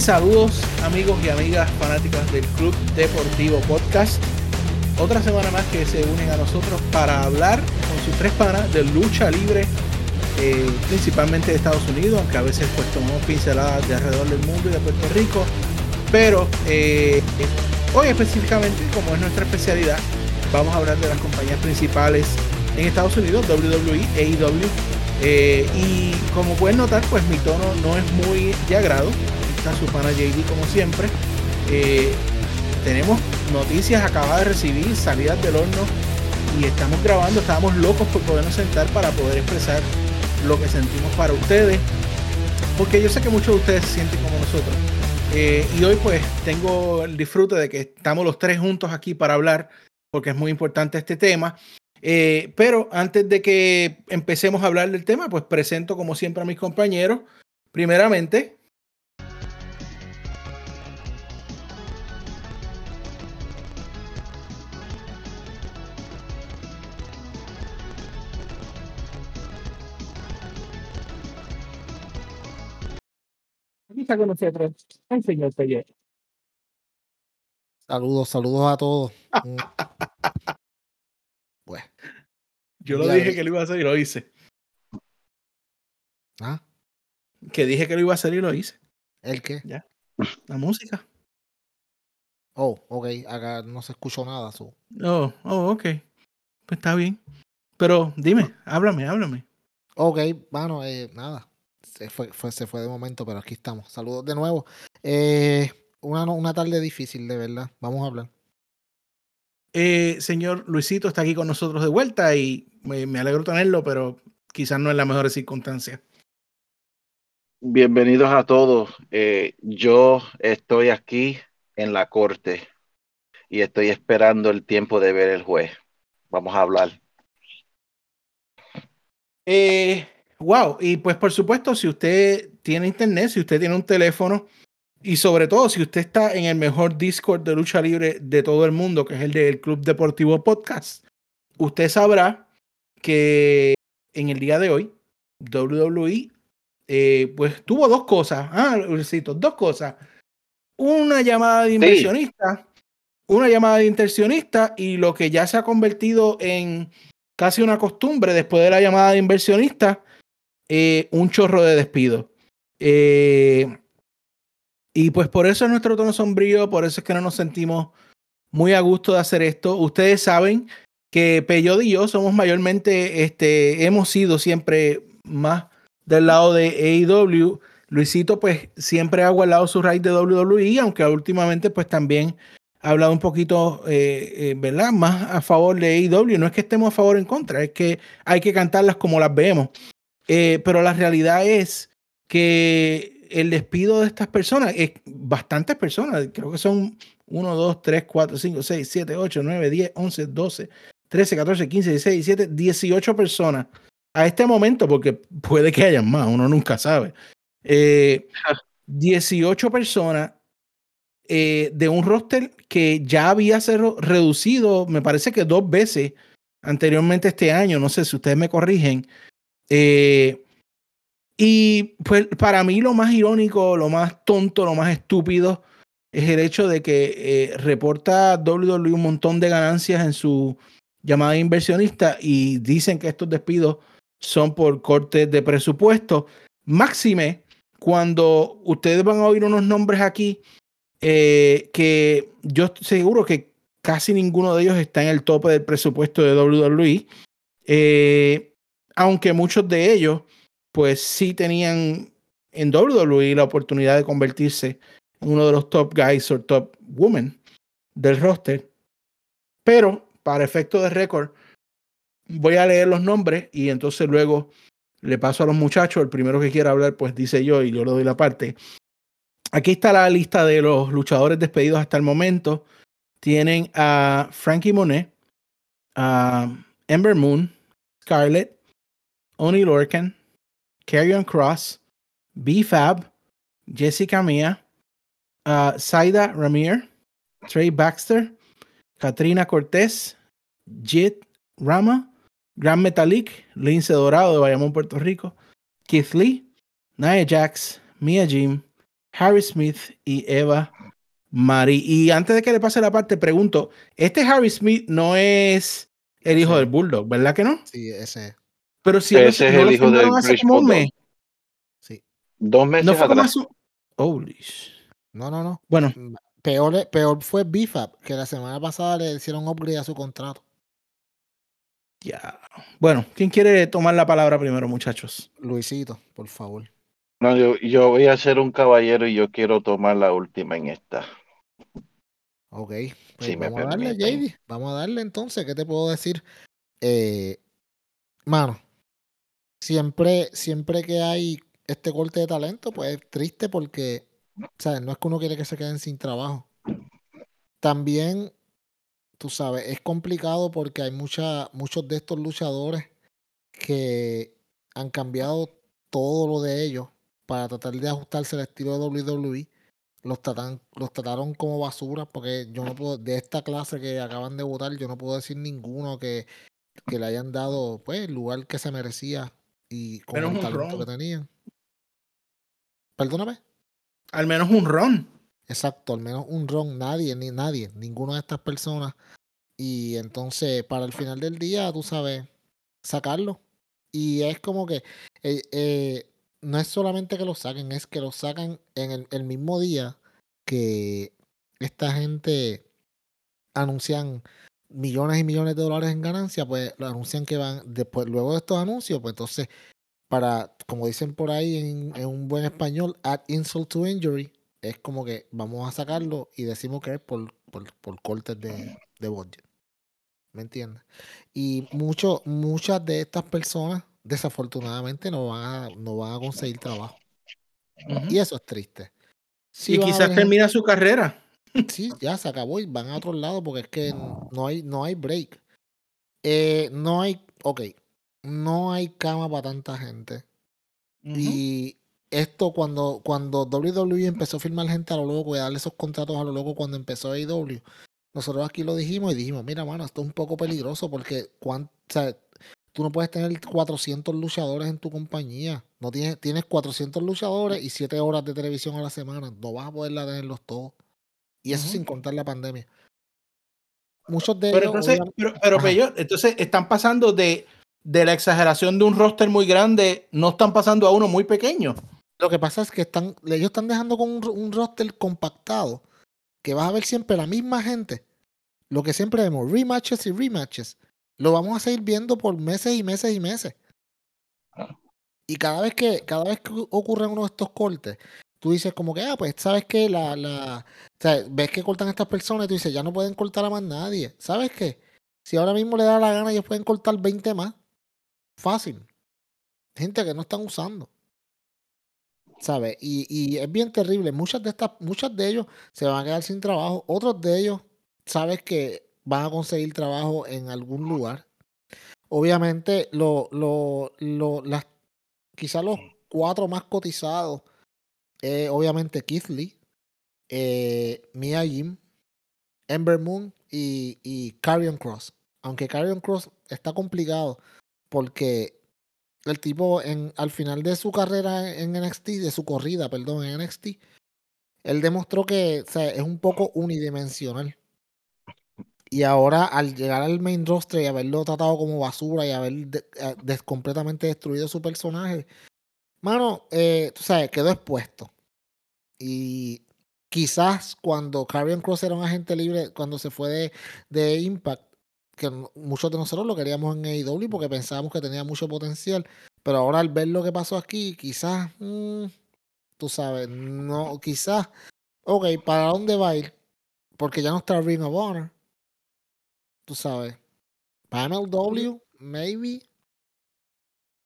Saludos amigos y amigas fanáticas del Club Deportivo Podcast. Otra semana más que se unen a nosotros para hablar con sus tres panas de lucha libre, eh, principalmente de Estados Unidos, aunque a veces pues tomamos pinceladas de alrededor del mundo y de Puerto Rico. Pero eh, hoy específicamente, como es nuestra especialidad, vamos a hablar de las compañías principales en Estados Unidos, WWE, AEW. Eh, y como pueden notar, pues mi tono no es muy de agrado. Su pana JD como siempre. Eh, tenemos noticias acabadas de recibir, salidas del horno y estamos grabando, estábamos locos por podernos sentar para poder expresar lo que sentimos para ustedes, porque yo sé que muchos de ustedes se sienten como nosotros. Eh, y hoy pues tengo el disfrute de que estamos los tres juntos aquí para hablar, porque es muy importante este tema. Eh, pero antes de que empecemos a hablar del tema, pues presento como siempre a mis compañeros. Primeramente, está con nosotros el señor Pelle. Saludos, saludos a todos. Mm, pues, Yo lo dije vi. que lo iba a hacer y lo hice. ¿ah? Que dije que lo iba a hacer y lo hice. ¿El qué? La música. Oh, ok, acá no se escuchó nada. so. Oh, oh, ok. Pues está bien. Pero dime, háblame, háblame. Ok, bueno, eh, nada. Se fue, fue- se fue de momento, pero aquí estamos. Saludos de nuevo. Eh, una, una tarde difícil, de verdad. Vamos a hablar. Eh, señor Luisito está aquí con nosotros de vuelta y me, me alegro tenerlo, pero quizás no en las mejores circunstancias. Bienvenidos a todos. Eh, yo estoy aquí en la corte y estoy esperando el tiempo de ver el juez. Vamos a hablar. Eh, wow, y pues por supuesto, si usted tiene internet, si usted tiene un teléfono y sobre todo si usted está en el mejor Discord de lucha libre de todo el mundo, que es el del Club Deportivo Podcast, usted sabrá que en el día de hoy WWE eh, pues tuvo dos cosas, ah, Luisito, dos cosas. Una llamada de inversionista, una llamada de inversionista y lo que ya se ha convertido en casi una costumbre después de la llamada de inversionista, eh, un chorro de despido. Eh, y pues por eso es nuestro tono sombrío, por eso es que no nos sentimos muy a gusto de hacer esto. Ustedes saben que Peyod y yo somos mayormente, este, hemos sido siempre más del lado de AEW. Luisito pues siempre ha guardado su raíz de WWE, aunque últimamente pues también ha hablado un poquito, eh, eh. Más a favor de AEW. No es que estemos a favor o en contra, es que hay que cantarlas como las vemos. Eh, pero la realidad es que el despido de estas personas, es bastantes personas, creo que son 1, 2, 3, 4, 5, 6, 7, 8, 9, 10, 11, 12, 13, 14, 15, 16, 17, 18 personas a este momento, porque puede que hayan más, uno nunca sabe. Eh, 18 personas eh, de un roster que ya había sido reducido, me parece que dos veces anteriormente este año, no sé si ustedes me corrigen. Eh, y pues para mí lo más irónico, lo más tonto, lo más estúpido es el hecho de que eh, reporta WWE un montón de ganancias en su llamada inversionista y dicen que estos despidos son por cortes de presupuesto. Máxime, cuando ustedes van a oír unos nombres aquí eh, que yo estoy seguro que casi ninguno de ellos está en el tope del presupuesto de WWE, aunque muchos de ellos pues sí tenían en WWE la oportunidad de convertirse en uno de los top guys o top women del roster. Pero para efecto de récord, voy a leer los nombres y entonces luego le paso a los muchachos. El primero que quiera hablar, pues dice yo y yo le doy la parte. Aquí está la lista de los luchadores despedidos hasta el momento. Tienen a Frankie Monet, a Ember Moon, Scarlett, Oni Lorcan, Carrion Cross, B-Fab, Jessica Mia, uh, Saida Ramir, Trey Baxter, Katrina Cortés, Jit Rama, Gran Metalik, Lince Dorado de Bayamón, Puerto Rico, Keith Lee, Nia Jax, Mia Jim, Harry Smith y Eva Marie. Y antes de que le pase la parte, pregunto, este Harry Smith no es el hijo Sí. del Bulldog, ¿verdad que no? Sí, ese. Pero si Ese es no el hijo del firmaron hace como un mes. Sí. Dos meses No fue como atrás. Holy sh- No, no, no. Bueno, Peor, peor fue BFAP, que la semana pasada le hicieron upgrade a su contrato. ya. Bueno, ¿quién quiere tomar la palabra primero, muchachos? Luisito, por favor. No, yo, yo voy a ser un caballero y yo quiero tomar la última en esta. Ok. Pues vamos a darle. JD. Vamos a darle entonces. ¿Qué te puedo decir? Eh, mano, siempre, siempre que hay este corte de talento, pues es triste porque, ¿sabes? No es que uno quiere que se queden sin trabajo. También, tú sabes, es complicado porque hay mucha, muchos de estos luchadores que han cambiado todo lo de ellos para tratar de ajustarse al estilo de WWE. Los tratan, los trataron como basura porque yo no puedo, de esta clase que acaban de votar, yo no puedo decir ninguno que, que le hayan dado pues el lugar que se merecía y con Menos el un talento que tenían. Perdóname. Al menos un ron. Exacto, al menos un ron, nadie, ni nadie, ninguna de estas personas. Y entonces, para el final del día, tú sabes, sacarlo. Y es como que eh, eh, no es solamente que lo saquen, es que lo sacan en el, el mismo día que esta gente anuncian millones y millones de dólares en ganancia, pues lo anuncian que van, después, luego de estos anuncios, pues entonces, para, como dicen por ahí en, en un buen español, add insult to injury, es como que vamos a sacarlo y decimos que es por, por, por cortes de, de budget. ¿Me entiendes? Y mucho, muchas de estas personas, desafortunadamente, no van a, no van a conseguir trabajo. Y eso es triste. Y quizás termina su carrera. Sí, ya se acabó y van a otro lado porque es que no hay, no hay break. Eh, no hay, ok, no hay cama para tanta gente. Y esto cuando, cuando WWE empezó a firmar gente a lo loco y a darle esos contratos a lo loco cuando empezó AEW, nosotros aquí lo dijimos y dijimos, mira, mano, esto es un poco peligroso porque cuán- o sea, tú no puedes tener 400 luchadores en tu compañía. No tienes, tienes 400 luchadores y 7 horas de televisión a la semana. No vas a poder tenerlos todos. Y eso sin contar la pandemia. Muchos de Pero ellos, entonces, obviamente- pero, pero. Pello, entonces están pasando de, de la exageración de un roster muy grande, no están pasando a uno muy pequeño. Lo que pasa es que están, ellos están dejando con un, ro- un roster compactado que vas a ver siempre la misma gente. Lo que siempre vemos, rematches y rematches. Lo vamos a seguir viendo por meses y meses y meses. Y cada vez que, cada vez que ocurre uno de estos cortes, tú dices como que, ah, pues, ¿sabes qué? La, la, ves que cortan a estas personas y tú dices, ya no pueden cortar a más nadie. ¿Sabes qué? Si ahora mismo le da la gana, ellos pueden cortar 20 más. Fácil. Gente que no están usando. ¿Sabes? Y, y es bien terrible. Muchas de estas, muchas de ellos se van a quedar sin trabajo. Otros de ellos, sabes que van a conseguir trabajo en algún lugar. Obviamente, lo, lo, lo, las, quizá los cuatro más cotizados, obviamente Keith Lee, eh, Mia Jim, Ember Moon y, y Carrion Cross. Aunque Carrion Cross está complicado porque el tipo en, al final de su carrera en NXT, de su corrida, perdón, en NXT, él demostró que es un poco unidimensional. Y ahora al llegar al main roster y haberlo tratado como basura y haber de- eh, completamente destruido su personaje, mano, eh, tú sabes, quedó expuesto. Y quizás cuando Karrion Cross era un agente libre, cuando se fue de, de Impact, que muchos de nosotros lo queríamos en AEW porque pensábamos que tenía mucho potencial, pero ahora al ver lo que pasó aquí, quizás, mm, tú sabes, no, quizás, ok, ¿para dónde va a ir? Porque ya no está Ring of Honor, tú sabes, para MLW, maybe,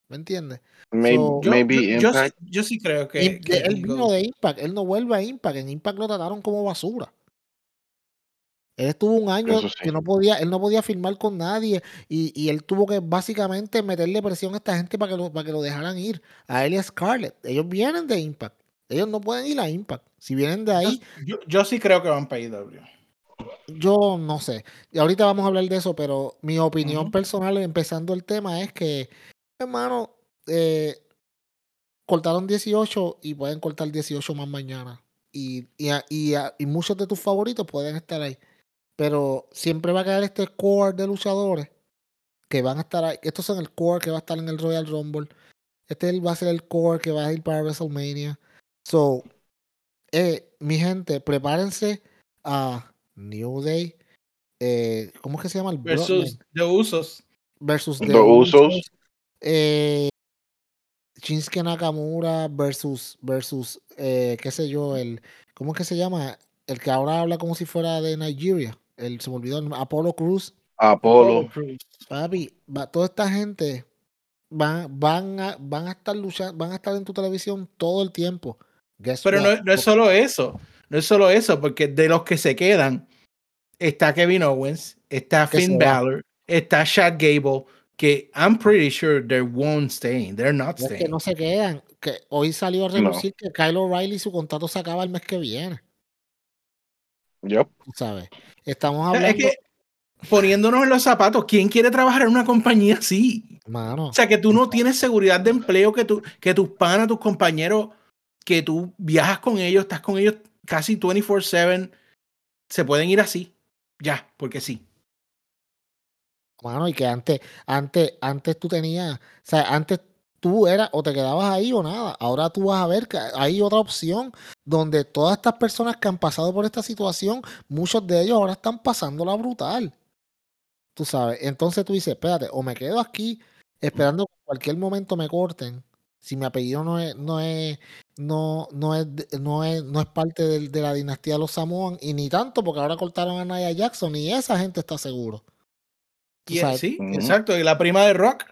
¿me entiendes? So- Yo, maybe yo- yo sí- Impact. yo sí creo que, Y que él vino de Impact, él no vuelve a Impact, en Impact lo trataron como basura. Él estuvo un año sí. que no podía, él no podía firmar con nadie y, y él tuvo que básicamente meterle presión a esta gente para que lo, para que lo dejaran ir. A él y a Scarlett. Ellos vienen de Impact. Ellos no pueden ir a Impact. Si vienen de ahí, yo- yo sí creo que van para IW. yo no sé. Y ahorita vamos a hablar de eso, pero mi opinión personal, empezando el tema, es que, hermano, eh, cortaron 18 y pueden cortar 18 más mañana. Y, y, y, y, muchos de tus favoritos pueden estar ahí. Pero siempre va a quedar este core de luchadores que van a estar ahí. Estos son el core que va a estar en el Royal Rumble. Este va a ser el core que va a ir para WrestleMania. So, eh, mi gente, prepárense a New Day. Eh, ¿Cómo es que se llama? El versus The Usos. Versus The, Usos. Eh, Shinsuke Nakamura versus, versus eh, qué sé yo, el, ¿cómo es que se llama? El que ahora habla como si fuera de Nigeria. El, se me olvidó, Apollo Cruz. Apolo. Cruz. Papi, va, toda esta gente van, van, a, van a estar luchando, van a estar en tu televisión todo el tiempo. Pero no, no, es solo eso, no es solo eso, porque de los que se quedan está Kevin Owens, está Finn Balor, está Chad Gable, que I'm pretty sure they won't stay, they're not staying. Es que no se quedan, que hoy salió a reducir no. que Kyle O'Reilly su contrato se acaba el mes que viene. Yep. ¿Sabes? Estamos hablando. Es que poniéndonos en los zapatos, ¿quién quiere trabajar en una compañía así? Mano. O sea, que tú no tienes seguridad de empleo, que, tú, que tus panas, tus compañeros, que tú viajas con ellos, estás con ellos casi 24/7, se pueden ir así. Ya, porque sí. Mano, y que antes, antes, antes tú tenías, o sea, antes tú eras o te quedabas ahí o nada. Ahora tú vas a ver que hay otra opción donde todas estas personas que han pasado por esta situación, muchos de ellos ahora están pasándola brutal. Tú sabes, entonces tú dices, espérate, o me quedo aquí esperando que en cualquier momento me corten. Si mi apellido no es, no es, no, no es, no es, no es parte de, de la dinastía de los Samoan, y ni tanto, porque ahora cortaron a Nia Jackson, y esa gente está seguro. Y, sí, uh -huh. exacto. Y la prima de Rock.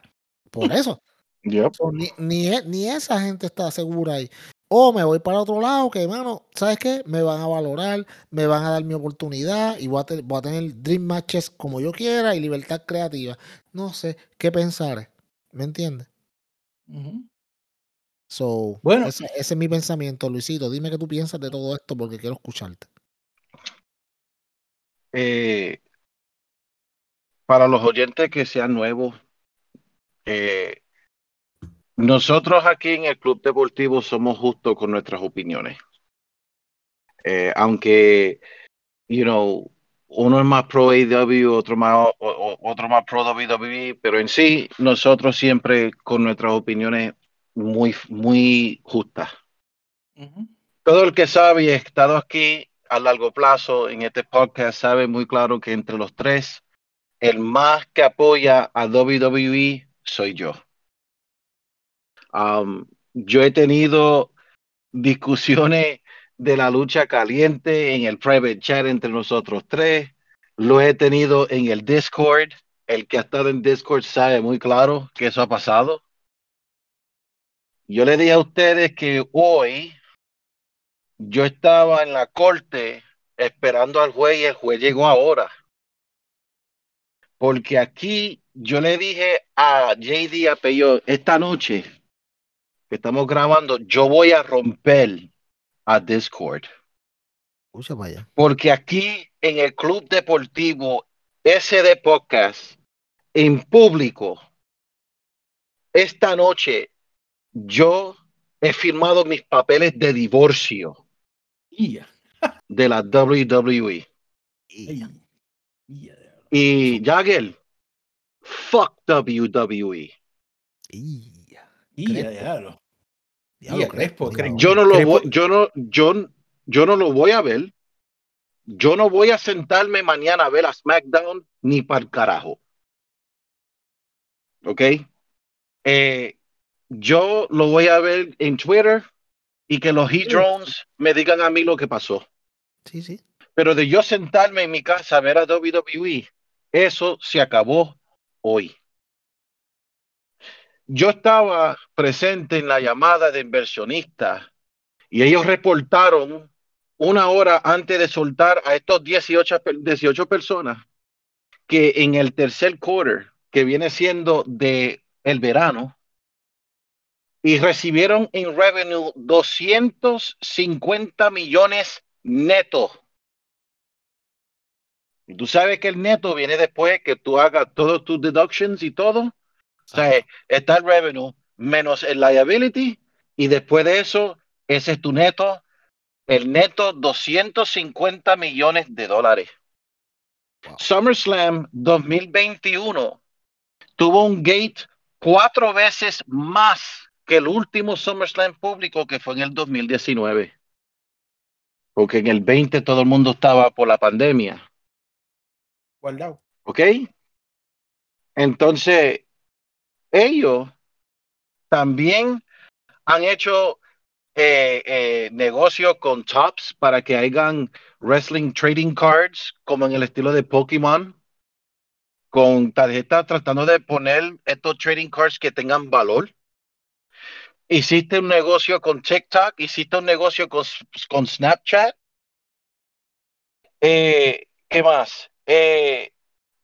Por eso. Yep. So, ni, ni, ni, esa gente está segura ahí. O me voy para otro lado, que, mano, ¿sabes qué? Me van a valorar, me van a dar mi oportunidad y voy a, te, voy a tener dream matches como yo quiera y libertad creativa. No sé qué pensar. ¿Me entiendes? Uh -huh. So, bueno, ese, ese, es mi pensamiento, Luisito. Dime qué tú piensas de todo esto porque quiero escucharte. Eh, para los oyentes que sean nuevos, eh, nosotros aquí en el Club Deportivo somos justos con nuestras opiniones. Eh, aunque, you know, uno es más pro AW, otro más, otro más pro WWE, pero en sí, nosotros siempre con nuestras opiniones muy, muy justas. Uh -huh. Todo el que sabe y ha estado aquí a largo plazo en este podcast sabe muy claro que entre los tres, el más que apoya a WWE soy yo. Um, yo he tenido discusiones de la lucha caliente en el private chat entre nosotros tres. Lo he tenido en el Discord. El que ha estado en Discord sabe muy claro que eso ha pasado. Yo le dije a ustedes que hoy yo estaba en la corte esperando al juez y el juez llegó ahora. Porque aquí yo le dije a JD Apello esta noche que estamos grabando, yo voy a romper a Discord. Usa vaya. Porque aquí en el Club Deportivo SD Podcast, en público, esta noche yo he firmado mis papeles de divorcio yeah. de la WWE. Yeah. Yeah. Y Jagger, fuck WWE. Crespo, Crespo. Yo no lo Crespo. voy, yo no, yo, yo no lo voy a ver. Yo no voy a sentarme mañana a ver a SmackDown ni para el carajo. ¿Ok? Eh, yo lo voy a ver en Twitter y que los Heat Drones me digan a mí lo que pasó. Sí, sí. Pero de yo sentarme en mi casa a ver a WWE, eso se acabó hoy. Yo estaba presente en la llamada de inversionistas y ellos reportaron una hora antes de soltar a estos 18, 18 personas que en el tercer quarter, que viene siendo de el verano, y recibieron en revenue 250 millones netos. Y tú sabes que el neto viene después que tú hagas todos tus deductions y todo. O sea, está el revenue menos el liability y después de eso, ese es tu neto, el neto 250 millones de dólares. Wow. SummerSlam 2021 tuvo un gate cuatro veces más que el último SummerSlam público que fue en el 2019. Porque en el 20 todo el mundo estaba por la pandemia. Guardado. ¿Ok? Entonces, ellos también han hecho eh, eh, negocio con Tops para que hagan wrestling trading cards, como en el estilo de Pokémon, con tarjetas tratando de poner estos trading cards que tengan valor. Hiciste un negocio con TikTok, hiciste un negocio con, con Snapchat. Eh, ¿Qué más? Eh,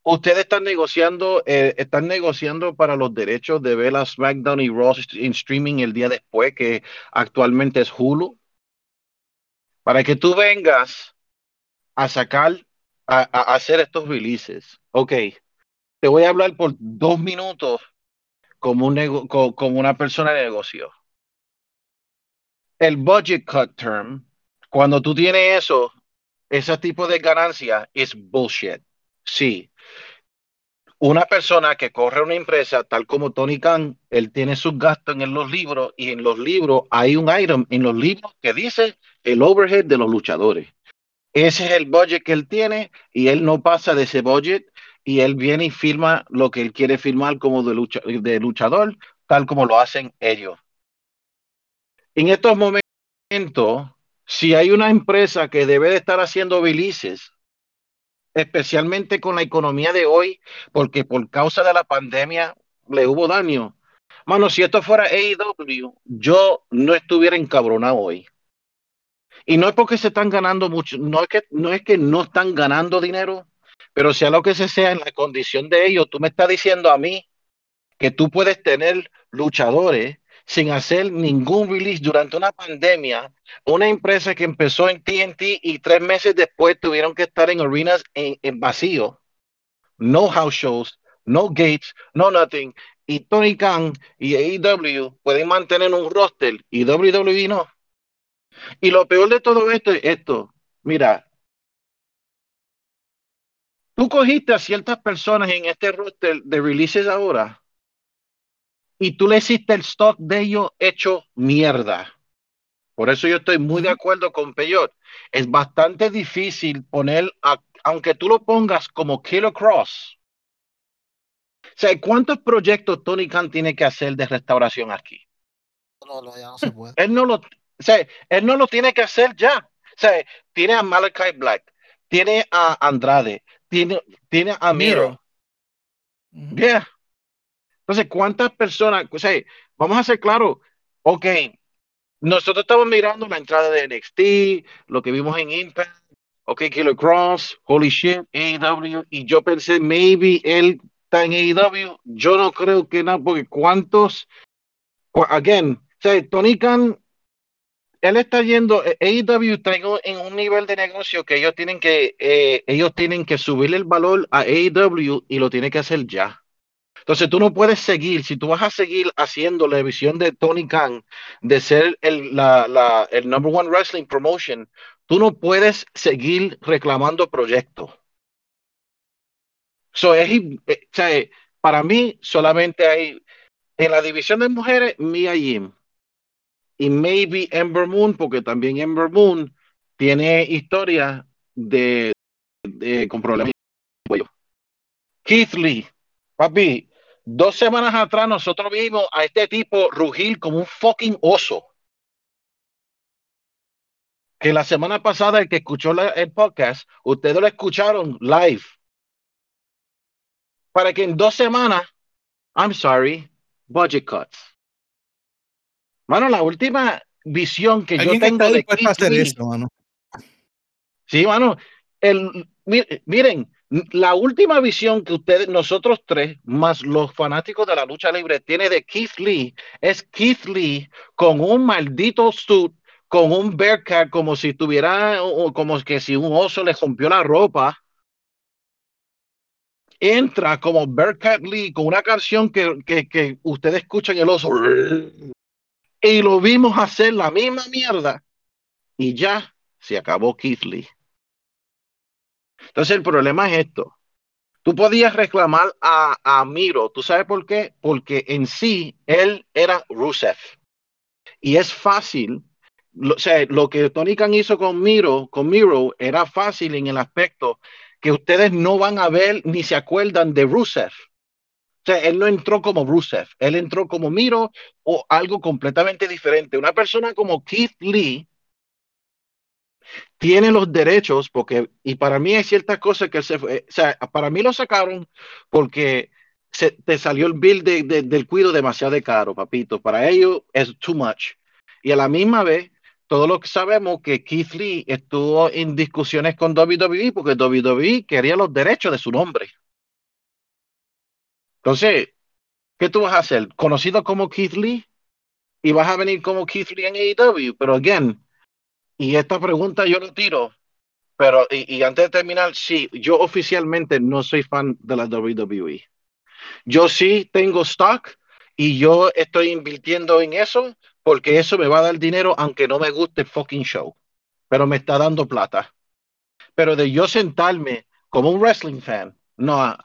ustedes están negociando, eh, están negociando para los derechos de ver a SmackDown y Raw en streaming el día después, que actualmente es Hulu. Para que tú vengas a sacar, a, hacer estos releases. Ok, te voy a hablar por dos minutos como, como una persona de negocio. El budget cut term, cuando tú tienes eso, ese tipo de ganancia es bullshit. Sí. Una persona que corre una empresa, tal como Tony Khan, él tiene sus gastos en los libros y en los libros hay un item en los libros que dice el overhead de los luchadores. Ese es el budget que él tiene y él no pasa de ese budget y él viene y firma lo que él quiere firmar como de, lucha- de luchador, tal como lo hacen ellos. En estos momentos, si hay una empresa que debe de estar haciendo releases, especialmente con la economía de hoy, porque por causa de la pandemia le hubo daño. Mano, si esto fuera AEW, yo no estuviera encabronado hoy. Y no es porque se están ganando mucho, no es que no es que no están ganando dinero, pero sea lo que se sea en la condición de ellos, tú me estás diciendo a mí que tú puedes tener luchadores sin hacer ningún release. Durante una pandemia, una empresa que empezó en TNT y tres meses después tuvieron que estar en arenas en, en vacío, no house shows, no gates, no nothing, y Tony Khan y AEW pueden mantener un roster y WWE no. Y lo peor de todo esto es esto, mira, tú cogiste a ciertas personas en este roster de releases ahora y tú le hiciste el stock de ellos hecho mierda. Por eso yo estoy muy de acuerdo con Peyot. Es bastante difícil poner, a- aunque tú lo pongas como Killer Cross. O sea, ¿cuántos proyectos Tony Khan tiene que hacer de restauración aquí? No, no, ya no se puede. Él no lo, o sea, él no lo tiene que hacer ya. O sea, tiene a Malachi Black, tiene a Andrade, tiene, tiene a Miro. Ujú. Yeah. Entonces, ¿cuántas personas? O sea, vamos a ser claros. Ok, nosotros estamos mirando la entrada de NXT, lo que vimos en Impact, ok, Killer Cross, Holy Shit, AEW, y yo pensé, maybe él está en AEW. Yo no creo que nada, porque cuántos, cu- again, o sea, Tony Khan, él está yendo, eh, AEW está en un- nivel de negocio que ellos tienen que, eh, ellos tienen que subirle el valor a AEW y lo tienen que hacer ya. Entonces tú no puedes seguir, si tú vas a seguir haciendo la visión de Tony Khan de ser el, la, la- el number one wrestling promotion, tú no puedes seguir reclamando proyectos. So, es, eh, o sea, para mí solamente hay en la división de mujeres Mia Yim y maybe Ember Moon, porque también Ember Moon tiene historia de, de con problemas. Keith Lee, papi, dos semanas atrás nosotros vimos a este tipo rugir como un fucking oso. Que la semana pasada el que escuchó la- el podcast, ustedes lo escucharon live. Para que en dos semanas, I'm sorry, budget cuts. Mano, la última visión que yo que tengo de hacer eso, mano. Sí, mano. El, miren, la última visión que ustedes, nosotros tres, más los fanáticos de la lucha libre, tiene de Keith Lee, es Keith Lee con un maldito suit, con un bearcat, como si tuviera, o- como que si un oso le rompió la ropa. Entra como Bearcat Lee con una canción que, que, que ustedes escuchan el oso. Y lo vimos hacer la misma mierda y ya se acabó Keith Lee. Entonces el problema es esto. Tú podías reclamar a, Miro, ¿tú sabes por qué? Porque en sí él era Rusev. Y es fácil, lo, o sea, lo que Tony Khan hizo con Miro, con Miro era fácil en el aspecto que ustedes no van a ver ni se acuerdan de Rusev. O sea, él no entró como Rusev, él entró como Miro o algo completamente diferente. Una persona como Keith Lee tiene los derechos, porque, y para mí hay ciertas cosas que se fue, o sea, para mí lo sacaron porque se, te salió el bill de, de, del cuido demasiado de caro, papito. Para ellos es too much. Y a la misma vez, todos lo que sabemos que Keith Lee estuvo en discusiones con WWE porque WWE quería los derechos de su nombre. Entonces, ¿qué tú vas a hacer? ¿Conocido como Keith Lee? Y vas a venir como Keith Lee en AEW, pero again, y esta pregunta yo lo tiro, pero y, antes de terminar, sí, yo oficialmente no soy fan de la WWE. Yo sí tengo stock y yo estoy invirtiendo en eso porque eso me va a dar dinero aunque no me guste fucking show, pero me está dando plata. Pero de yo sentarme como un wrestling fan, no,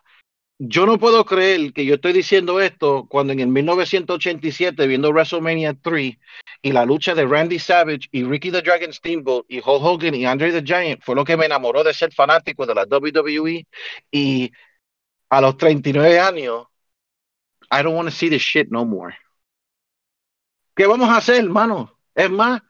yo no puedo creer que yo estoy diciendo esto cuando en el 1987, viendo WrestleMania 3 y la lucha de Randy Savage y Ricky the Dragon Steamboat y Hulk Hogan y Andre the Giant fue lo que me enamoró de ser fanático de la WWE y a los 39 años, I don't want to see this shit no more. ¿Qué vamos a hacer, hermano? Es más,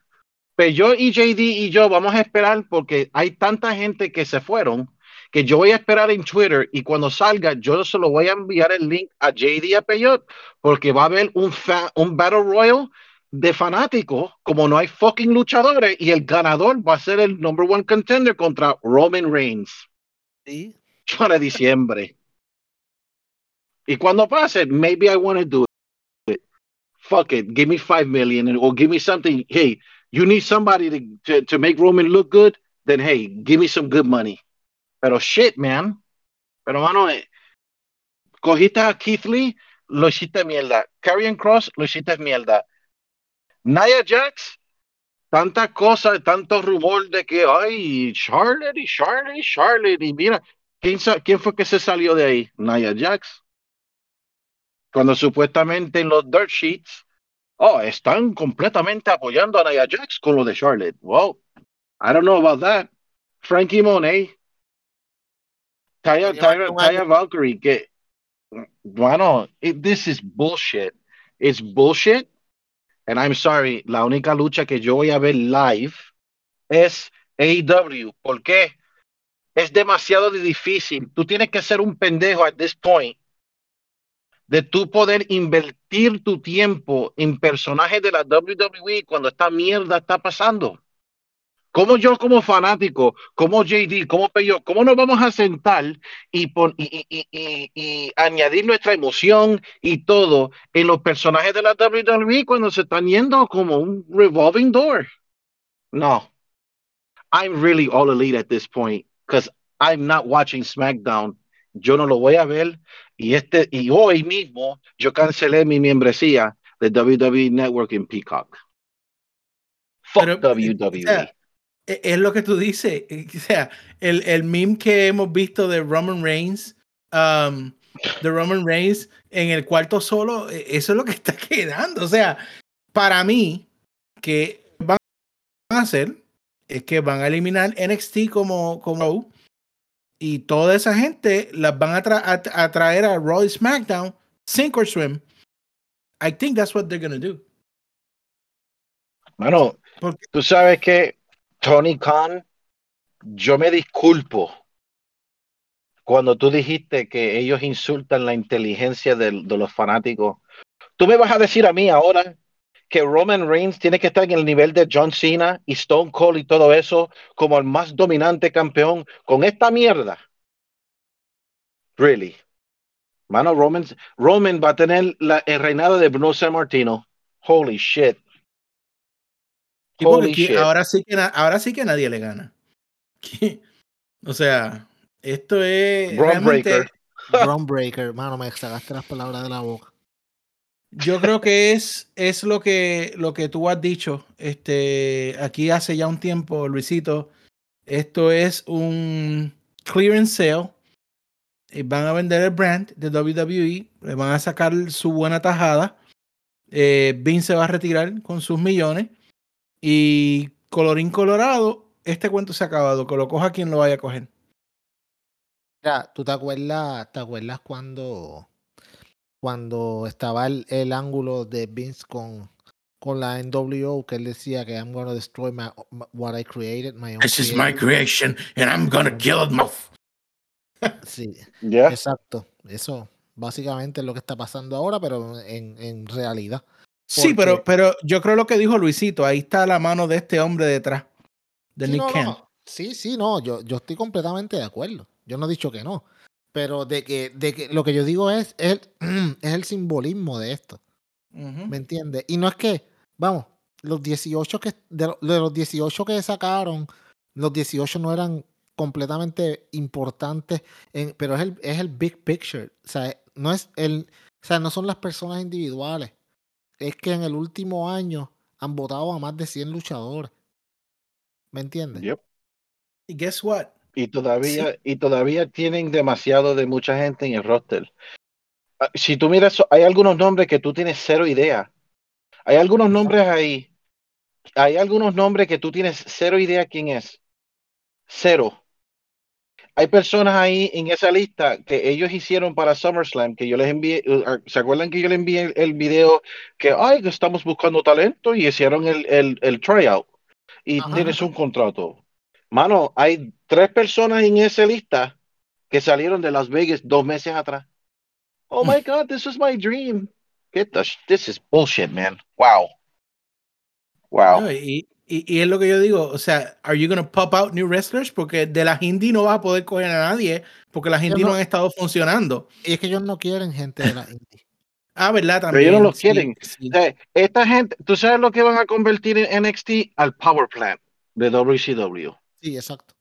pues yo y JD y yo vamos a esperar porque hay tanta gente que se fueron que yo voy a esperar en Twitter y cuando salga yo se lo voy a enviar el link a JD a Peyot porque va a haber un, un Battle Royal de fanáticos como no hay fucking luchadores y el ganador va a ser el number one contender contra Roman Reigns. Sí. Para diciembre. Y cuando pase, maybe I want to do it. Fuck it, give me five million or give me something. Hey, you need somebody to, to, to make Roman look good, then hey, give me some good money. Pero shit, man. Pero, mano, eh, cogiste a Keith Lee, lo hiciste mierda. Karrion Cross, lo hiciste mierda. Nia Jax, tantas cosas, tanto rumor de que, ay, Charlotte y Charlotte y Charlotte. Y mira, ¿quién, ¿quién fue que se salió de ahí? Nia Jax. Cuando supuestamente en los dirt sheets, oh, están completamente apoyando a Nia Jax con lo de Charlotte. Wow, I don't know about that. Frankie Monet, Taya, Taya, Taya Valkyrie, que, bueno, it, this is bullshit. It's bullshit. And I'm sorry, la única lucha que yo voy a ver live es AEW. ¿Por qué? Es demasiado difícil. Tú tienes que ser un pendejo at this point de tú poder invertir tu tiempo en personajes de la WWE cuando esta mierda está pasando. ¿Cómo yo como fanático, como JD, como Peyo, cómo nos vamos a sentar y, pon, y, y, y, y, añadir nuestra emoción y todo en los personajes de la WWE cuando se están yendo como un revolving door? No. I'm really all elite at this point because I'm not watching SmackDown. Yo no lo voy a ver y este y hoy mismo yo cancelé mi membresía de WWE Network en Peacock. Fuck Pero, WWE. Es lo que tú dices. eh, O sea, el, el meme que hemos visto de Roman Reigns, um, de Roman Reigns en el cuarto solo, eh, eso es lo que está quedando. O sea, para mí, que van a hacer es que van a eliminar NXT como, como y toda esa gente las van a, tra a, a traer a Raw y SmackDown, sink or swim. I think that's what they're gonna do. Porque- tú sabes que Tony Khan, yo me disculpo cuando tú dijiste que ellos insultan la inteligencia de, los fanáticos. Tú me vas a decir a mí ahora que Roman Reigns tiene que estar en el nivel de John Cena y Stone Cold y todo eso como el más dominante campeón con esta mierda. Really. Mano, Roman, Roman va a tener la, el reinado de Bruno San Martino. Holy shit. Sí, porque ahora sí que ahora sí que nadie le gana. o sea, esto es Braun realmente Breaker. Groundbreaker, mano, me sacaste las palabras de la boca. Yo creo que es, es lo, que, lo que tú has dicho este, aquí hace ya un tiempo, Luisito. Esto es un clearance sale. Y van a vender el brand de WWE. Le van a sacar su buena tajada. Eh, Vince se va a retirar con sus millones. Y colorín colorado, este cuento se ha acabado. Que lo coja quien lo vaya a coger. Mira, ¿tú te acuerdas, te acuerdas cuando, cuando estaba el, el ángulo de Vince con, con la NWO que él decía que I'm gonna destroy my, what I created, my own This is my creation"? and I'm gonna kill it. myself. Sí, Ya. exacto. Eso básicamente es lo que está pasando ahora, pero en, en realidad. Sí, pero, pero yo creo lo que dijo Luisito. Ahí está la mano de este hombre detrás. De Sí, Nick no, no. Sí, sí, no, yo, yo estoy completamente de acuerdo. Yo no he dicho que no. Pero de que, de que lo que yo digo es, es, el, es el simbolismo de esto. ¿Me entiendes? Y no es que, vamos, los 18 que, de, lo- de los 18 que sacaron, los 18 no eran completamente importantes, en- pero es el, es el big picture. O sea, no es el, o sea, no son las personas individuales. Es que en el último año han votado a más de 100 luchadores. ¿Me entiendes? Yep. Y guess what? Y todavía, y todavía tienen demasiado de mucha gente en el roster. Ah, Si tú miras, hay algunos nombres que tú tienes cero idea. Hay algunos nombres ahí. Hay algunos nombres que tú tienes cero idea quién es. Cero. Hay personas ahí en esa lista que ellos hicieron para SummerSlam, que yo les envié, uh, ¿se acuerdan que yo les envié el, el video que, ay, que estamos buscando talento y hicieron el, el, el tryout y Ajá, tienes un contrato? Mano, hay tres personas en esa lista que salieron de Las Vegas dos meses atrás. Oh my God, this is my dream. Get the this is bullshit, man. Wow. Wow. No, y, y, y es lo que yo digo, o sea, are you gonna pop out new wrestlers? Porque de las indie no vas a poder coger a nadie, porque las indie no, no- han estado funcionando. Y es que ellos no quieren gente de la indie. Ah, ¿verdad? Pero También. ellos no los sí, quieren. sí. O sea, esta gente, ¿tú sabes lo que van a convertir en NXT? Al Power Plant de WCW. Sí, exacto.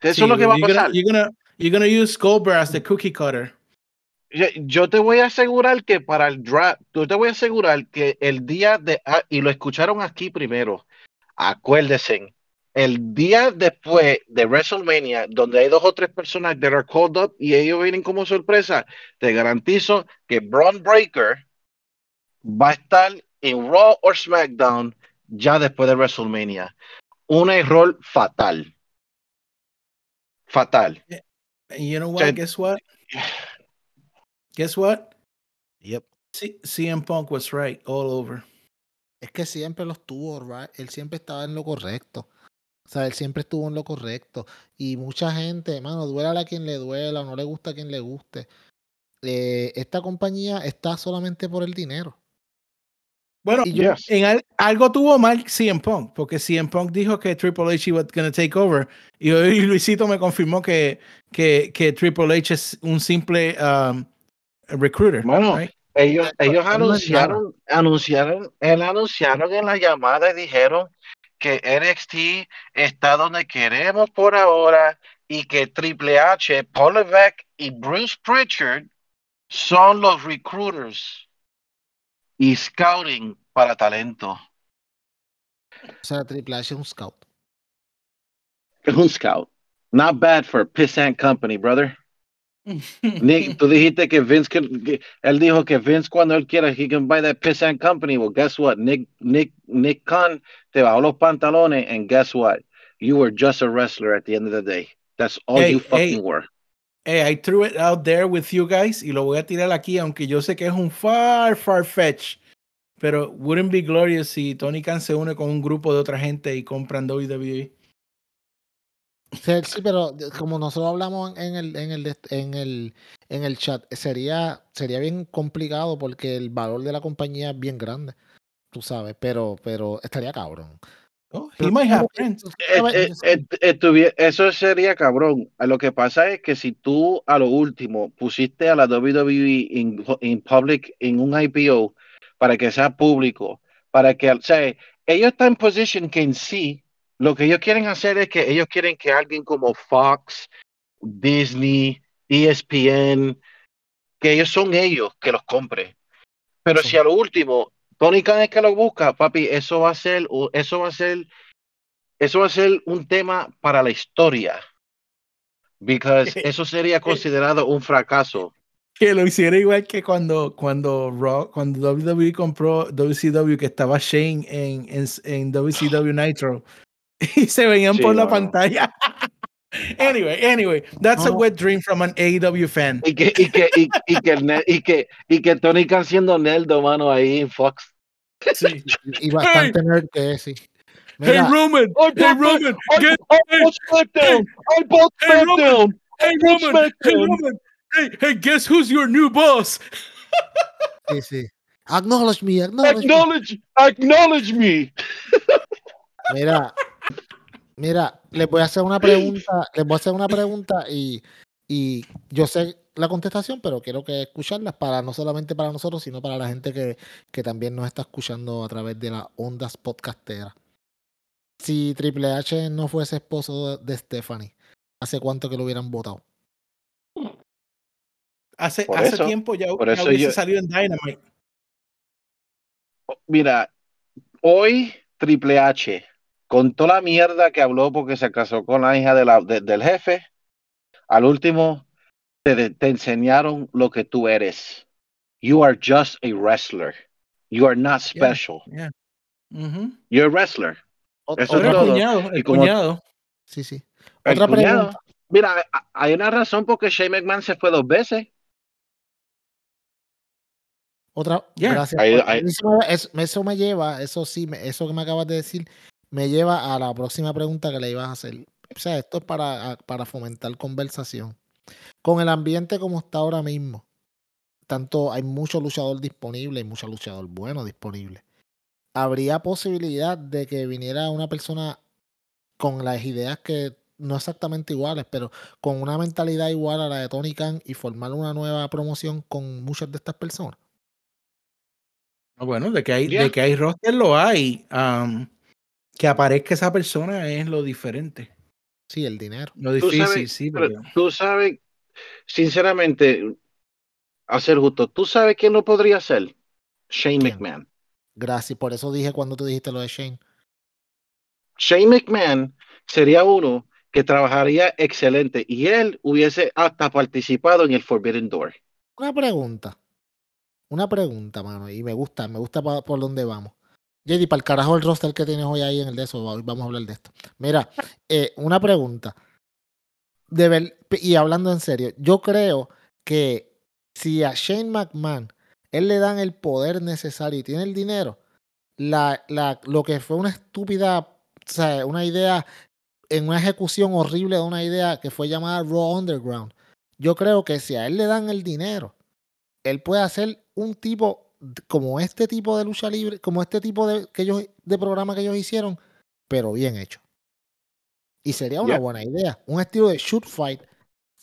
Eso Sí, es lo que va a you're gonna- pasar. You're gonna, you're gonna use Goldberg as the cookie cutter. Yo, yo te voy a asegurar que para el draft, yo te voy a asegurar que el día de, ah, y lo escucharon aquí primero, acuérdense, el día después de WrestleMania, donde hay dos o tres personas that are called up y ellos vienen como sorpresa, te garantizo que Braun Breaker va a estar en Raw o SmackDown ya después de WrestleMania. Un error fatal. Fatal. And you know what? Guess what? Guess what? Yep. C- CM Punk was right all over. Es que siempre los tuvo, right? Él siempre estaba en lo correcto. O sea, él siempre estuvo en lo correcto. Y mucha gente, mano, duela a quien le duela o no le gusta a quien le guste. eh, esta compañía está solamente por el dinero. Bueno, yo- Yes. en al- algo tuvo mal CM Punk, porque CM Punk dijo que Triple H was going to take over. Y hoy Luisito me confirmó que, que, que Triple H es un simple um, recruiter. Mano, right? Ellos, ellos anunciaron, anunciaron, él anunciaron en la llamada y dijeron que NXT está donde queremos por ahora y que Triple H, Paul Levesque y Bruce Pritchard son los recruiters y scouting para talento. O sea, Triple H es un scout. Es un scout. Not bad for a pissant company, brother. Nick, tú dijiste que Vince, que- él dijo que Vince cuando él quiera, he can buy that pissant company. Well, guess what? Nick, Nick, Nick Khan te bajó los pantalones and guess what? You were just a wrestler at the end of the day. That's all Hey, you fucking hey. were. Hey, I threw it out there with you guys y lo voy a tirar aquí, aunque yo sé que es un far, far fetch. Pero wouldn't be glorious si Tony Khan se une con un grupo de otra gente y compran? WWE. Sí, pero como nosotros hablamos en el, en el, en el, en el chat, sería, sería bien complicado porque el valor de la compañía es bien grande, tú sabes, pero, pero estaría cabrón. Oh, he Pero might have ¿cómo que- friends. Eh, eh, eh, eh, eso sería cabrón. Lo que pasa es que si tú a lo último pusiste a la WWE en, en public, en un IPO, para que sea público, para que, o sea, ellos están en position que en sí, lo que ellos quieren hacer es que ellos quieren que alguien como Fox, Disney, ESPN, que ellos son ellos que los compren. Pero si a lo último Tony Khan es que lo busca, papi, eso va a ser, eso va a ser, eso va a ser un tema para la historia. Because eso sería considerado un fracaso. Que lo hiciera igual que cuando, cuando, Raw, cuando WWE compró WCW, que estaba Shane en, en, en WCW Nitro. Y se veían Sí, por la mano. pantalla. anyway, anyway, that's a No. wet dream from an AEW fan. Y que, y que, y, y que, el ne- y que, y que Tony Khan siendo Neldo, mano, ahí en Fox. Sí. Y bastante nerd que es, sí. Hey Mira, Roman, Ay, hey papi, Roman, I, get, I bought SmackDown. I bought hey, Roman. SmackDown. hey bought Roman, hey SmackDown. Roman, hey, hey, guess who's your new boss? sí, sí. Acknowledge me, acknowledge me. Acknowledge, acknowledge me. Mira, mira, les voy a hacer una pregunta, les voy a hacer una pregunta y, y yo sé la contestación, pero quiero que escucharlas para no solamente para nosotros, sino para la gente que, que también nos está escuchando a través de las ondas podcasteras. Si Triple H no fuese esposo de Stephanie, ¿hace cuánto que lo hubieran votado? Hace, Por hace eso, tiempo ya, por ya eso hubiese yo- salido en Dynamite. Mira, hoy Triple H, con toda la mierda que habló porque se casó con la hija de la- de- del jefe, al último te, te enseñaron lo que tú eres. You are just a wrestler. You are not Yeah. special. You're a wrestler. Ot- Eso es todo. cuñado, el como- cuñado. sí, sí. Otra cuñado. pregunta. Mira, hay una razón por qué Shane McMahon se fue dos veces. Otra, Yeah. gracias. Eso, me- eso- eso me lleva, eso sí, eso que me acabas de decir, me lleva a la próxima pregunta que le ibas a hacer. O sea, esto es para, para fomentar conversación. Con el ambiente como está ahora mismo, tanto hay mucho luchador disponible y mucho luchador bueno disponible. ¿Habría posibilidad de que viniera una persona con las ideas que no exactamente iguales, pero con una mentalidad igual a la de Tony Khan y formar una nueva promoción con muchas de estas personas? Bueno, de que hay, Yeah. de que hay roster lo hay. Que aparezca esa persona es lo diferente. Sí, el dinero. Lo Tú difícil, sabes, sí. pero tú sabes, sinceramente, a ser justo, ¿tú sabes quién lo podría hacer? Shane ¿Quién? McMahon. Gracias. Por eso dije cuando tú dijiste lo de Shane. Shane McMahon sería uno que trabajaría excelente y él hubiese hasta participado en el Forbidden Door. Una pregunta. Una pregunta, mano. Y me gusta, me gusta por dónde vamos. JD, para el carajo el roster que tienes hoy ahí en el de eso, vamos a hablar de esto. Mira, eh, una pregunta. Y hablando en serio, yo creo que si a Shane McMahon él le dan el poder necesario y tiene el dinero, la, la, lo que fue una estúpida, o sea, una idea, en una ejecución horrible de una idea que fue llamada Raw Underground, yo creo que si a él le dan el dinero, él puede hacer un tipo como este tipo de lucha libre, como este tipo de, que ellos, de programa que ellos hicieron, pero bien hecho. Y sería una Yeah. buena idea. Un estilo de shoot fight.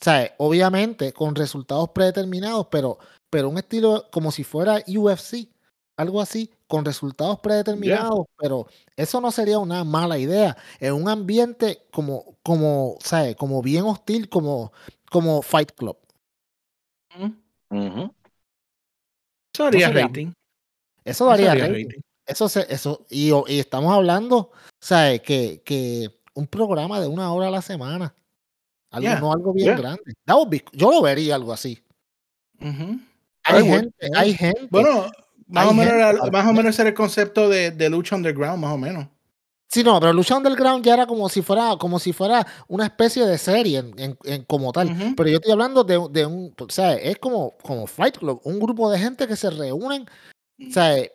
Sea, obviamente con resultados predeterminados, pero, pero un estilo como si fuera UFC. Algo así, con resultados predeterminados, pero eso no sería una mala idea. En un ambiente como, como, ¿sabes? Como bien hostil, como, como Fight Club. Eso sería- rating. Eso Eso daría rating. rating. Eso, se, eso, y, estamos hablando, ¿sabes? Que, que un programa de una hora a la semana. Algo, Yeah, no algo bien yeah. grande. Be- yo lo vería algo así. Hay gente, hay gente. Bueno, más Hay o, menos gente era, más o menos era el concepto de, de lucha underground, más o menos. Sí, no, pero Lucha Underground ya era como si fuera, como si fuera una especie de serie en, en- en- como tal. Ujú. Pero yo estoy hablando de, de un, o sea, es como, como Fight Club, un grupo de gente que se reúnen, o sea, eh,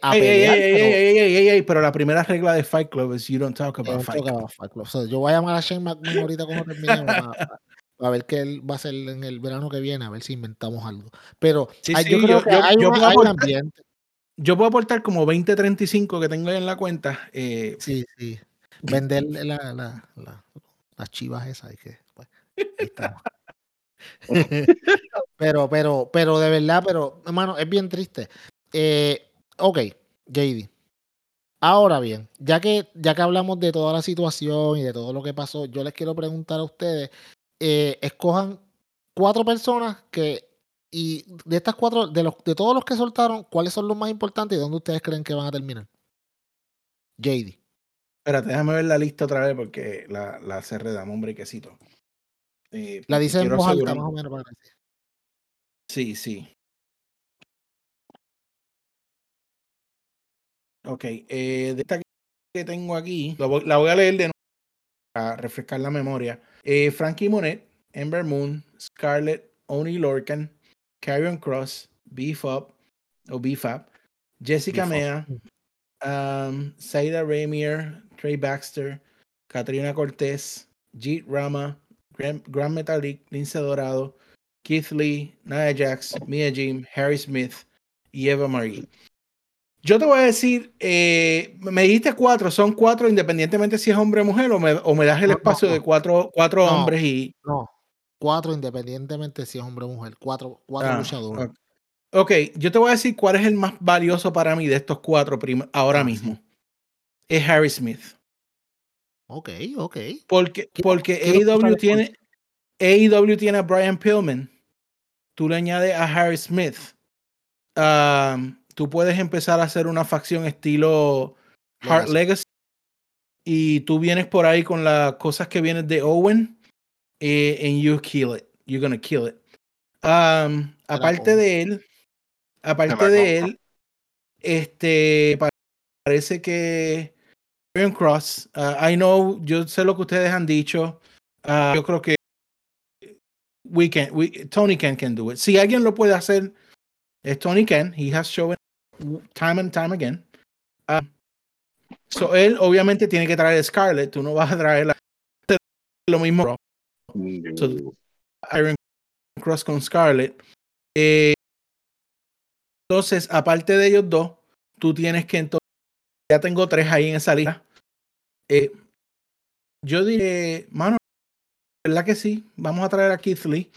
a Ey, pelear. ey, ey, pero- pero la primera regla de Fight Club es you don't talk Eh, about Fight toca Club. Fight Club. So, yo voy a llamar a Shane McMahon ahorita cuando terminemos a, a ver qué él va a hacer en el verano que viene, a ver si inventamos algo. Pero Sí, hay- sí, yo creo yo- que yo- hay, una- hay un ambiente. Yo puedo aportar como 2035 que tengo ahí en la cuenta. eh, Sí, sí. Vender la, la- la- las chivas esas. que, pues, ahí estamos. pero, pero, pero de verdad, pero, hermano, es bien triste. Eh, ok, JD. Ahora bien, ya que, ya que hablamos de toda la situación y de todo lo que pasó, yo les quiero preguntar a ustedes, eh, escojan cuatro personas que Y de estas cuatro, de, los, de todos los que soltaron, ¿cuáles son los más importantes y dónde ustedes creen que van a terminar? JD. Espérate, déjame ver la lista otra vez porque la, la cerré, dame un brequecito. Eh, La dice en voz alta, más o menos. Para sea. Sí, sí. Ok, eh, de esta que tengo aquí, la voy, la voy a leer de nuevo para refrescar la memoria. Eh, Frankie Monet, Ember Moon, Scarlett, Oni Lorcan, Carrion Cross, Beef Up, o Beefap, Jessica Beef. Mea, um, Saida Ramier, Trey Baxter, Katrina Cortez, Jeet Rama, Grand, Grand Metalik, Lince Dorado, Keith Lee, Nia Jax, Mia Jim, Harry Smith y Eva Marie. Yo te voy a decir, eh, me dijiste cuatro, son cuatro independientemente si es hombre o mujer, o me, o me das el No, no, espacio de cuatro, cuatro No. hombres y. No, cuatro independientemente si es hombre o mujer. Cuatro, cuatro Ah, luchadores. ok. Ok, yo te voy a decir cuál es el más valioso para mí de estos cuatro ahora Ah, mismo. Es Harry Smith. Ok, ok. Porque, ¿Qué- porque AEW tiene, AEW tiene a Brian Pillman. Tú le añades a Harry Smith. um, tú puedes empezar a hacer una facción estilo Heart Legacy. Legacy. Y tú vienes por ahí con las cosas que vienen de Owen. Eh, and you kill it. You're gonna kill it. Um, aparte de él, aparte de él, este pa- parece que Aaron Cross, uh, I know, yo sé lo que ustedes han dicho. uh, yo creo que we can, we, Tony Khan can do it. Si alguien lo puede hacer, es Tony Khan. He has shown time and time again. Uh, so él obviamente tiene que traer a Scarlett. Tú no vas a traer la- lo mismo. So- Iron Cross con Scarlett. Eh, entonces, aparte de ellos dos, tú tienes que entonces, ya tengo tres ahí en esa lista. Eh, yo diré, mano, ¿verdad que sí? Vamos a traer a Keith Lee,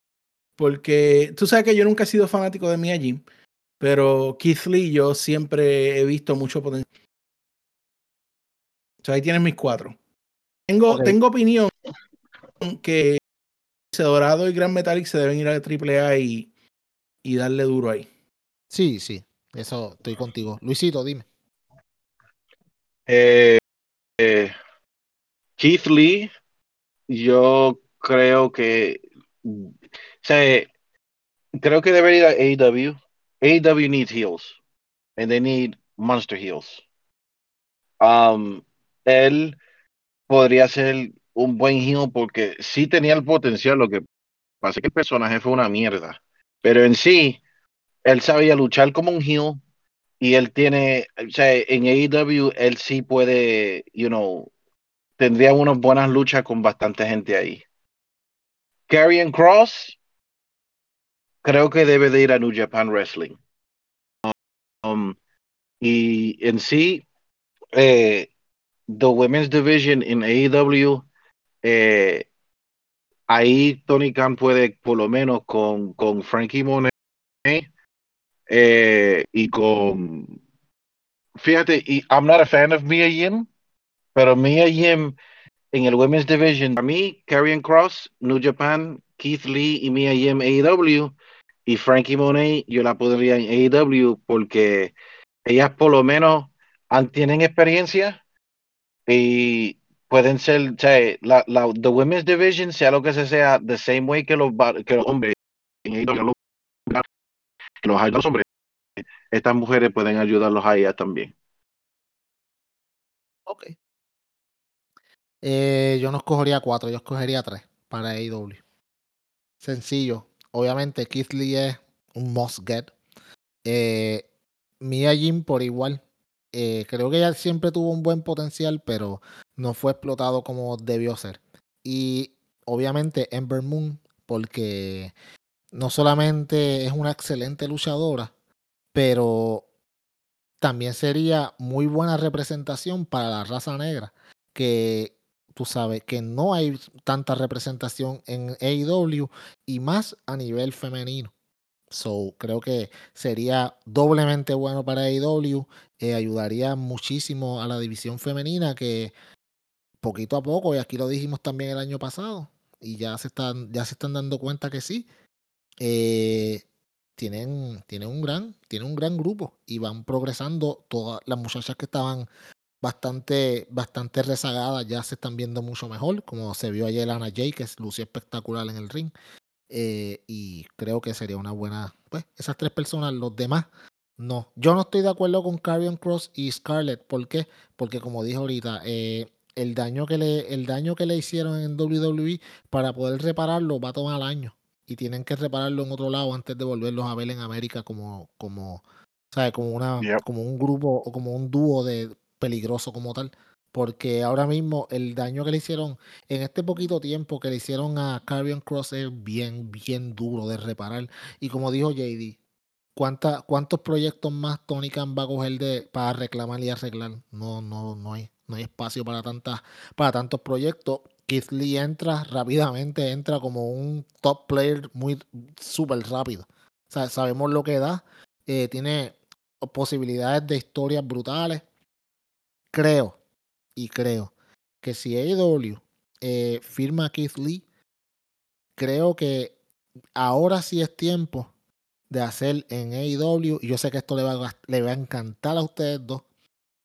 porque tú sabes que yo nunca he sido fanático de Mia Jim, pero Keith Lee yo siempre he visto mucho potencial. O sea, ahí tienes mis cuatro. Tengo, tengo opinión que Dorado y Gran Metallic se deben ir a AAA y, y darle duro ahí. Sí, sí. Eso estoy contigo. Luisito, dime. Eh, eh, Keith Lee, yo creo que, o sea, creo que debería ir a AEW. AEW needs heels, and they need monster heels. Um, él podría ser un buen heel porque sí tenía el potencial, lo que pasa es que el personaje fue una mierda, pero en sí, él sabía luchar como un heel y él tiene, o sea, en AEW él sí puede, you know, tendría unas buenas luchas con bastante gente ahí. Karrion Cross, creo que debe de ir a New Japan Wrestling. Um, y en sí, eh, the Women's Division en AEW, eh, ahí Tony Khan puede, por lo menos con, con Frankie Monet eh, y con, fíjate, y I'm not a fan of Mia Yim, pero Mia Yim en el Women's Division, a mí, Karrion Cross, New Japan, Keith Lee y Mia Yim AEW y Frankie Monet, yo la pondría en AEW porque ellas por lo menos tienen experiencia y pueden ser, o sea, la, la the Women's Division, sea lo que se sea, the same way que los, que los hombres, que los los hombres, estas mujeres pueden ayudarlos a ellas también. Ok. Eh, yo no escogería cuatro, yo escogería tres para AEW. Sencillo. Obviamente, Keith es un must get. Eh, Mia Jim por igual. Eh, creo que ella siempre tuvo un buen potencial, pero no fue explotado como debió ser. Y obviamente Ember Moon, porque no solamente es una excelente luchadora, pero también sería muy buena representación para la raza negra, que tú sabes que no hay tanta representación en AEW y más a nivel femenino. So, creo que sería doblemente bueno para AEW, eh, ayudaría muchísimo a la división femenina que poquito a poco, y aquí lo dijimos también el año pasado, y ya se están, ya se están dando cuenta que sí, eh, tienen, tienen, un gran, tienen un gran grupo y van progresando. Todas las muchachas que estaban bastante, bastante rezagadas ya se están viendo mucho mejor, como se vio ayer Ana Jay, que lució espectacular en el ring. Eh, y creo que sería una buena, pues, esas tres personas, los demás, no. Yo no estoy de acuerdo con Carrion Cross y Scarlett. ¿Por qué? Porque como dije ahorita, eh, el, daño que le, el daño que le hicieron en WWE, para poder repararlo, va a tomar años. Y tienen que repararlo en otro lado antes de volverlos a ver en América como, como, ¿sabes? Como, una, como un grupo o como un dúo de peligroso como tal porque ahora mismo el daño que le hicieron en este poquito tiempo que le hicieron a Carrion Cross es bien, bien duro de reparar. Y como dijo JD, ¿cuántos proyectos más Tony Khan va a coger de, para reclamar y arreglar? No, no, no hay, no hay espacio para tantas, para tantos proyectos. Keith Lee entra rápidamente, entra como un top player muy súper rápido. sabemos lo que da. Eh, tiene posibilidades de historias brutales. Creo, y creo que si AEW eh, firma a Keith Lee, creo que ahora sí es tiempo de hacer en AEW, y yo sé que esto le va, a, le va a encantar a ustedes dos,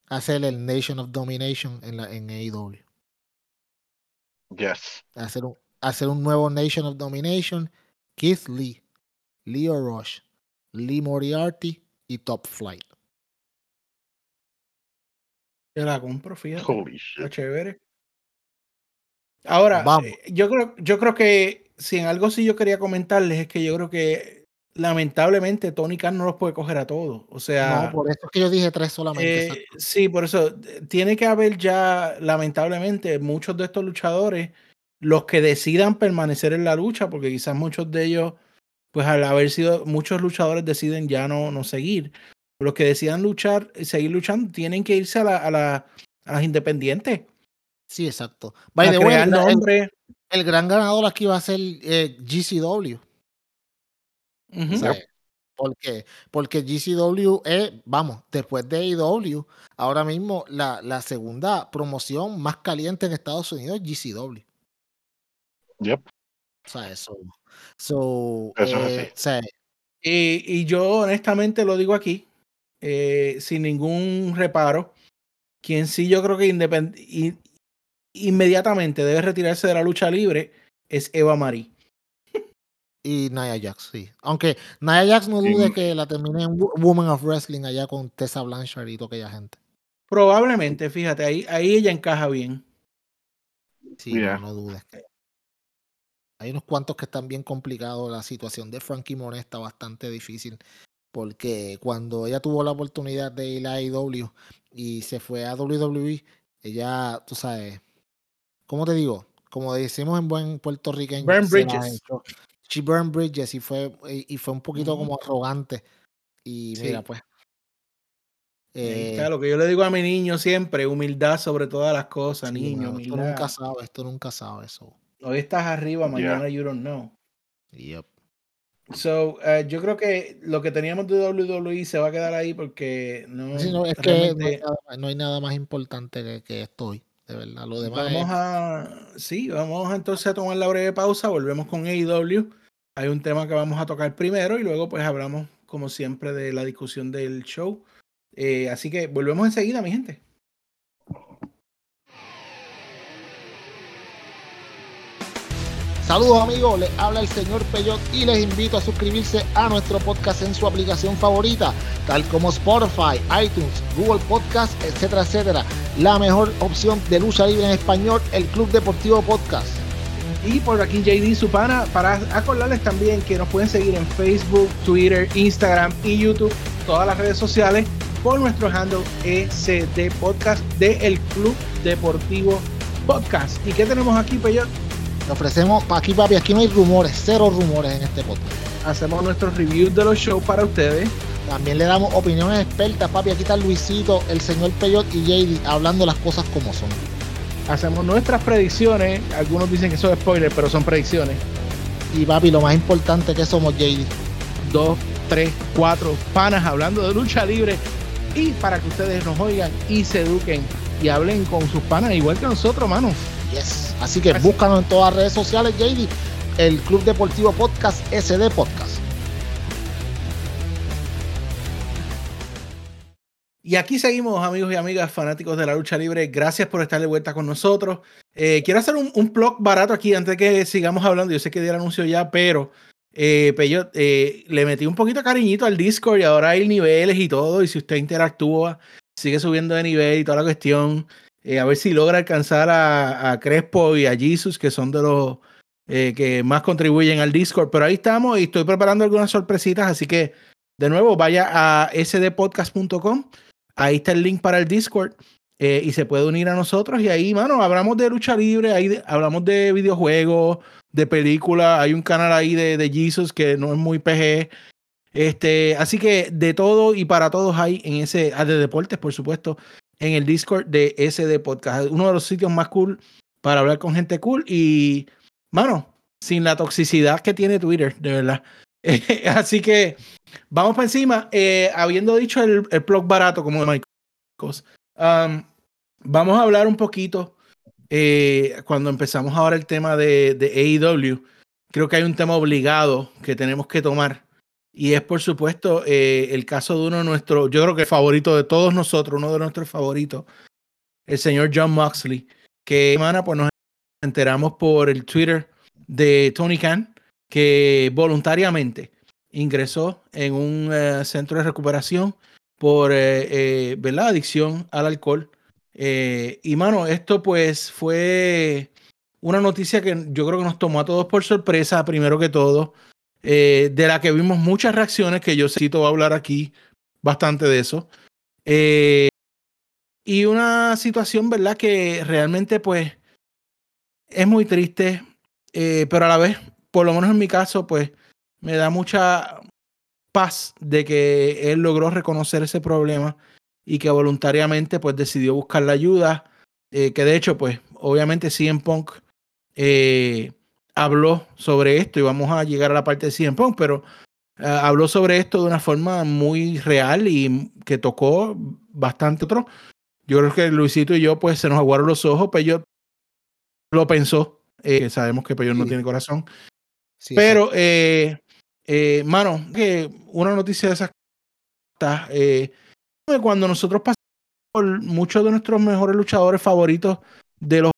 hacer el Nation of Domination en, la, en AEW. Yes. Hacer un, hacer un nuevo Nation of Domination, Keith Lee, Leo Rush, Lee Moriarty y Top Flight. Yo la compro, fíjate. chévere. Ahora, eh, yo creo, yo creo que si en algo sí yo quería comentarles es que yo creo que lamentablemente Tony Khan no los puede coger a todos. O sea. No, por eso es que yo dije tres solamente. Eh, sí, por eso. Tiene que haber ya, lamentablemente, muchos de estos luchadores, los que decidan permanecer en la lucha, porque quizás muchos de ellos, pues al haber sido, muchos luchadores deciden ya no, no seguir los que decidan luchar, seguir luchando, tienen que irse a, la, a, la, a las independientes. Sí, exacto. By the way, el, nombre. El, gran ganador aquí va a ser eh, GCW. ¿Por qué? Porque GCW es, vamos, después de AEW, ahora mismo la, la segunda promoción más caliente en Estados Unidos es GCW. Yep. O sea, eso. So, eso eh, o sea, y, y, yo honestamente lo digo aquí, eh, sin ningún reparo. Quien sí yo creo que inmediatamente debe retirarse de la lucha libre es Eva Marie. Y Nia Jax, sí. Aunque Nia Jax no dude que la termine en Woman of Wrestling allá con Tessa Blanchard y toda aquella gente. Probablemente, fíjate, ahí, ahí ella encaja bien. Sí, no, no, dudes. Hay unos cuantos que están bien complicados. La situación de Frankie Monet está bastante difícil porque cuando ella tuvo la oportunidad de ir a IW y se fue a WWE, ella, tú sabes, ¿cómo te digo? Como decimos en buen puertorriqueño, burn bridges. She burned bridges y fue, y fue un poquito como arrogante. Y mira, pues. Eh, lo que yo le digo a mi niño siempre, humildad sobre todas las cosas, niño. esto nunca sabe, esto nunca sabe eso. Hoy estás arriba, mañana you don't know. Yep. So, uh, yo creo que lo que teníamos de WWE se va a quedar ahí porque no. es que no hay, nada, más importante que, que esto hoy, de verdad. Lo demás vamos a. Sí, vamos entonces a tomar la breve pausa. Volvemos con AEW. Hay un tema que vamos a tocar primero y luego, pues, hablamos, como siempre, de la discusión del show. Eh, así que volvemos enseguida, mi gente. Saludos amigos, les habla el señor Peyot y les invito a suscribirse a nuestro podcast en su aplicación favorita, tal como Spotify, iTunes, Google Podcast, etcétera, etcétera. La mejor opción de lucha libre en español, el Club Deportivo Podcast. Y por aquí JD Supana, para acordarles también que nos pueden seguir en Facebook, Twitter, Instagram y YouTube, todas las redes sociales, por nuestro handle ECD Podcast de El Club Deportivo Podcast. ¿Y qué tenemos aquí, Peyot? Le ofrecemos, aquí papi, aquí no hay rumores, cero rumores en este podcast. Hacemos nuestros reviews de los shows para ustedes. También le damos opiniones expertas, papi. Aquí está Luisito, el señor Peyot y JD hablando las cosas como son. Hacemos nuestras predicciones. Algunos dicen que son spoilers, pero son predicciones. Y papi, lo más importante que somos JD. Dos, tres, cuatro panas hablando de lucha libre. Y para que ustedes nos oigan y se eduquen y hablen con sus panas igual que nosotros, mano. Así que búscanos en todas las redes sociales, JD, el Club Deportivo Podcast, SD Podcast. Y aquí seguimos, amigos y amigas fanáticos de la lucha libre. Gracias por estar de vuelta con nosotros. Eh, quiero hacer un, un blog barato aquí antes de que sigamos hablando. Yo sé que di el anuncio ya, pero eh, Pello, eh, le metí un poquito cariñito al Discord y ahora hay niveles y todo. Y si usted interactúa, sigue subiendo de nivel y toda la cuestión. A ver si logra alcanzar a, a, Crespo y a Jesus, que son de los que más contribuyen al Discord. Pero ahí estamos y estoy preparando algunas sorpresitas. Así que, de nuevo, vaya a sdpodcast.com Ahí está el link para el Discord eh, y se puede unir a nosotros. Y ahí, mano, hablamos de lucha libre, ahí hablamos de videojuegos, de películas. Hay un canal ahí de, de Jesus que no es muy PG. Este, así que de todo y para todos hay en ese, ah, de deportes, por supuesto, en el Discord de SD Podcast. Uno de los sitios más cool para hablar con gente cool y, mano, sin la toxicidad que tiene Twitter, de verdad. así que Vamos para encima. Eh, habiendo dicho el, el blog barato como de Michael, um, vamos a hablar un poquito eh, cuando empezamos ahora el tema de, de AEW. Creo que hay un tema obligado que tenemos que tomar. Y es, por supuesto, eh, el caso de uno de nuestros, yo creo que el favorito de todos nosotros, uno de nuestros favoritos, el señor John Moxley, que semana pues nos enteramos por el Twitter de Tony Khan, que voluntariamente ingresó en un uh, centro de recuperación por eh, eh, ¿verdad? adicción al alcohol. Eh, y mano, esto pues fue una noticia que yo creo que nos tomó a todos por sorpresa, primero que todo, de la que vimos muchas reacciones, que yo cito va a hablar aquí bastante de eso. y una situación, ¿verdad? Que realmente pues es muy triste, pero a la vez, por lo menos en mi caso, pues me da mucha paz de que él logró reconocer ese problema y que voluntariamente pues decidió buscar la ayuda, eh, que de hecho pues obviamente CM Punk eh, habló sobre esto y vamos a llegar a la parte de CM Punk, pero uh, habló sobre esto de una forma muy real y que tocó bastante otro. Yo creo que Luisito y yo pues se nos aguaron los ojos, pero yo lo pensó, eh, sabemos que Peyo sí. no tiene corazón. Sí, pero sí. Eh, mano, que una noticia de esas eh, cuando nosotros pasamos por muchos de nuestros mejores luchadores favoritos de los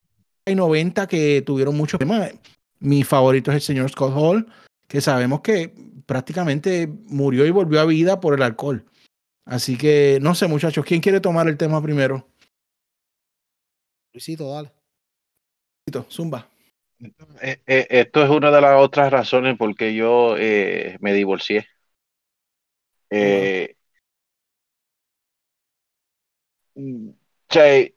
90 que tuvieron muchos temas. Mi favorito es el señor Scott Hall, que sabemos que prácticamente murió y volvió a vida por el alcohol. Así que no sé, muchachos, ¿quién quiere tomar el tema primero? Luisito, dale. Luisito, zumba. Eh, eh, esto es una de las otras razones por que yo eh, me divorcié. Che,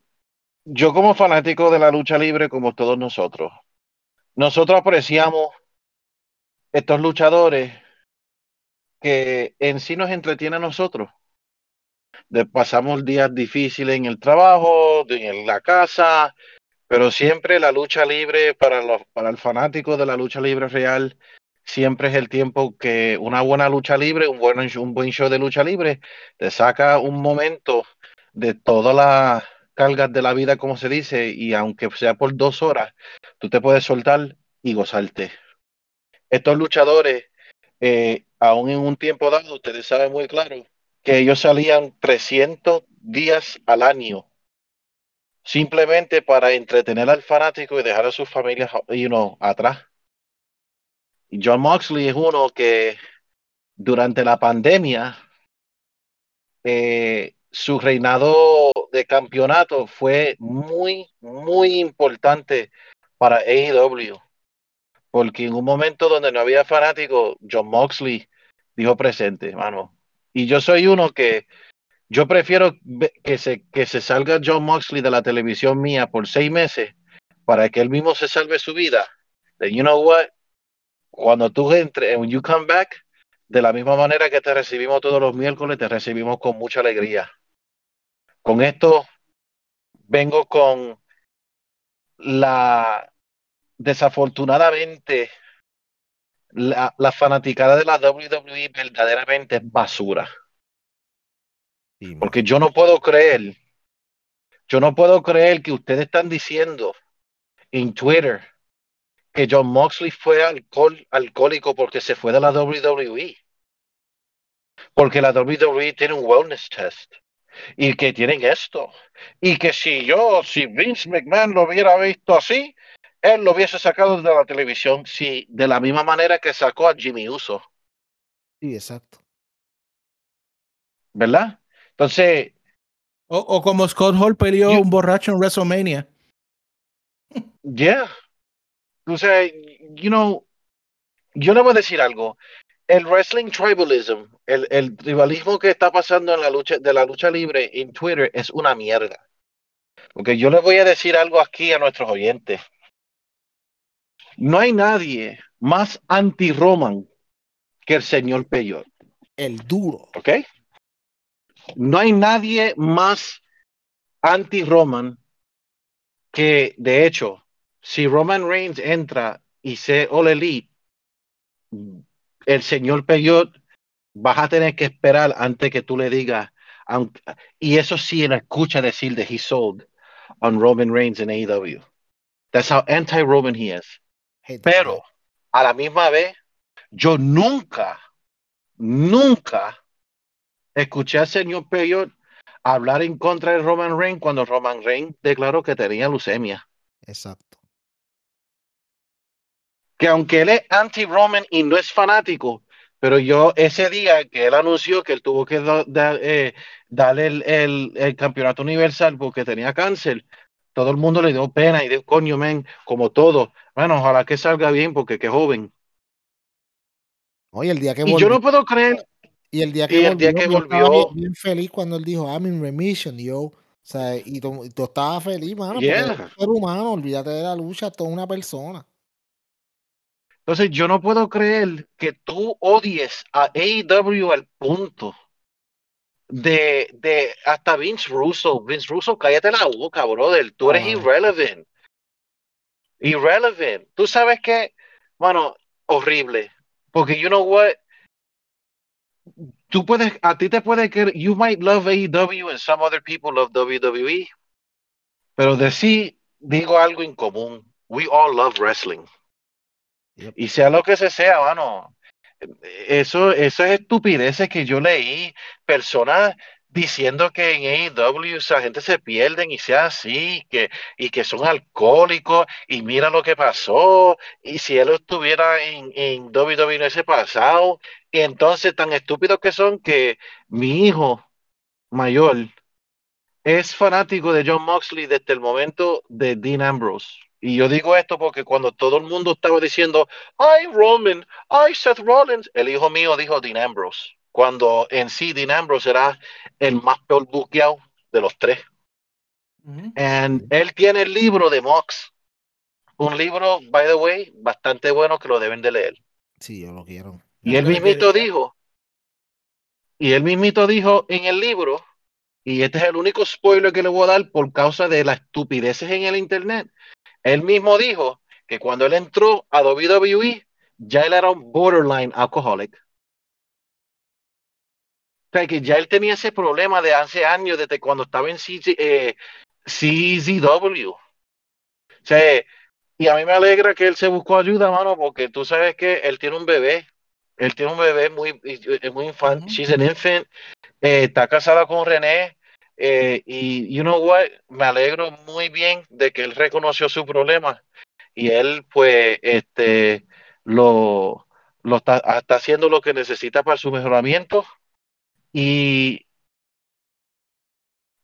yo como fanático de la lucha libre, como todos nosotros, nosotros apreciamos estos luchadores que en sí nos entretienen a nosotros. De, pasamos días difíciles en el trabajo, en la casa, pero siempre la lucha libre para, los, para el fanático de la lucha libre real, siempre es el tiempo que una buena lucha libre, un buen, un buen show de lucha libre, te saca un momento de todas las cargas de la vida, como se dice, y aunque sea por dos horas, tú te puedes soltar y gozarte. Estos luchadores, eh, aún en un tiempo dado, ustedes saben muy claro que ellos salían 300 días al año simplemente para entretener al fanático y dejar a sus familias you know, atrás. John Moxley es uno que durante la pandemia eh, su reinado de campeonato fue muy, muy importante para AEW. Porque en un momento donde no había fanáticos, John Moxley dijo presente, mano. Y yo soy uno que yo prefiero que se, que se salga John Moxley de la televisión mía por seis meses para que él mismo se salve su vida. Then you know what? Cuando tú entres, when you come back, de la misma manera que te recibimos todos los miércoles, te recibimos con mucha alegría. Con esto vengo con la desafortunadamente la, la fanaticada de la WWE verdaderamente es basura. Porque yo no puedo creer, yo no puedo creer que ustedes están diciendo en Twitter que John Moxley fue alcohol, alcohólico porque se fue de la WWE. Porque la WWE tiene un wellness test. y que tienen esto. Y que si yo, si Vince McMahon lo hubiera visto así, él lo hubiese sacado de la televisión, sí, de la misma manera que sacó a Jimmy Uso. Sí, exacto. ¿Verdad? Entonces. O, o como Scott Hall peleó un borracho en WrestleMania. Yeah. Entonces, you know, yo le voy a decir algo. El wrestling tribalism, el, el tribalismo que está pasando en la lucha de la lucha libre en Twitter es una mierda. Porque yo le voy a decir algo aquí a nuestros oyentes. No hay nadie más anti-Roman que el señor Peyot. El duro. ¿Ok? No hay nadie más anti-Roman que, de hecho, si Roman Reigns entra y se All Elite, el señor Peyot vas a tener que esperar antes que tú le digas, aunque, y eso sí lo escucha decir de he sold on Roman Reigns in AEW. That's how anti-Roman he is. Pero a la misma vez, yo nunca, nunca escuché al señor Peyot hablar en contra de Roman Reigns cuando Roman Reigns declaró que tenía leucemia. Exacto que aunque él es anti-Roman y no es fanático, pero yo ese día que él anunció que él tuvo que eh, darle el, campeonato universal porque tenía cáncer, todo el mundo le dio pena y dijo, coño, men, como todo. Bueno, ojalá que salga bien porque qué joven. Oye, el día que volvió. Y yo no puedo creer. Y el día que volvió, día que volvió bien, feliz cuando él dijo, I'm in remission, yo. O sea, y tú, estabas feliz, mano. Yeah. Porque ser humano, olvídate de la lucha, toda una persona. Entonces, yo no puedo creer que tú odies a AEW al punto de, de hasta Vince Russo. Vince Russo, cállate la boca, brother. Tú eres irrelevant. Irrelevant. Tú sabes que, bueno, horrible. Porque you know what? Tú puedes, a ti te puede que you might love AEW and some other people love WWE. Pero de sí digo algo en común. We all love wrestling. Y sea lo que se sea, mano. Eso, eso es estupideces que yo leí. Personas diciendo que en AEW esa gente se pierden y sea así, que, y que son alcohólicos, y mira lo que pasó, y si él estuviera en, en WWE ese pasado, y entonces tan estúpidos que son que mi hijo mayor es fanático de John Moxley desde el momento de Dean Ambrose. Y yo digo esto porque cuando todo el mundo estaba diciendo, ay Roman, ay Seth Rollins, el hijo mío dijo Dean Ambrose, cuando en sí Dean Ambrose era el más peor buqueado de los tres. Y él tiene el libro de Mox, un libro, by the way, bastante bueno que lo deben de leer. Sí, yo lo quiero. Y él mismito dijo, y él mismito dijo en el libro, y este es el único spoiler que le voy a dar por causa de las estupideces en el internet, él mismo dijo que cuando él entró a WWE, ya él era un borderline alcoholic. O sea, que ya él tenía ese problema de hace años, desde cuando estaba en CZW. Eh, o sea, y a mí me alegra que él se buscó ayuda, mano, porque tú sabes que él tiene un bebé. Él tiene un bebé muy, muy infante. She's an infant. Eh, está casada con René. Eh, y you know what, me alegro muy bien de que él reconoció su problema y él pues este lo, lo está, está haciendo lo que necesita para su mejoramiento y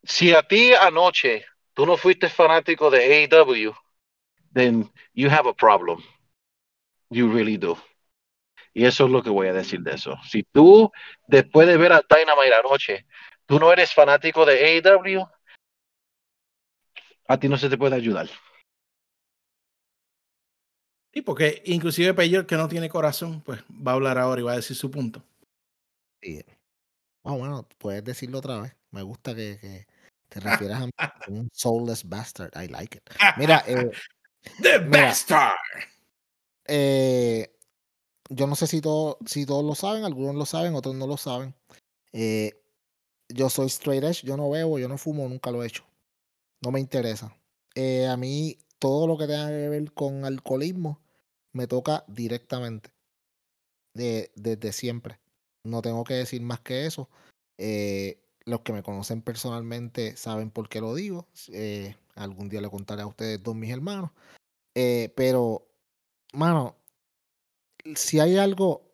si a ti anoche tú no fuiste fanático de AEW, then you have a problem. You really do. Y eso es lo que voy a decir de eso. Si tú, después de ver a Dynamite anoche, tú no eres fanático de AEW, a ti no se te puede ayudar. Sí, porque inclusive Peyor, que no tiene corazón, pues va a hablar ahora y va a decir su punto. Sí. Oh, bueno, puedes decirlo otra vez. Me gusta que, te refieras a un soulless bastard. I like it. Mira, eh, The Bastard. Eh, yo no sé si, todo, si todos lo saben, algunos lo saben, otros no lo saben. Eh, yo soy straight edge, yo no bebo, yo no fumo, nunca lo he hecho. No me interesa. Eh, a mí todo lo que tenga que ver con alcoholismo me toca directamente. De, desde siempre. No tengo que decir más que eso. Eh, Los que me conocen personalmente saben por qué lo digo. Eh, algún día le contaré a ustedes dos mis hermanos. Eh, pero, mano, si hay algo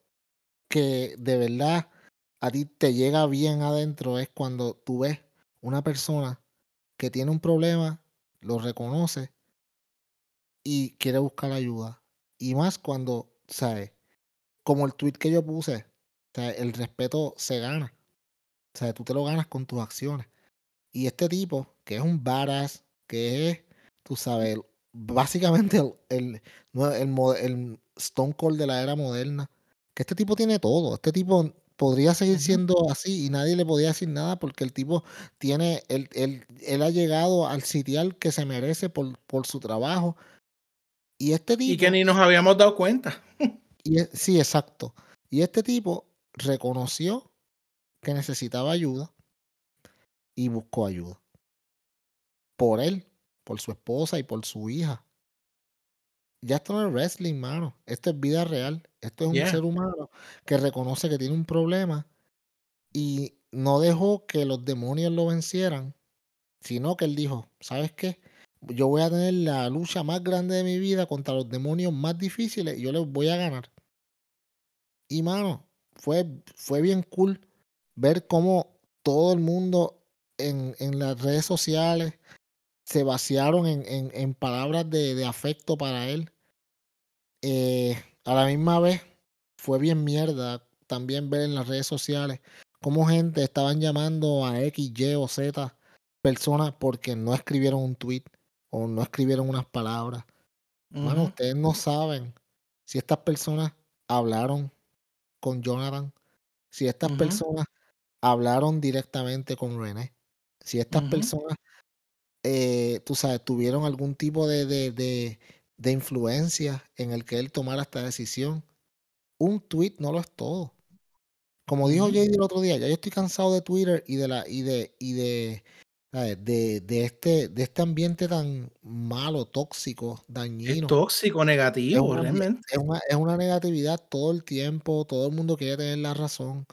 que de verdad a ti te llega bien adentro es cuando tú ves una persona que tiene un problema, lo reconoce y quiere buscar ayuda. Y más cuando, ¿sabes? Como el tweet que yo puse, el respeto se gana. O sea, tú te lo ganas con tus acciones. Y este tipo, que es un badass, que es, tú sabes, básicamente el, el, el, Stone Cold de la era moderna, que este tipo tiene todo. Este tipo podría seguir siendo así y nadie le podía decir nada porque el tipo tiene, él, él, él ha llegado al sitial que se merece por, por su trabajo. Y este tipo... Y que ni nos habíamos dado cuenta. Y, sí, exacto. Y este tipo reconoció que necesitaba ayuda y buscó ayuda. Por él, por su esposa y por su hija. Ya esto no es wrestling, mano. Esto es vida real. Esto es un ser humano que reconoce que tiene un problema y no dejó que los demonios lo vencieran, sino que él dijo, ¿sabes qué? Yo voy a tener la lucha más grande de mi vida contra los demonios más difíciles y yo les voy a ganar. Y mano, fue, fue bien cool ver cómo todo el mundo en, en las redes sociales se vaciaron en, en, en palabras de, de, afecto para él. Eh, a la misma vez fue bien mierda también ver en las redes sociales cómo gente estaban llamando a X, Y o Z personas porque no escribieron un tweet o no escribieron unas palabras. Bueno, ustedes no saben si estas personas hablaron con Jonathan, si estas personas hablaron directamente con René. Si estas personas, eh, tú sabes, tuvieron algún tipo de, de, de, de, influencia en el que él tomara esta decisión, un tweet no lo es todo. Como dijo JD el otro día, ya yo estoy cansado de Twitter y de la y de y de, de, de, este de este ambiente tan malo, tóxico, dañino. Es tóxico, negativo, realmente. Es una, es una negatividad todo el tiempo, todo el mundo quiere tener la razón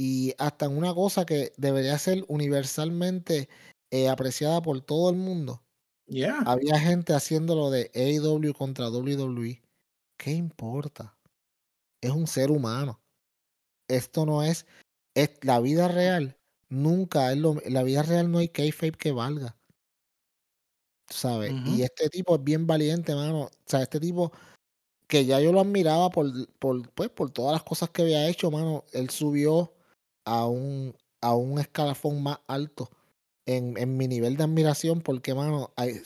y hasta en una cosa que debería ser universalmente eh, apreciada por todo el mundo. Había gente haciéndolo de AEW contra WWE. ¿Qué importa? Es un ser humano. Esto no es, es la vida real. Nunca es lo, la vida real no hay kayfabe que valga. ¿Sabes? Y este tipo es bien valiente, mano. O sea, este tipo que ya yo lo admiraba por, por, pues, por todas las cosas que había hecho, mano. Él subió a un, a un escalafón más alto en, en mi nivel de admiración porque, mano, hay,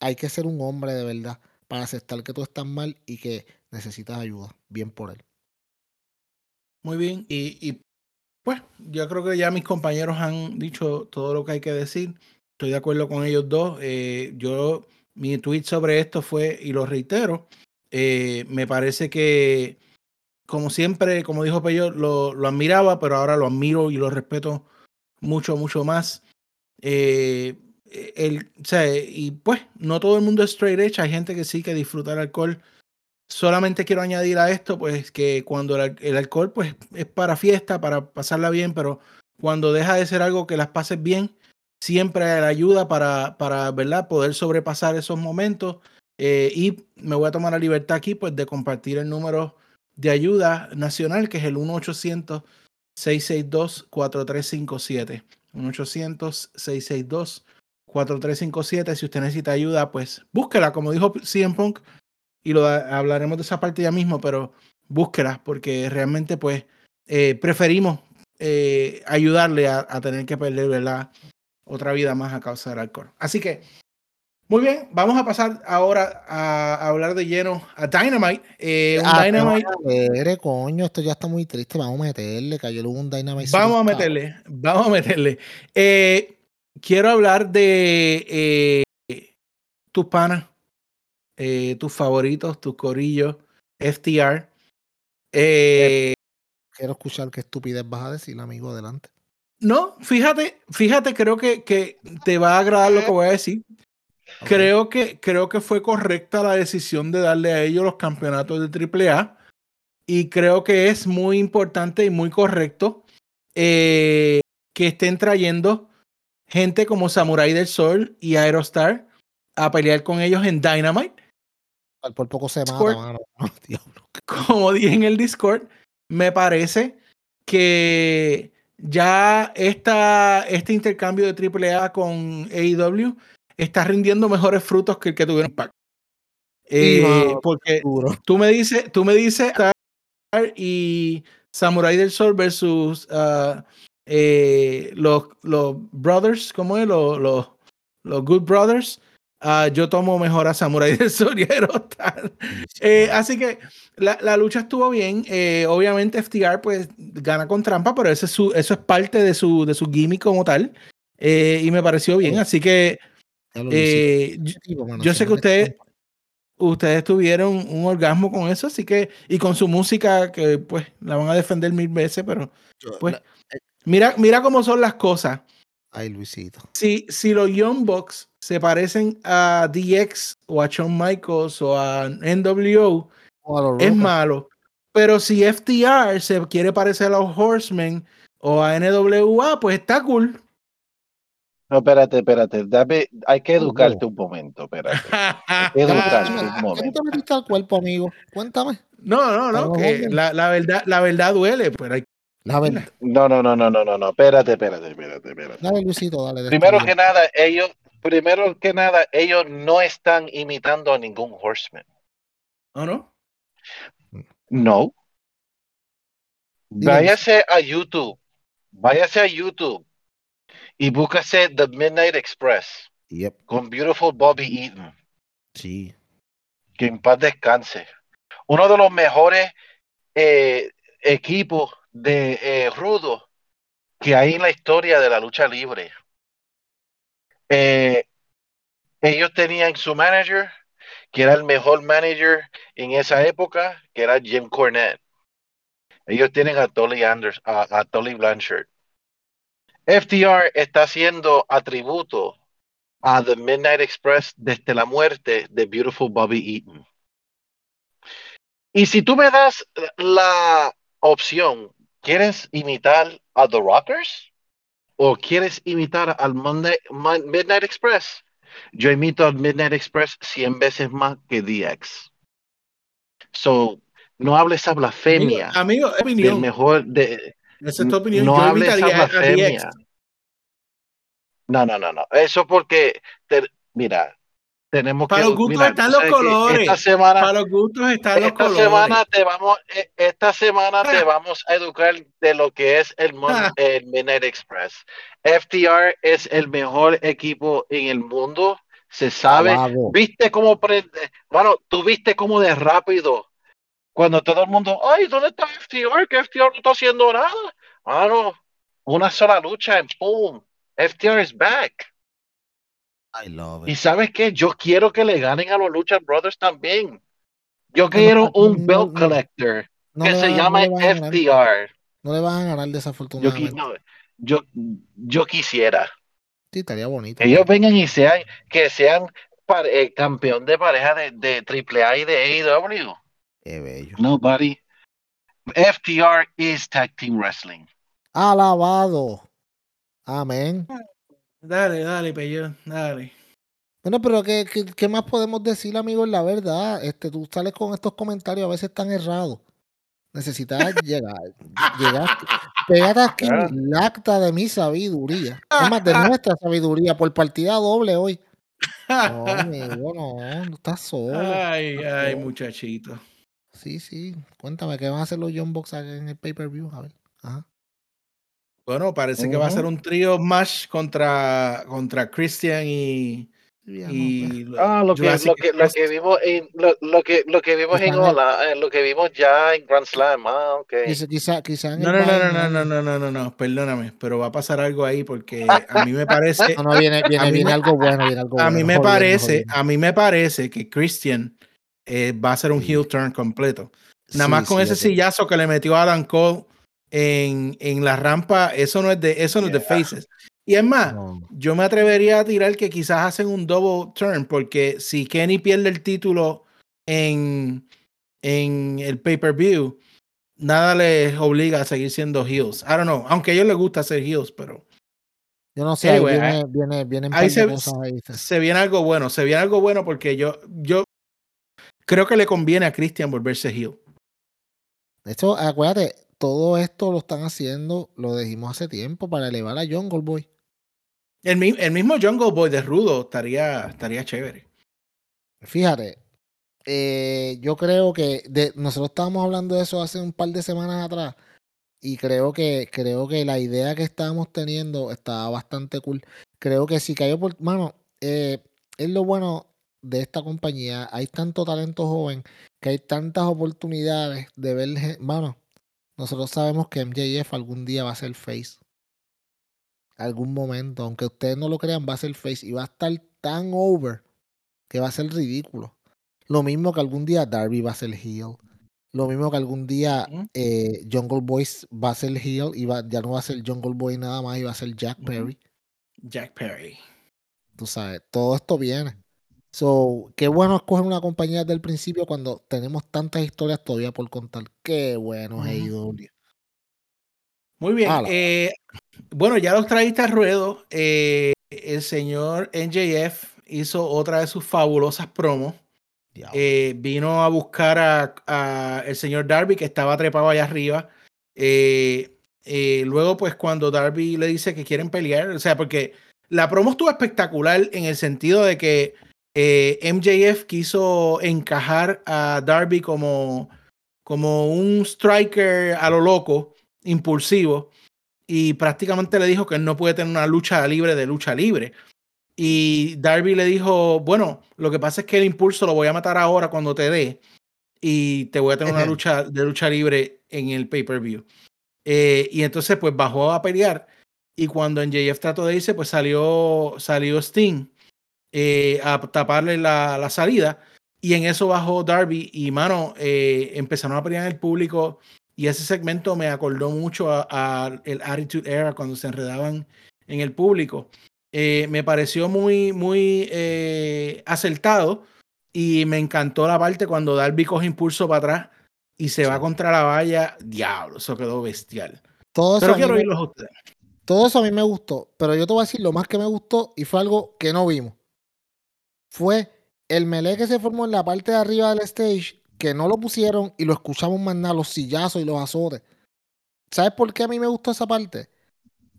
hay que ser un hombre de verdad para aceptar que tú estás mal y que necesitas ayuda. Bien por él. Muy bien, y, y, pues yo creo que ya mis compañeros han dicho todo lo que hay que decir. Estoy de acuerdo con ellos dos. Eh, yo, mi tweet sobre esto fue, y lo reitero, eh, me parece que como siempre, como dijo Peyo, lo, admiraba, pero ahora lo admiro y lo respeto mucho, mucho más. Eh, el, o sea, y pues, no todo el mundo es straight edge, hay gente que sí que disfruta alcohol. Solamente quiero añadir a esto, pues, que cuando el, alcohol, pues, es para fiesta, para pasarla bien, pero cuando deja de ser algo que las pases bien, siempre hay ayuda para, para, ¿verdad?, poder sobrepasar esos momentos. Eh, y me voy a tomar la libertad aquí, pues, de compartir el número de ayuda nacional, que es el 1-800-662-4357. 1-800-662-4357. Si usted necesita ayuda, pues búsquela, como dijo CM Punk, y lo hablaremos de esa parte ya mismo, pero búsquela, porque realmente, pues, eh, preferimos eh, ayudarle a, a, tener que perder, ¿verdad? Otra vida más a causa del alcohol. Así que muy bien, vamos a pasar ahora a, hablar de lleno a Dynamite. Eh, un ah, Dynamite. coño, esto ya está muy triste. Vamos a meterle, cayó un Dynamite. Vamos a meterle, vamos a meterle. Eh, quiero hablar de tus panas, eh, tus favoritos, tus corillos, FTR. Eh, quiero escuchar qué estupidez vas a decir, amigo, adelante. No, fíjate, fíjate, creo que, que te va a agradar lo que voy a decir. Creo, que, creo que fue correcta la decisión de darle a ellos los campeonatos de AAA. Y creo que es muy importante y muy correcto. Eh, que estén trayendo gente como Samurai del Sol y Aerostar a pelear con ellos en Dynamite. Por poco se mata, Discord. mano. Diablo. Como dije en el Discord, me parece que ya esta, este intercambio de AAA con AEW está rindiendo mejores frutos que el que tuvieron. Sí, Eh, porque tú me dices, tú me dices y Samurai del Sol versus ah, eh, los, los brothers, ¿cómo es? Los, los, los Good Brothers. Ah, yo tomo mejor a Samurai del Aerostar. Eh, así que la, la lucha estuvo bien. Eh, obviamente FTR pues gana con trampa, pero ese es su, eso es parte de su, de su gimmick como tal. Eh, y me pareció bien. Así que eh, yo- yo sé que ustedes, ustedes tuvieron un orgasmo con eso, así que, y con su música, que pues la van a defender mil veces, pero pues, la- mira, mira cómo son las cosas. Ay, Luisito. Si, si los Young Bucks se parecen a DX o a Shawn Michaels o a NWO, O a los es malo. Pero si FTR se quiere parecer a los Horsemen o a NWA, pues está cool. No, espérate, espérate. dame- hay que educarte un momento, espérate. Hay que educarte un ¿Qué momento. te metiste al cuerpo, amigo? Cuéntame. No, no, no, que la, la verdad, la verdad duele, pero hay No, no, no, no, no, no, no. Espérate, espérate, espérate, espérate. Dale, Luisito, dale. Primero que nada, ellos, primero que nada, ellos no están imitando a ningún horseman. ¿o no? No. Váyase a YouTube. Váyase a YouTube y búscase The Midnight Express Yep. con Beautiful Bobby Eaton. Sí. Que en paz descanse. Uno de los mejores eh, equipos de eh, rudo que hay en la historia de la lucha libre. Eh, ellos tenían su manager, que era el mejor manager en esa época, que era Jim Cornette. Ellos tienen a Tolly Anders, a, a Blanchard. FTR está haciendo atributo a The Midnight Express desde la muerte de Beautiful Bobby Eaton. Y si tú me das la opción, ¿quieres imitar a The Rockers? ¿O quieres imitar al Monday, Mon- Midnight Express? Yo imito al Midnight Express 100 veces más que DX. So, no hables a blasfemia Amigo, amigo, del opinión. mejor de, Esa es tu opinión. no Yo hables a blasfemia. No, no, no, no. Eso porque, te- mira, tenemos Para que. los gustos mira, están los colores. Esta semana, Para los gustos están los esta colores. semana te vamos, eh, esta semana te vamos a educar de lo que es el, Ah. el Midnight Express. FTR es el mejor equipo en el mundo. Se sabe. ¿Viste cómo prende? Bueno, tú viste cómo de rápido. Cuando todo el mundo, ay, ¿dónde está FTR? Que FTR no está haciendo nada. Mano, una sola lucha en boom. FTR is back. I love Y sabes qué? Yo quiero que le ganen a los Lucha Brothers también. Yo no, quiero un no, belt no, collector No que se van- llama. FTR. No le van a ganar Yo, desafortunadamente. no, yo, yo quisiera Sí, estaría bonito. que ellos vengan y sean, que sean pare- eh, campeón de pareja de, de AAA y de AEW. Qué bello. Nobody. FTR is tag team wrestling. Alabado. Amén. Dale, dale, Pello, dale. Bueno, pero ¿qué, qué, qué más podemos decir, amigos? La verdad, este, tú sales con estos comentarios a veces tan errados. Necesitas llegar, llegar, pégate aquí, Ah. lacta de mi sabiduría. Es más, de nuestra sabiduría, por partida doble hoy. No, amigo, no, no estás solo. Ay, estás ay, solo. muchachito. Sí, sí. Cuéntame, ¿qué van a hacer los John Box en el pay-per-view? A ver. Ajá. Bueno, parece que va a ser un trío match contra, contra Christian y, pues. y Ah, lo que, Jurassic lo que, lo Express. que vimos en, lo, lo que, lo que vimos en Ola, eh, lo que vimos ya en Grand Slam, ah, ok. Quizá, quizá, quizá No, no, no, no, no, no, no, no, no, no, perdóname, pero va a pasar algo ahí porque a mí me parece, No, no, viene, viene, A mí viene me- algo bueno, viene algo a bueno. mí me parece, a mí me parece que Christian eh, va a ser un Sí. heel turn completo. Nada Sí, más con sí, ese sillazo que le metió a Adam Cole en, en la rampa, eso no es de, eso no es de faces. Y es más, No. yo me atrevería a tirar que quizás hacen un double turn, porque si Kenny pierde el título en, en el pay-per-view, nada les obliga a seguir siendo heels. I don't know, aunque a ellos les gusta ser heels, pero Yo no sé, Anyway, ahí viene, viene, se- ahí. se viene algo bueno, se viene algo bueno porque yo, yo creo que le conviene a Christian volverse heel. De hecho, acuérdate, todo esto lo están haciendo, lo dijimos hace tiempo, para elevar a Jungle Boy. El, mi- el mismo Jungle Boy de Rudo estaría, estaría chévere. Fíjate, eh, yo creo que de, nosotros estábamos hablando de eso hace un par de semanas atrás y creo que creo que la idea que estábamos teniendo estaba bastante cool. Creo que si cayó por mano, eh, es lo bueno de esta compañía. Hay tanto talento joven que hay tantas oportunidades de ver, mano. Nosotros sabemos que MJF algún día va a ser face. Algún momento, aunque ustedes no lo crean, va a ser face y va a estar tan over que va a ser ridículo. Lo mismo que algún día Darby va a ser heel. Lo mismo que algún día eh, Jungle Boy va a ser heel y va- ya no va a ser Jungle Boy nada más y va a ser Jack. Perry. Jack Perry. Tú sabes, todo esto viene. So, qué bueno escoger una compañía desde el principio cuando tenemos tantas historias todavía por contar. Qué bueno Ujú. AEW. Muy bien. Eh, bueno, ya los traíste al ruedo. eh, el señor NJF hizo otra de sus fabulosas promos. Eh, vino a buscar a, a el señor Darby que estaba trepado allá arriba. Luego, pues, cuando Darby le dice que quieren pelear, o sea, porque la promo estuvo espectacular en el sentido de que eh, MJF quiso encajar a Darby como, como un striker a lo loco, impulsivo, y prácticamente le dijo que él no puede tener una lucha libre de lucha libre. Y Darby le dijo, bueno, lo que pasa es que el impulso lo voy a matar ahora cuando te dé y te voy a tener una lucha de lucha libre en el pay-per-view. Eh, y entonces pues bajó a pelear y cuando en JF trató de irse pues salió, salió Sting eh, a taparle la, la salida y en eso bajó Darby y mano, eh, empezaron a pelear en el público y ese segmento me acordó mucho a, a el Attitude Era cuando se enredaban en el público. Eh, me pareció muy, muy eh, acertado y me encantó la parte cuando Darby coge impulso para atrás y se va Sí. contra la valla. Diablo, eso quedó bestial. Todo Pero quiero oírlos a ustedes. todo eso a mí me gustó, pero yo te voy a decir lo más que me gustó y fue algo que no vimos. Fue el melee que se formó en la parte de arriba del stage, que no lo pusieron y lo escuchamos más nada, los sillazos y los azotes. ¿Sabes por qué a mí me gustó esa parte?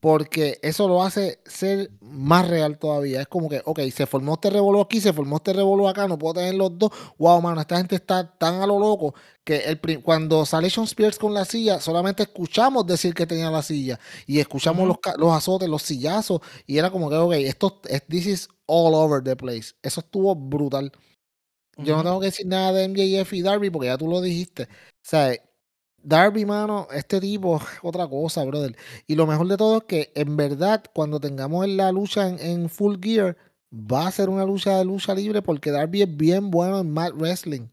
Porque eso lo hace ser más real todavía. Es como que, ok, se formó este revolú aquí, se formó este revolú acá, no puedo tener los dos. Wow, mano, esta gente está tan a lo loco que el, cuando sale Sean Spears con la silla, solamente escuchamos decir que tenía la silla y escuchamos los, los azotes, los sillazos y era como que, ok, esto, es- this is all over the place. Eso estuvo brutal. Yo no tengo que decir nada de MJF y Darby porque ya tú lo dijiste. O sea, Darby, mano, este tipo es otra cosa, brother. Y lo mejor de todo es que en verdad, cuando tengamos la lucha en, Full Gear, va a ser una lucha de lucha libre porque Darby es bien bueno en mat wrestling.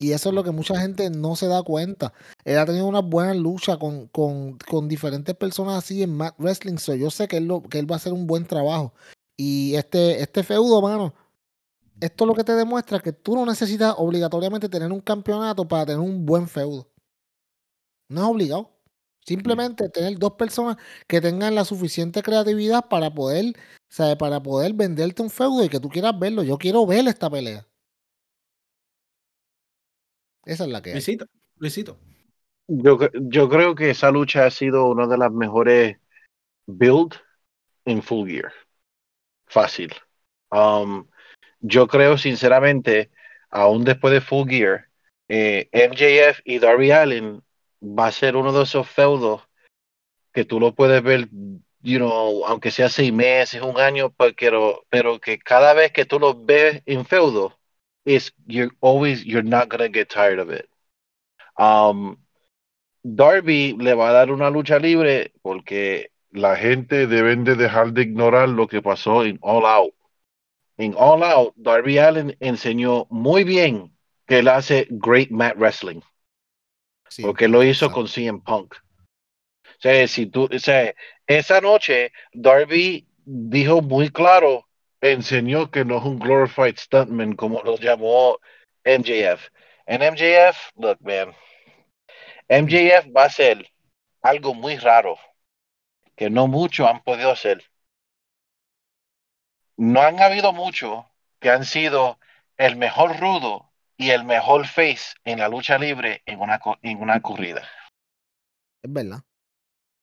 Y eso es lo que mucha gente no se da cuenta. Él ha tenido una buena lucha con, con, con diferentes personas así en mat wrestling. So yo sé que él, que él va a hacer un buen trabajo. Y este, este feudo, mano, esto lo que te demuestra que tú no necesitas obligatoriamente tener un campeonato para tener un buen feudo. No es obligado. Simplemente tener dos personas que tengan la suficiente creatividad para poder, ¿sabe? para poder venderte un feudo y que tú quieras verlo. Yo quiero ver esta pelea. Esa es la que hay. Luisito, Luisito. Yo, yo creo que esa lucha ha sido una de las mejores build en Full Gear. Fácil. Um, yo creo sinceramente, aún después de Full Gear, eh, MJF y Darby Allen va a ser uno de esos feudos que tú lo puedes ver, you know, aunque sea seis meses, un año, pa- pero, pero que cada vez que tú lo ves en feudo, is you're always you're not gonna get tired of it. Um, Darby le va a dar una lucha libre porque la gente deben de dejar de ignorar lo que pasó en All Out. En All Out, Darby Allen enseñó muy bien que él hace great mat wrestling, Sí, porque lo hizo con CM Punk. O sea, si tú, o sea, esa noche Darby dijo muy claro, enseñó que no es un glorified stuntman como lo llamó MJF. And MJF, look, man, MJF va a ser algo muy raro que no muchos han podido hacer. No han habido muchos que han sido el mejor rudo y el mejor face en la lucha libre en una, en una corrida. Es verdad.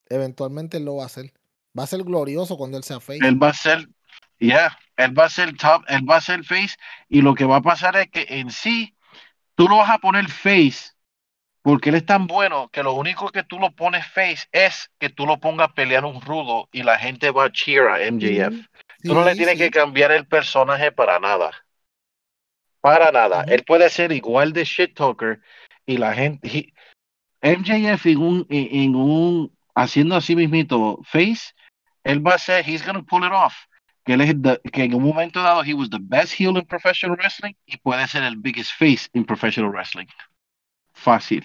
Eventualmente él lo va a hacer. Va a ser glorioso cuando él sea face. Él va a ser, ya, él va a ser top, él va a ser face y lo que va a pasar es que en sí tú lo vas a poner face porque él es tan bueno que lo único que tú lo pones face es que tú lo pongas a pelear un rudo y la gente va a cheer a MJF. tú no le tienes que cambiar el personaje para nada. Para nada. Él puede ser igual de shit talker y la gente. MJF en un, en un haciendo así mismito face, él va a ser, he's gonna pull it off. Que, él es que en un momento dado he was the best heel in professional wrestling y puede ser el biggest face in professional wrestling. Fácil.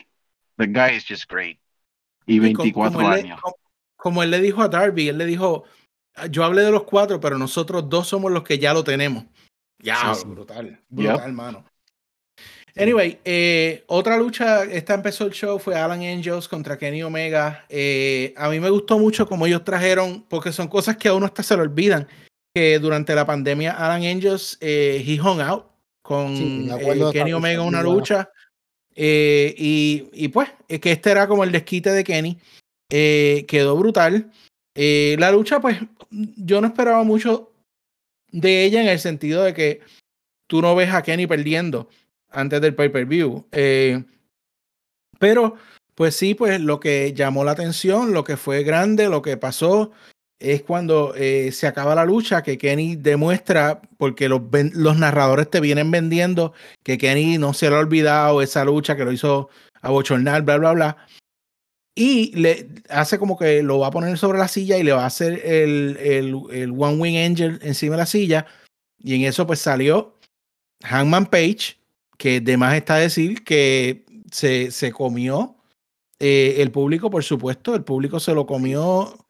The guy is just great. Y 24 como años. Él, como, él le dijo a Darby, él le dijo, yo hablé de los cuatro, pero nosotros dos somos los que ya lo tenemos. Ya, brutal, brutal, hermano. Anyway, eh, otra lucha, esta empezó el show, fue Alan Angels contra Kenny Omega. Eh, a mí me gustó mucho como ellos trajeron, porque son cosas que a uno hasta se le olvidan, que durante la pandemia Alan Angels, eh, he hung out con Kenny Omega en una lucha. y, y, pues, que este era como el desquite de Kenny. quedó brutal. la lucha, pues, yo no esperaba mucho de ella en el sentido de que tú no ves a Kenny perdiendo antes del pay-per-view. Eh, pero, pues sí, pues lo que llamó la atención, lo que fue grande, lo que pasó, es cuando eh, se acaba la lucha, que Kenny demuestra, porque los, los narradores te vienen vendiendo, que Kenny no se le ha olvidado esa lucha, que lo hizo abochornar, bla, bla, bla. Y le hace como que lo va a poner sobre la silla y le va a hacer el, el, el One Wing Angel encima de la silla. Y en eso pues salió Hangman Page, que de más está decir que se, se comió eh, el público, por supuesto, el público se lo comió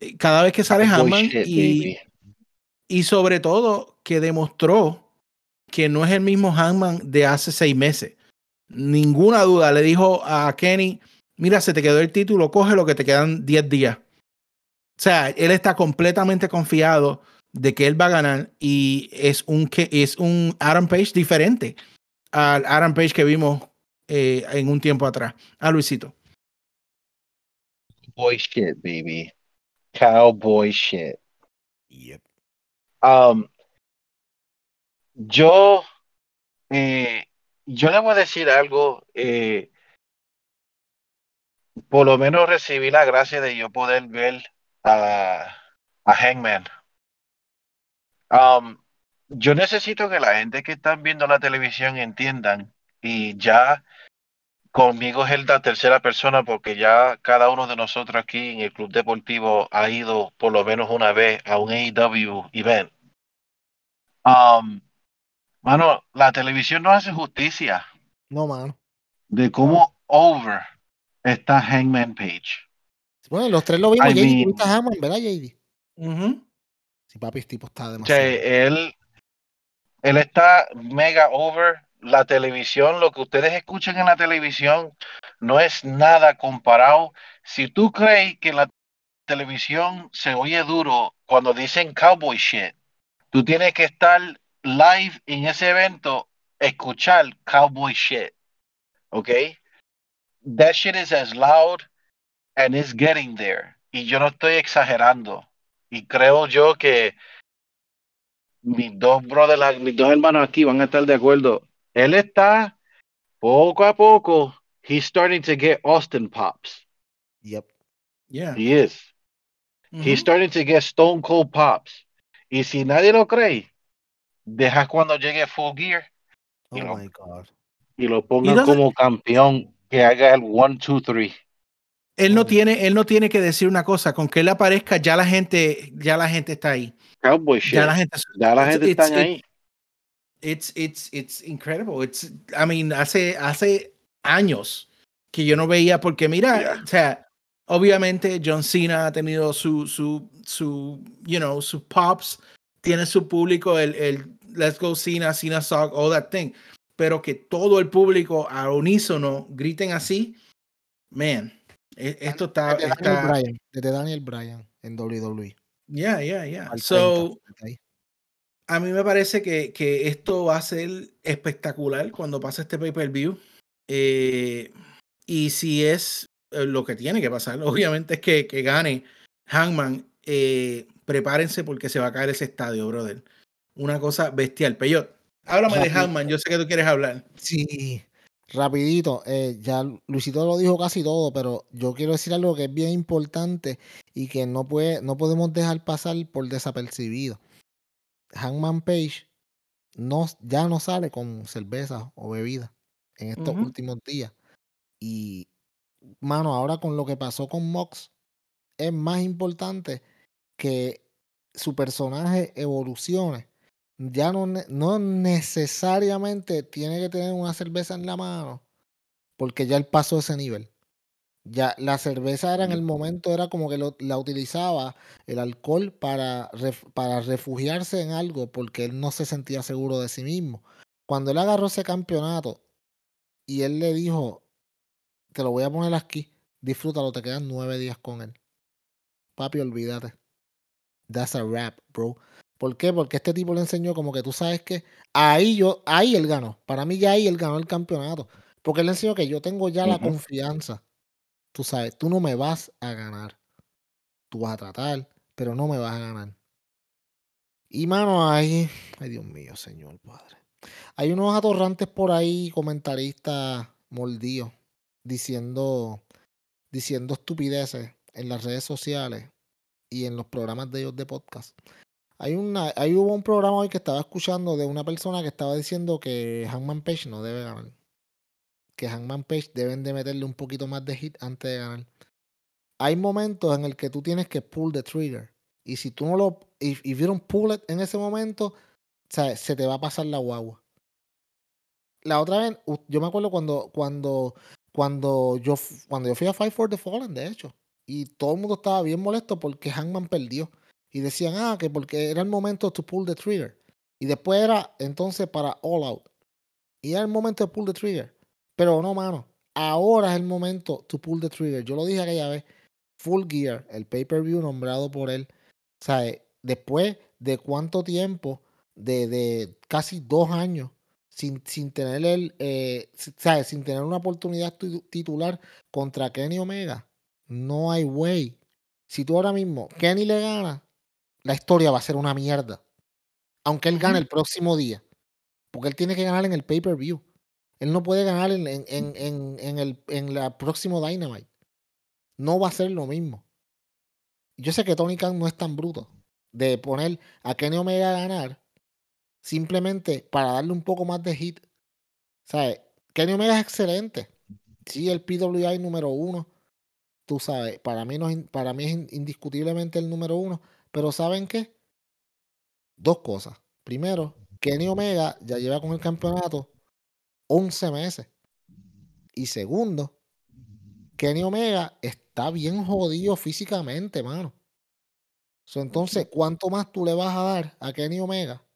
eh, cada vez que sale Hangman y, y sobre todo que demostró que no es el mismo Hangman de hace seis meses. Ninguna duda, le dijo a Kenny, mira, se te quedó el título, coge lo que te quedan 10 días. O sea, él está completamente confiado de que él va a ganar y es un, es un Adam Page diferente al Adam Page que vimos eh, en un tiempo atrás. A ah, Luisito. Boy shit, baby. Cowboy shit. Yep. Um, yo, eh, yo le voy a decir algo. Eh, por lo menos recibí la gracia de yo poder ver a, a Hangman. Um, yo necesito que la gente que están viendo la televisión entiendan y ya conmigo es la tercera persona porque ya cada uno de nosotros aquí en el club deportivo ha ido por lo menos una vez a un AEW event. Um, mano, la televisión no hace justicia. No, mano. De cómo over está Hangman Page. Bueno, los tres lo vimos, JD, mean, ¿verdad, JD? Sí, papi, tipo está demasiado. Que él, él está mega over. La televisión, lo que ustedes escuchan en la televisión, no es nada comparado. Si tú crees que la televisión se oye duro cuando dicen cowboy shit, tú tienes que estar live en ese evento, escuchar cowboy shit. ¿Ok? That shit is as loud and it's getting there. Y yo no estoy exagerando. Y creo yo que mis dos brothers, mis dos hermanos aquí van a estar de acuerdo. Él está poco a poco, he's starting to get Austin pops. Yep. Yeah. He is. He's starting to get Stone Cold pops. Y si nadie lo cree, deja cuando llegue Full Gear. Oh my God. Y lo pongan como campeón que haga el one, two, three. Él no tiene, él no tiene que decir una cosa, con que él aparezca, ya la gente, ya la gente está ahí. Cowboy shit. Ya la gente, ya la gente está ahí. It's, it's, it's incredible. It's, I mean, hace, hace años que yo no veía, porque mira, o sea, obviamente John Cena ha tenido su, su, su, you know, sus pops, tiene su público, el, el Let's Go Cena, Cena Sock, all that thing pero que todo el público a unísono griten así, man, e- esto está, Desde Daniel está Bryan, desde Daniel Bryan en WWE. yeah, yeah, yeah. al So, 30, desde ahí. a mí me parece que, que esto va a ser espectacular cuando pase este pay-per-view. Eh, y si es eh, lo que tiene que pasar, obviamente es que, que gane Hangman. eh, prepárense porque se va a caer ese estadio, brother. Una cosa bestial. Peyot, háblame de. Hangman. Yo sé que tú quieres hablar. Sí, rapidito, eh, ya Luisito lo dijo casi todo, pero yo quiero decir algo que es bien importante y que no puede, no podemos dejar pasar por desapercibido. Hangman Page no, ya no sale con cerveza o bebida en estos últimos días. Y, mano, ahora con lo que pasó con Mox, es más importante que su personaje evolucione. Ya no, no necesariamente tiene que tener una cerveza en la mano, porque ya él pasó ese nivel. Ya la cerveza era en el momento, era como que lo- la utilizaba el alcohol para, ref- para refugiarse en algo, porque él no se sentía seguro de sí mismo. Cuando él agarró ese campeonato y él le dijo, te lo voy a poner aquí, disfrútalo, te quedan nueve días con él. Papi, olvídate. That's a rap, bro. ¿Por qué? Porque este tipo le enseñó como que tú sabes que ahí yo, ahí él ganó. Para mí ya ahí él ganó el campeonato. Porque él le enseñó que yo tengo ya la confianza. Tú sabes, tú no me vas a ganar. Tú vas a tratar, pero no me vas a ganar. Y mano, ahí, ay Dios mío, Señor Padre. Hay unos atorrantes por ahí, comentaristas mordidos, diciendo, diciendo estupideces en las redes sociales y en los programas de ellos de podcast. Hay una, ahí hubo un programa hoy que estaba escuchando de una persona que estaba diciendo que Hangman Page no debe ganar. Que Hangman Page deben de meterle un poquito más de hit antes de ganar. Hay momentos en el que tú tienes que pull the trigger. Y si tú no lo, if, if you don't pull it en ese momento, se te va a pasar la guagua. La otra vez, yo me acuerdo cuando, cuando, cuando yo, cuando yo fui a Fight for the Fallen, de hecho. Y todo el mundo estaba bien molesto porque Hangman perdió. Y decían, ah, que porque era el momento to pull the trigger. Y después era entonces para All Out. Y era el momento de pull the trigger. Pero no, mano. Ahora es el momento to pull the trigger. Yo lo dije aquella vez. Full Gear, el pay-per-view nombrado por él. Eh, después de cuánto tiempo, de, de casi dos años, sin, sin tener el, eh, sin tener una oportunidad tu- titular contra Kenny Omega, no hay way. Si tú ahora mismo Kenny le gana, la historia va a ser una mierda. Aunque él gane el próximo día. Porque él tiene que ganar en el pay-per-view. Él no puede ganar en, en, en, en, el en la próximo Dynamite. No va a ser lo mismo. Yo sé que Tony Khan no es tan bruto de poner a Kenny Omega a ganar simplemente para darle un poco más de hit. ¿Sabes? Kenny Omega es excelente. Sí, el PWI número uno. Tú sabes, para mí, no para mí es in- indiscutiblemente el número uno. Pero ¿saben qué? Dos cosas. Primero, Kenny Omega ya lleva con el campeonato 11 meses. Y segundo, Kenny Omega está bien jodido físicamente, mano. So, entonces, ¿cuánto más tú le vas a dar a Kenny Omega?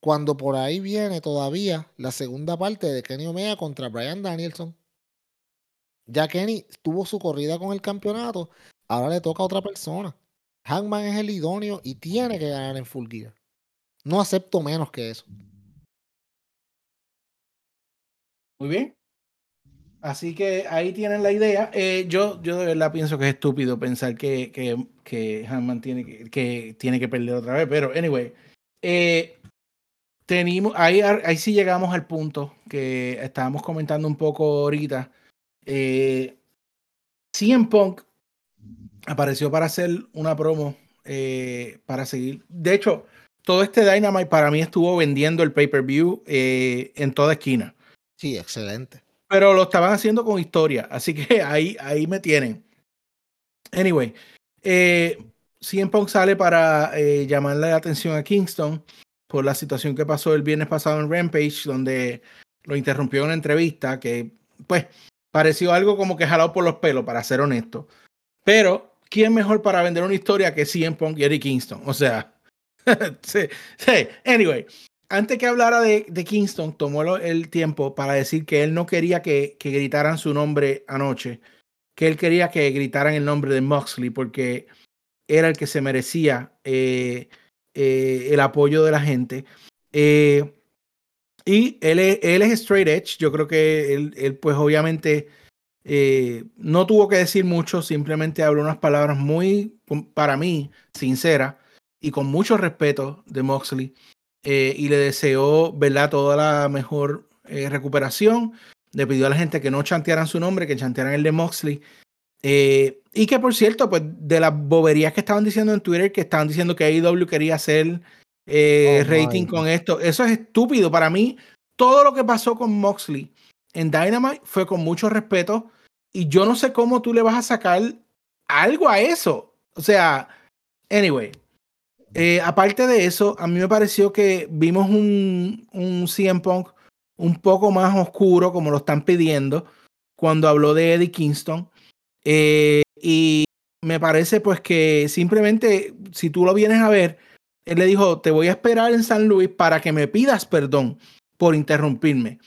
Cuando por ahí viene todavía la segunda parte de Kenny Omega contra Brian Danielson. Ya Kenny tuvo su corrida con el campeonato, ahora le toca a otra persona. Hangman es el idóneo y tiene que ganar en Full Gear. No acepto menos que eso. Muy bien. Así que ahí tienen la idea. Eh, yo, yo de verdad pienso que es estúpido pensar que, que, que Hangman tiene que, que tiene que perder otra vez. Pero, anyway, eh, tenemos, ahí, ahí sí llegamos al punto que estábamos comentando un poco ahorita. Eh, CM Punk apareció para hacer una promo eh, para seguir. De hecho, todo este Dynamite para mí estuvo vendiendo el pay-per-view eh, en toda esquina Sí, excelente. pero lo estaban haciendo con historia, así que ahí, ahí me tienen. Anyway, eh, CM Punk sale para eh, llamarle la atención a Kingston por la situación que pasó el viernes pasado en Rampage, donde lo interrumpió en una entrevista que, pues, pareció algo como que jalado por los pelos, para ser honesto. Pero, ¿quién mejor para vender una historia que CM Punk y Eddie Kingston? O sea, sí, sí. Anyway, antes que hablara de, de Kingston, tomó el tiempo para decir que él no quería que, que gritaran su nombre anoche que él quería que gritaran el nombre de Moxley porque era el que se merecía eh, eh, el apoyo de la gente. Eh, y él es, él es straight edge, yo creo que él, él pues obviamente no tuvo que decir mucho, simplemente habló unas palabras muy, para mí, sinceras y con mucho respeto de Moxley. y le deseó, ¿verdad?, toda la mejor recuperación le pidió a la gente que no chantearan su nombre, que chantearan el de Moxley. Eh, y que por cierto, pues de las boberías que estaban diciendo en Twitter, que estaban diciendo que AEW quería hacer eh, oh, rating con esto, eso es estúpido. Para mí, todo lo que pasó con Moxley en Dynamite fue con mucho respeto. Y yo no sé cómo tú le vas a sacar algo a eso. O sea, anyway. Eh, aparte de eso, a mí me pareció que vimos un, un CM Punk un poco más oscuro, como lo están pidiendo, cuando habló de Eddie Kingston. Eh, y me parece pues que simplemente, si tú lo vienes a ver, él le dijo, te voy a esperar en San Luis para que me pidas perdón por interrumpirme.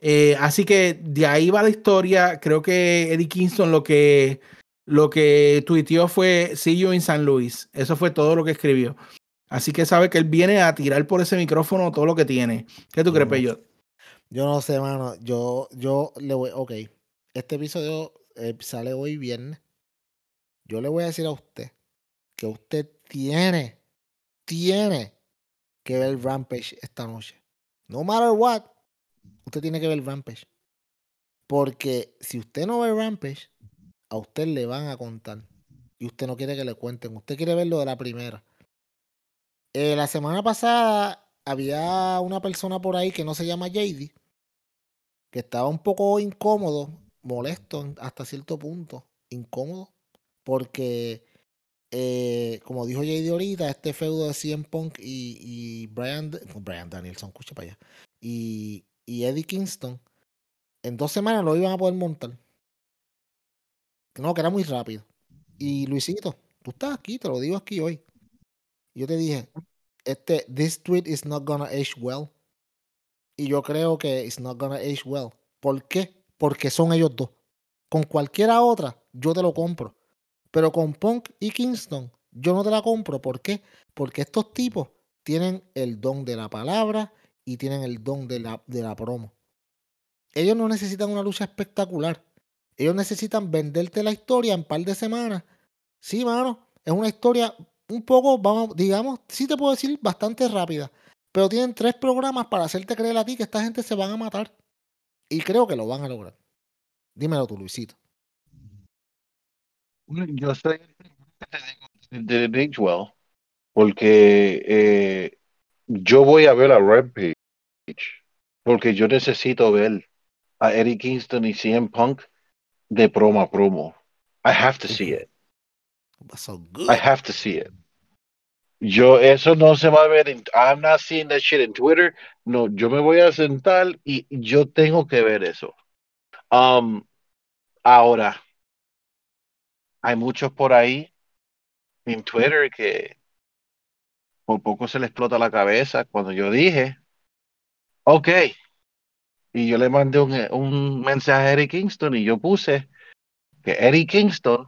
Eh, así que de ahí va la historia. Creo que Eddie Kingston lo que, lo que tuiteó fue See you in San Luis. Eso fue todo lo que escribió. Así que sabe que él viene a tirar por ese micrófono todo lo que tiene. ¿Qué tú crees, Peyot? Yo no sé, mano. Yo, yo le voy. Ok. Este episodio eh, sale hoy viernes. Yo le voy a decir a usted que usted tiene, tiene que ver Rampage esta noche. No matter what, usted tiene que ver Rampage. Porque si usted no ve Rampage, a usted le van a contar. Y usted no quiere que le cuenten. Usted quiere verlo de la primera. Eh, la semana pasada había una persona por ahí que no se llama JD, que estaba un poco incómodo, molesto hasta cierto punto, incómodo, porque, eh, como dijo JD ahorita, este feudo de CM Punk y, y Brian, Brian Danielson, escucha para allá, y, y Eddie Kingston, en dos semanas lo iban a poder montar. No, que era muy rápido. Y Luisito, tú estás aquí, te lo digo aquí hoy. Yo te dije, este, this tweet is not gonna age well. Y yo creo que it's not gonna age well. ¿Por qué? Porque son ellos dos. Con cualquiera otra, yo te lo compro. Pero con Punk y Kingston, yo no te la compro. ¿Por qué? Porque estos tipos tienen el don de la palabra y tienen el don de la, de la promo. Ellos no necesitan una lucha espectacular. Ellos necesitan venderte la historia en par de semanas. Sí, mano, es una historia un poco, vamos, digamos, sí te puedo decir, bastante rápida. Pero tienen tres programas para hacerte creer a ti que esta gente se van a matar. Y creo que lo van a lograr. Dímelo tú, Luisito. Yo soy de Well porque eh, yo voy a ver a Rampage porque yo necesito ver a Eddie Kingston y CM Punk de promo a promo. I have to see it. I have to see it. Yo, eso no se va a ver. En, I'm not seeing that shit en Twitter. No, yo me voy a sentar y yo tengo que ver eso. Um, ahora, hay muchos por ahí en Twitter que por poco se le explota la cabeza cuando yo dije, ok, y yo le mandé un, un mensaje a Eric Kingston y yo puse que Eric Kingston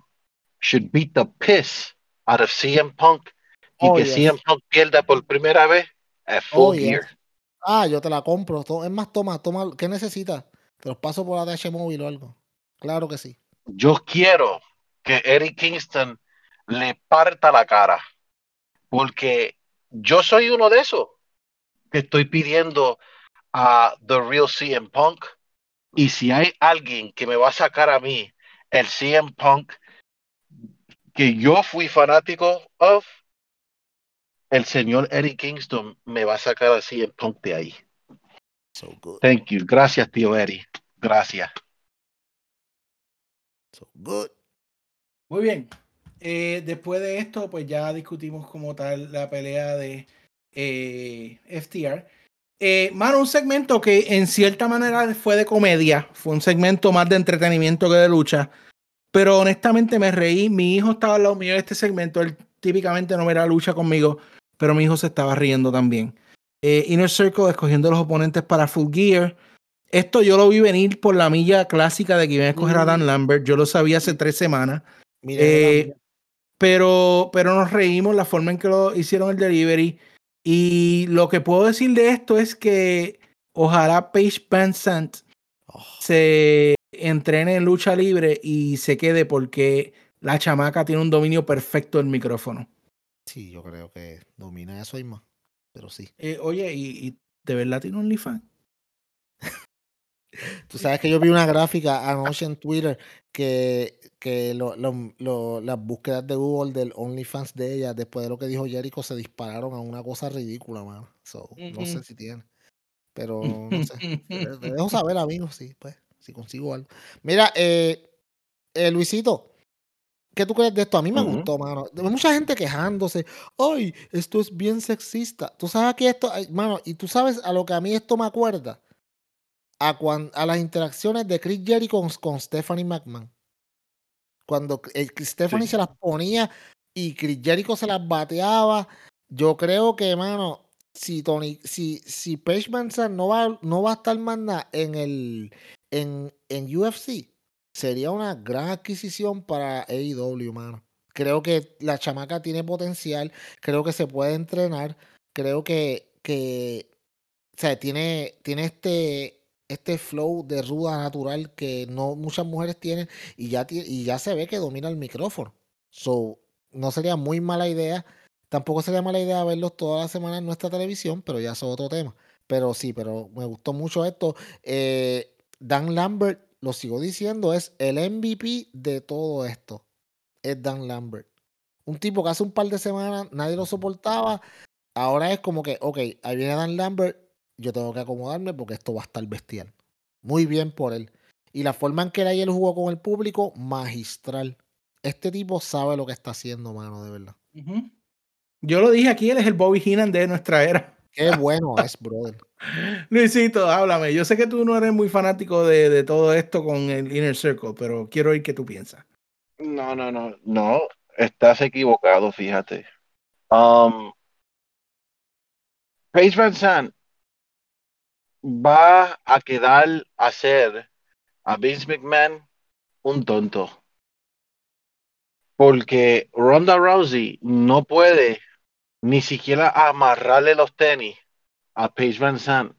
should beat the piss out of CM Punk y oh, que CM Punk pierda por primera vez a Full oh, Gear. Ah, yo te la compro. Es más, toma, toma. ¿Qué necesitas? Te los paso por ADH móvil o algo. Claro que sí. Yo quiero que Eric Kingston le parta la cara. Porque yo soy uno de esos que estoy pidiendo a The Real CM Punk. Y si hay alguien que me va a sacar a mí el CM Punk que yo fui fanático of, el señor Eric Kingston me va a sacar así en punk de ahí. So good. Thank you. Gracias, tío Eric. Gracias. So good. Muy bien. Eh, después de esto, pues ya discutimos como tal la pelea de eh, FTR. Eh, mano, un segmento que en cierta manera fue de comedia, fue un segmento más de entretenimiento que de lucha, pero honestamente me reí. Mi hijo estaba al lado mío de este segmento, él típicamente no la lucha conmigo, pero mi hijo se estaba riendo también. Eh, Inner Circle escogiendo los oponentes para Full Gear. Esto yo lo vi venir por la milla clásica de que iban a escoger a Dan Lambert. Yo lo sabía hace tres semanas. Mira, Eh, pero, pero nos reímos la forma en que lo hicieron el delivery. Y lo que puedo decir de esto es que ojalá Paige Van Sant Oh, se entrene en lucha libre y se quede porque la chamaca tiene un dominio perfecto del micrófono. sí, yo creo que domina eso y más. Pero sí. Eh, oye, ¿y, y de verdad tiene OnlyFans? Tú sabes que yo vi una gráfica anoche en Twitter que, que lo- lo- lo- las búsquedas de Google del OnlyFans de ella, después de lo que dijo Jericho, se dispararon a una cosa ridícula, mano. So, No sé Ujú. si tiene. Pero no sé. Te, te dejo saber, amigo, sí, pues, si consigo algo. Mira, eh, eh, Luisito, ¿qué tú crees de esto? A mí me Ujú. gustó, mano. Hay mucha gente quejándose. Ay, esto es bien sexista. Tú sabes que esto, ay, mano, y tú sabes a lo que a mí esto me acuerda. A, cuan- a las interacciones de Chris Jericho con, con Stephanie McMahon. Cuando eh, Stephanie Sí. se las ponía y Chris Jericho se las bateaba. Yo creo que, mano, si Tony, si, si Paige Zandt no va, no va a estar más nada en el en, en UFC, sería una gran adquisición para AEW, mano. Creo que la chamaca tiene potencial, creo que se puede entrenar, creo que, que o sea, tiene, tiene este, este flow de ruda natural que no muchas mujeres tienen y ya, y ya se ve que domina el micrófono. So, no sería muy mala idea. Tampoco sería mala idea verlos toda la semana en nuestra televisión, pero ya es otro tema. Pero sí, pero me gustó mucho esto. Eh, Dan Lambert, lo sigo diciendo, es el MVP de todo esto. Es Dan Lambert. Un tipo que hace un par de semanas nadie lo soportaba. Ahora es como que, ok, ahí viene Dan Lambert, yo tengo que acomodarme porque esto va a estar bestial. Muy bien por él. Y la forma en que él ayer jugó con el público, magistral. Este tipo sabe lo que está haciendo, mano, de verdad. Yo lo dije aquí, él es el Bobby Heenan de nuestra era. Qué bueno es, brother. Luisito, háblame. Yo sé que tú no eres muy fanático de, de todo esto con el Inner Circle, pero quiero oír qué tú piensas. No, no, no, no, estás equivocado, fíjate. Um, Paige Van Zandt va a quedar a ser a Vince McMahon un tonto. Porque Ronda Rousey no puede ni siquiera amarrarle los tenis a Paige Van Zandt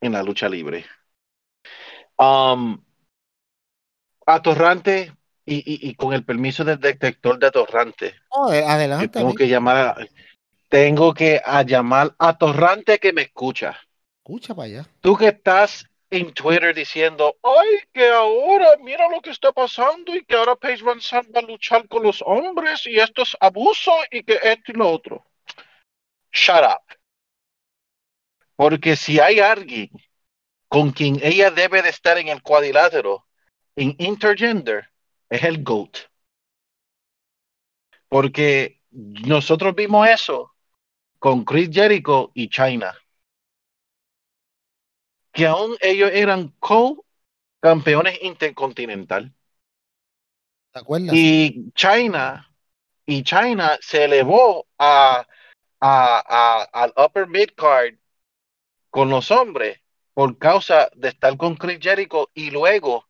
en la lucha libre. Um, atorrante y, y- y con el permiso del detector de atorrante. No, eh, adelante, tengo que llamar a, tengo que a llamar a Torrante que me escucha. Escucha para allá. Tú que estás en Twitter diciendo, ay, que ahora mira lo que está pasando y que ahora Paige Van va a luchar con los hombres y esto es abuso y que esto y lo otro. Shut up. Porque si hay alguien con quien ella debe de estar en el cuadrilátero en intergender, es el GOAT. Porque nosotros vimos eso con Chris Jericho y China. Que aún ellos eran co-campeones intercontinental. ¿Te acuerdas? Y China, y China se elevó a, a- a- al upper mid card con los hombres por causa de estar con Chris Jericho y luego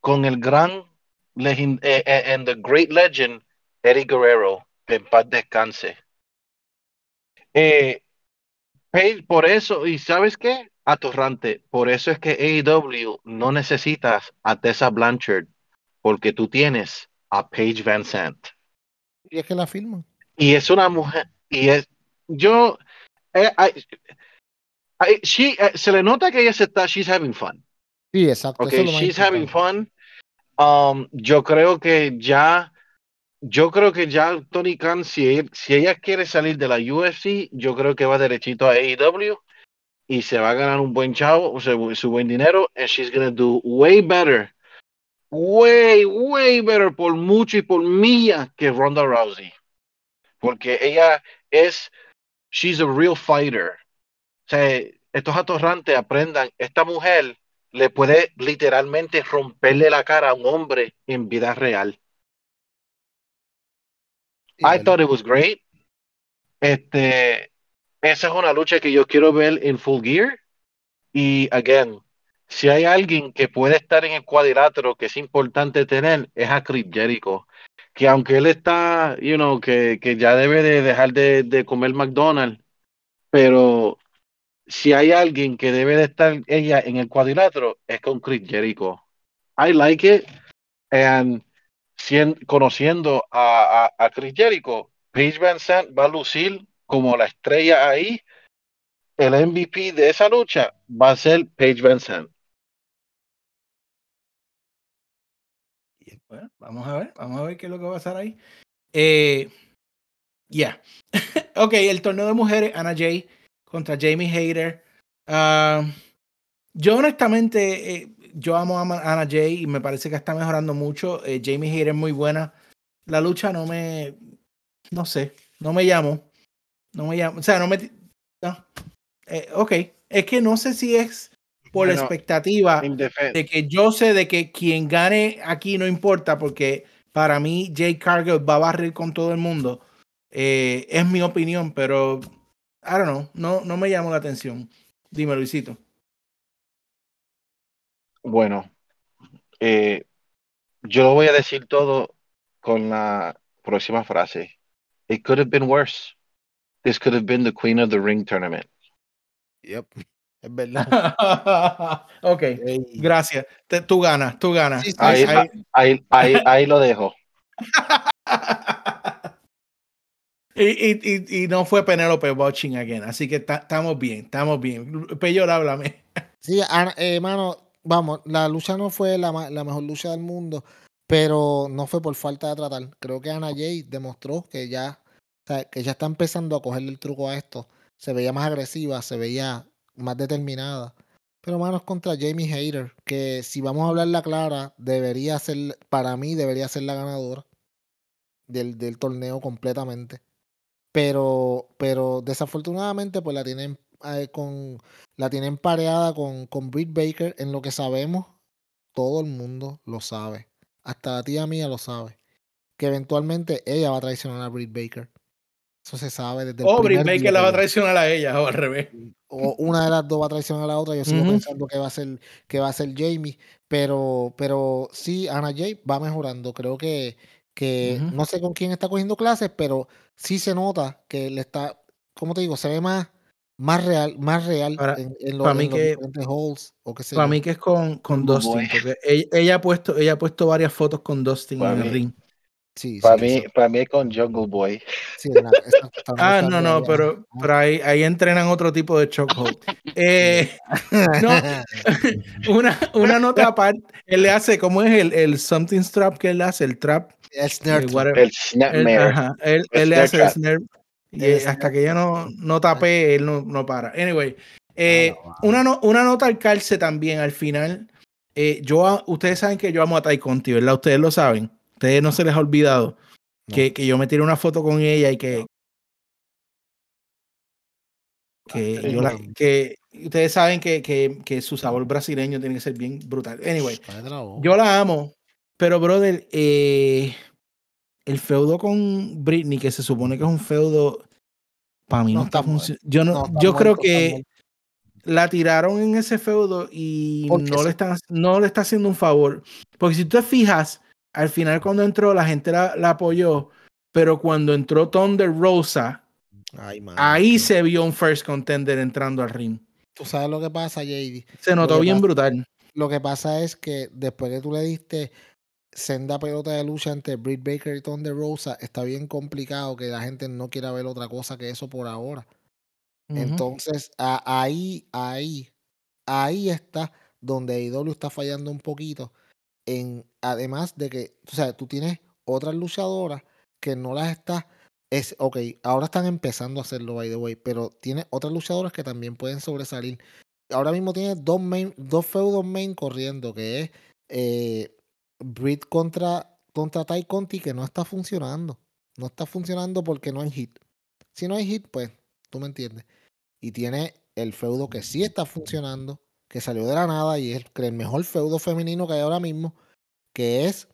con el gran legend, eh, eh, and the great legend Eddie Guerrero, que en paz descanse. Eh, por eso, y ¿sabes qué? Atorrante, por eso es que AEW no necesitas a Tessa Blanchard, porque tú tienes a Paige Van Sant. Y es que la firman. Y es una mujer, y es, yo, eh, I- I- she, eh, se le nota que ella se está, she's having fun. Sí, exacto. Ok, eso es lo más she's having fun. Um, yo creo que ya, yo creo que ya Tony Khan, si, él- si ella quiere salir de la UFC, yo creo que va derechito a AEW y se va a ganar un buen chavo, o sea, su buen dinero, and she's gonna do way better, way, way better por mucho y por millas que Ronda Rousey. Porque ella es, she's a real fighter. O sea, estos atorrantes aprendan, esta mujer le puede literalmente romperle la cara a un hombre en vida real. Sí, I thought it was great. Este, esa es una lucha que yo quiero ver en Full Gear. Y again, si hay alguien que puede estar en el cuadrilátero que es importante tener, es a Chris Jericho. Que aunque él está, you know, que, que ya debe de dejar de, de comer McDonald's, pero si hay alguien que debe de estar ella en el cuadrilátero, es con Chris Jericho. I like it. And cien- conociendo a, a, a Chris Jericho, Paige Van Sant va a lucir como la estrella ahí. El MVP de esa lucha va a ser Paige Van Sant. Bueno, vamos a ver, vamos a ver qué es lo que va a pasar ahí. Eh, ya. ok, el torneo de mujeres, Anna Jay contra Jamie Hayter. Ah, yo honestamente, eh, yo amo a Anna Jay y me parece que está mejorando mucho. Eh, Jamie Hayter es muy buena. La lucha no me, no sé, no me llamo. No me llamo, o sea, no me... No. Eh, ok, es que no sé si es por la expectativa de que yo sé de que quien gane aquí no importa porque para mí Jay Cargill va a barrer con todo el mundo. Eh, es mi opinión, pero I don't know, no, no me llamó la atención. Dime, Luisito. Bueno, eh, yo lo voy a decir todo con la próxima frase. It could have been worse. This could have been the Queen of the Ring tournament. Yep. Es verdad. ok, gracias. Te- tú ganas, tú ganas. Sí, sí, Ahí- Ahí, ahí- ahí, lo dejo. y, y, y, y no fue Penelope watching again, así que ta- estamos bien, estamos bien. Peyor, háblame. Sí, eh, mano, vamos, la lucha no fue la, la mejor lucha del mundo, pero no fue por falta de tratar. Creo que Ana Jay demostró que ya, sea, que ya está empezando a cogerle el truco a esto. Se veía más agresiva, se veía más determinada. Pero manos contra Jamie Hayter, que si vamos a hablar la clara, debería ser, para mí, debería ser la ganadora del, del torneo completamente. Pero, pero desafortunadamente, pues la tienen eh, con, la tienen pareada con, con Britt Baker en lo que sabemos, todo el mundo lo sabe. Hasta la tía mía lo sabe. Que eventualmente ella va a traicionar a Britt Baker. Eso se sabe desde el Oh, Britt Baker la va a traicionar a ella, o al revés. o una de las dos va a traicionar a la otra. Yo sigo pensando que va a ser que va a ser Jamie, pero pero sí Ana Jay va mejorando. Creo que que no sé con quién está cogiendo clases, pero sí se nota que le está, como te digo, se ve más más real, más real Para- en, en lo- para mí en los que- diferentes holes o qué sé Para yo. mí que es con, con Dustin, porque ella, ella ha puesto, ella ha puesto varias fotos con Dustin Para en el ring. Sí, Para sí, mí, eso- para mí es con Jungle Boy. sí, la- Ah, no, no, pero, pero ahí, ahí entrenan otro tipo de chokehold. Eh, no, una, una nota aparte, él le hace, ¿cómo es el, el something strap que él hace? El trap. el eh, snare trap. whatever. El Él, Snapmare. ajá, él, El él le hace el trap. snare, y, El eh, snare hasta que ella no, no tape, él no, no para. Anyway, eh, Ah, no, wow. una, no- una nota al calce también al final. eh, yo, ustedes saben que yo amo a Tai Conti, ¿verdad? Ustedes lo saben. Ustedes no se les ha olvidado No. que, que yo me tiré una foto con ella y que, que Sí, yo la, man. que ustedes saben que, que, que su sabor brasileño tiene que ser bien brutal. Anyway, yo la amo, pero brother, eh, el feudo con Britney, que se supone que es un feudo, para mí no, No está funcionando. Yo, no, yo creo muerto, que la tiraron en ese feudo y no sí. le, están, no le está haciendo un favor. Porque si tú te fijas, al final cuando entró, la gente la, la apoyó, pero cuando entró Thunder Rosa, Ay, mano, ahí se vio un first contender entrando al ring. Tú sabes lo que pasa, JD. Se notó bien pasa- brutal. Lo que pasa es que después que tú le diste senda pelota de lucha entre Britt Baker y Thunder Rosa, está bien complicado que la gente no quiera ver otra cosa que eso por ahora. Entonces, a- ahí, ahí, ahí está donde AEW está fallando un poquito. Además de que, o sea, tú tienes otras luchadoras que no las estás. Es, ok, ahora están empezando a hacerlo, by the way, pero tienes otras luchadoras que también pueden sobresalir. Ahora mismo tienes dos, main, dos feudos main corriendo, que es eh, Britt contra, contra Tai Conti, que no está funcionando. No está funcionando porque no hay hit. Si no hay hit, pues tú me entiendes. Y tiene el feudo que sí está funcionando, que salió de la nada y es el mejor feudo femenino que hay ahora mismo, que es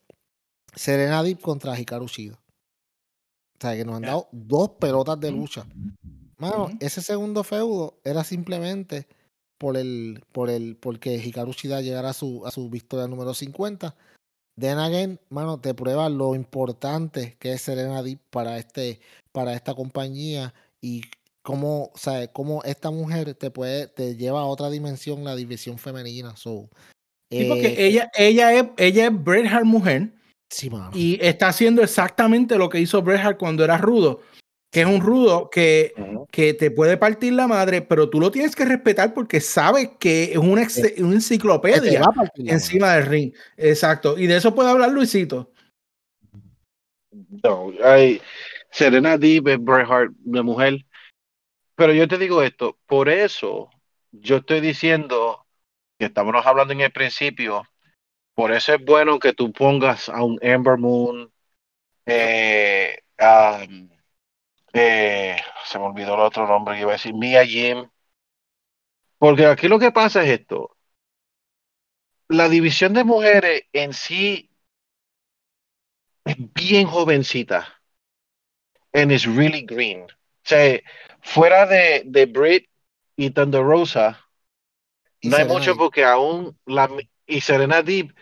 Serena Deep contra Hikaru Shida. O sea, que nos han dado dos pelotas de lucha. Mano, ese segundo feudo era simplemente por el, por el, porque Hikaru Shida llegara a su, a su victoria número 50. Then again, mano, te prueba lo importante que es Serena Deep para este, para esta compañía y cómo, o cómo esta mujer te puede, te lleva a otra dimensión la división femenina. So, sí, porque eh, ella, ella es, ella es Bret Hart mujer. Sí, mano. Y está haciendo exactamente lo que hizo Bret Hart cuando era rudo que es un rudo que, que te puede partir la madre, pero tú lo tienes que respetar porque sabes que es una, una enciclopedia encima del ring. Exacto. Y de eso puede hablar Luisito. No, hay Serena Deep, Bret Hart, de mujer. Pero yo te digo esto, por eso yo estoy diciendo que estamos hablando en el principio, por eso es bueno que tú pongas a un Amber Moon, eh, eh, se me olvidó el otro nombre que iba a decir, Mia Jim. Porque aquí lo que pasa es esto. La división de mujeres en sí es bien jovencita. And it's really green. O sea, fuera de, de Brit y Thunder Rosa, no hay mucho porque aún la y Serena Deep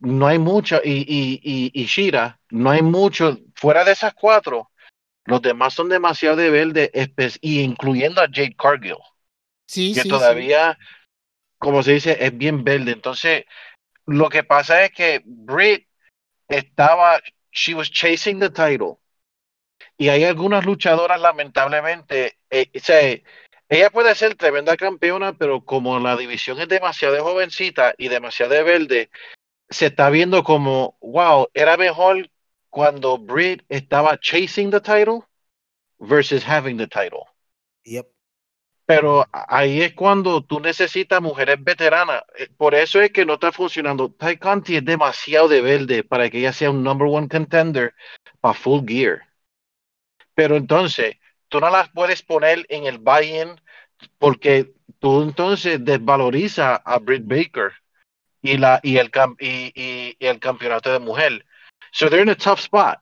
no hay mucho y, y, y, y Shira, no hay mucho fuera de esas cuatro los demás son demasiado de verde, y incluyendo a Jake Cargill. Sí, que todavía, como se dice, es bien verde. Entonces, lo que pasa es que Britt estaba, she was chasing the title. Y hay algunas luchadoras, lamentablemente, eh, ella puede ser tremenda campeona, pero como la división es demasiado jovencita y demasiado verde, se está viendo como, wow, era mejor cuando Britt estaba chasing the title versus having the title. Yep. Pero ahí es cuando tú necesitas mujeres veteranas. Eh, por eso es que no está funcionando. Ty Conti es demasiado de verde para que ella sea un number one contender para full gear. Pero entonces, tú no las puedes poner en el buy-in porque tú entonces desvalorizas a Britt Baker y, la, y, el, y, y, el campeonato de mujer. So they're in a tough spot.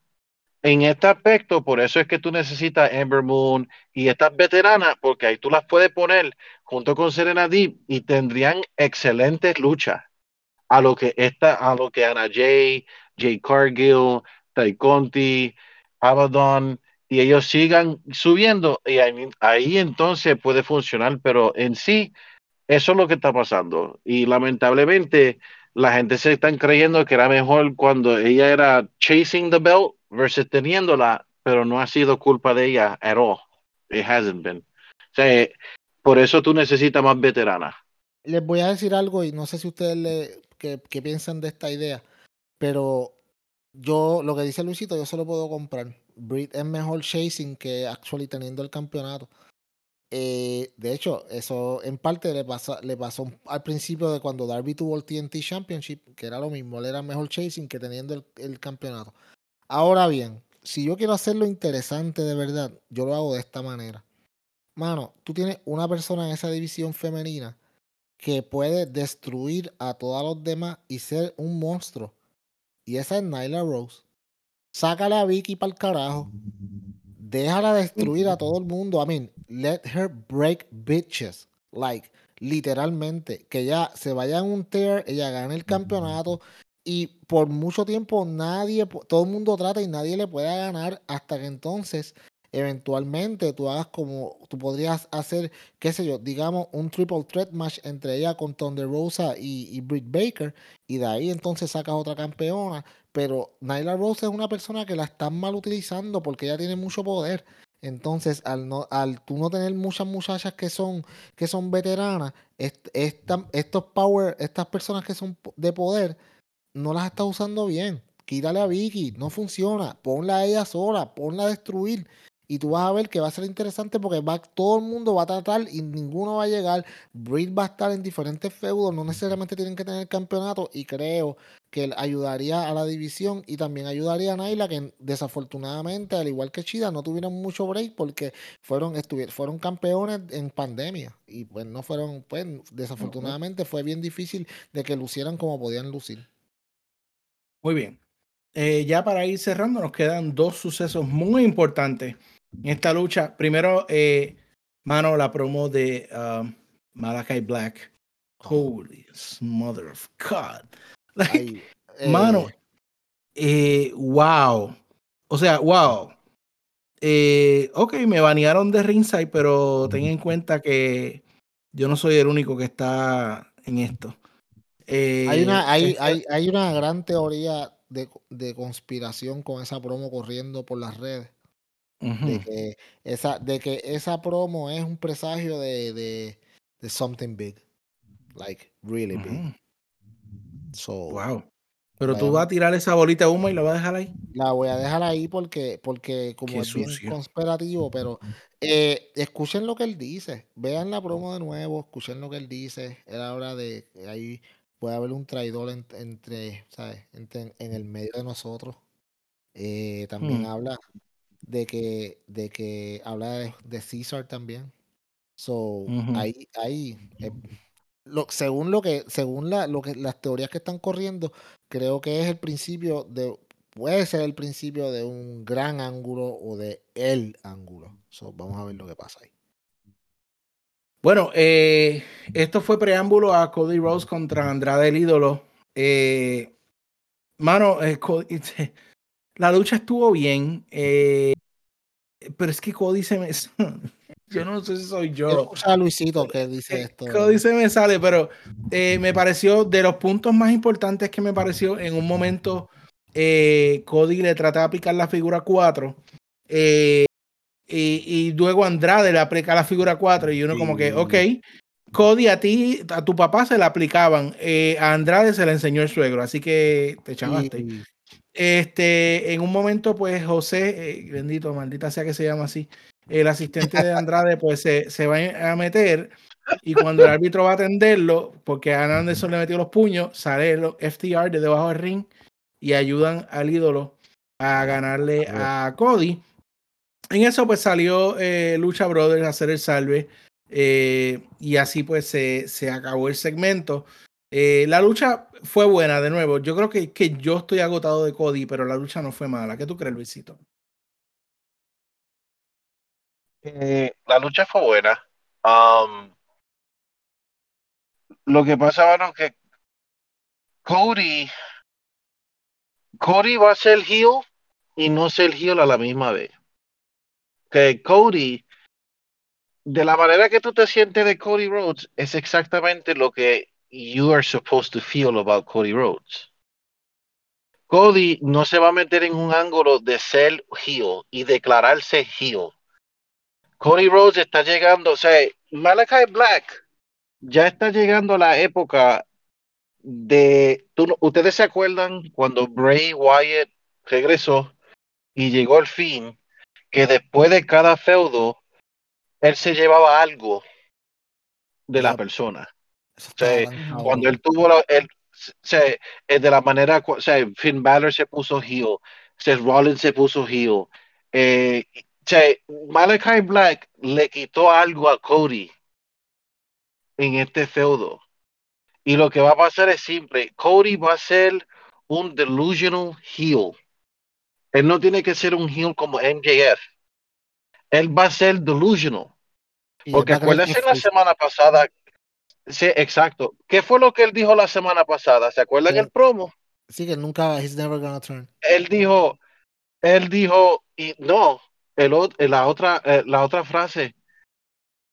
En este aspecto, por eso es que tú necesitas Amber Moon y estas veteranas, porque ahí tú las puedes poner junto con Serena Deep y tendrían excelentes luchas. A lo que esta, a lo que Ana Jay, Jay Cargill, Ty Conti, Abaddon, y ellos sigan subiendo, y ahí, ahí entonces puede funcionar, pero en sí, eso es lo que está pasando. Y lamentablemente, la gente se están creyendo que era mejor cuando ella era chasing the belt versus teniéndola, pero no ha sido culpa de ella at all. It hasn't been. O sea, por eso tú necesitas más veteranas. Les voy a decir algo y no sé si ustedes le, qué, piensan de esta idea, pero yo, lo que dice Luisito, yo se lo puedo comprar. Brit es mejor chasing que actually teniendo el campeonato. Eh, de hecho, eso en parte le, pasa, le pasó al principio de cuando Darby tuvo el TNT Championship, que era lo mismo, él era mejor chasing que teniendo el, campeonato. Ahora bien, si yo quiero hacerlo interesante de verdad, yo lo hago de esta manera. Mano, tú tienes una persona en esa división femenina que puede destruir a todos los demás y ser un monstruo. Y esa es Nyla Rose. Sácale a Vicky para el carajo. Déjala destruir a todo el mundo. I mean, let her break bitches. Like, literalmente. Que ella se vaya en un tear, ella gane el campeonato. Y por mucho tiempo nadie, todo el mundo trata y nadie le pueda ganar hasta que entonces eventualmente tú hagas como, tú podrías hacer, qué sé yo, digamos un triple threat match entre ella con Thunder Rosa y, y Britt Baker y de ahí entonces sacas otra campeona pero Nyla Rose es una persona que la están mal utilizando porque ella tiene mucho poder. Entonces, al, no, al tú no tener muchas muchachas que son, que son veteranas, estos power, estas personas que son de poder, no las está usando bien. Quítale a Vicky, no funciona. Ponla a ella sola, ponla a destruir. Y tú vas a ver que va a ser interesante porque va, todo el mundo va a tratar y ninguno va a llegar. Britt va a estar en diferentes feudos, no necesariamente tienen que tener campeonato. Y creo que ayudaría a la división y también ayudaría a Naila, que desafortunadamente, al igual que Chida, no tuvieron mucho break porque fueron, fueron campeones en pandemia. Y pues no fueron, pues desafortunadamente fue bien difícil de que lucieran como podían lucir. Muy bien. Eh, ya para ir cerrando, nos quedan dos sucesos muy importantes en esta lucha. Primero, eh, mano, la promo de, um, Malachi Black. Holy mother of God. Like, ay, mano, eh, eh, wow. O sea, wow. Eh, ok, me banearon de Ringside, pero ten en cuenta que yo no soy el único que está en esto. hay, una, Eh, hay, hay, hay una gran teoría de, de conspiración con esa promo corriendo por las redes. Ujú, de que esa, de que esa promo es un presagio de, de, de something big. Like, really big. ujú, So, Wow. Pero tú Vayamos. vas a tirar esa bolita de humo y la vas a dejar ahí. la voy a dejar ahí porque, porque como es bien sucio. conspirativo, pero eh, escuchen lo que él dice. Vean la promo de nuevo, escuchen lo que él dice. Él habla de que ahí puede haber un traidor en- entre, ¿sabes? Entre- en el medio de nosotros. Eh, también Hmm. habla de que, de que habla de, de Caesar también. So, ahí, ahí, eh, lo, según lo que, según la, lo que, las teorías que están corriendo, creo que es el principio de, puede ser el principio de un gran ángulo o de el ángulo. So, vamos a ver lo que pasa ahí. Bueno, eh, esto fue preámbulo a Cody Rose contra Andrade el ídolo. Eh, mano, eh, Cody- la lucha estuvo bien, eh, pero es que Cody se me... Yo no sé si soy yo. a Luisito que dice Eh, esto. Cody se me sale, pero eh, me pareció de los puntos más importantes que me pareció en un momento eh, Cody le trataba de picar la figura 4 eh, y, y luego Andrade le aplica la figura 4 y uno como que, Sí. ok, Cody a ti, a tu papá se la aplicaban, eh, a Andrade se la enseñó el suegro, así que te chavaste. Y- Este, en un momento, pues José, eh, bendito, maldita sea que se llama así, el asistente de Andrade, pues se, se va a meter y cuando el árbitro va a atenderlo, porque a Anderson le metió los puños, sale el FTR de debajo del ring y ayudan al ídolo a ganarle a Cody. En eso, pues salió eh, Lucha Brothers a hacer el salve eh, y así, pues se, se acabó el segmento. Eh, la lucha fue buena, de nuevo. Yo creo que, que yo estoy agotado de Cody, pero la lucha no fue mala. ¿Qué tú crees, Luisito? Eh, la lucha fue buena. Um, lo que pasa, bueno, que Cody, Cody va a ser heel y no ser heel a la misma vez. Que Cody, de la manera que tú te sientes de Cody Rhodes, es exactamente lo que you are supposed to feel about Cody Rhodes. Cody no se va a meter en un ángulo de ser heel y declararse heel. Cody Rhodes está llegando, o sea, Malachi Black ya está llegando a la época de, tú, ustedes se acuerdan cuando Bray Wyatt regresó y llegó al fin, que después de cada feudo, él se llevaba algo de la Yep. persona. Cuando él tuvo la, él, se, eh, de la manera, sea, Finn Balor se puso heel, Seth Rollins se puso heel, eh, o sea, Malachi Black le quitó algo a Cody en este feudo. Y lo que va a pasar es simple. Cody va a ser un delusional heel. Él no tiene que ser un heel como MJF. Él va a ser delusional. Porque acuérdense la semana pasada. Sí, exacto. ¿Qué fue lo que él dijo la semana pasada? ¿Se acuerdan Que- el promo? Sí, que nunca, he's never gonna turn. Él dijo, él dijo, y no, el, la, otra, eh, la otra frase.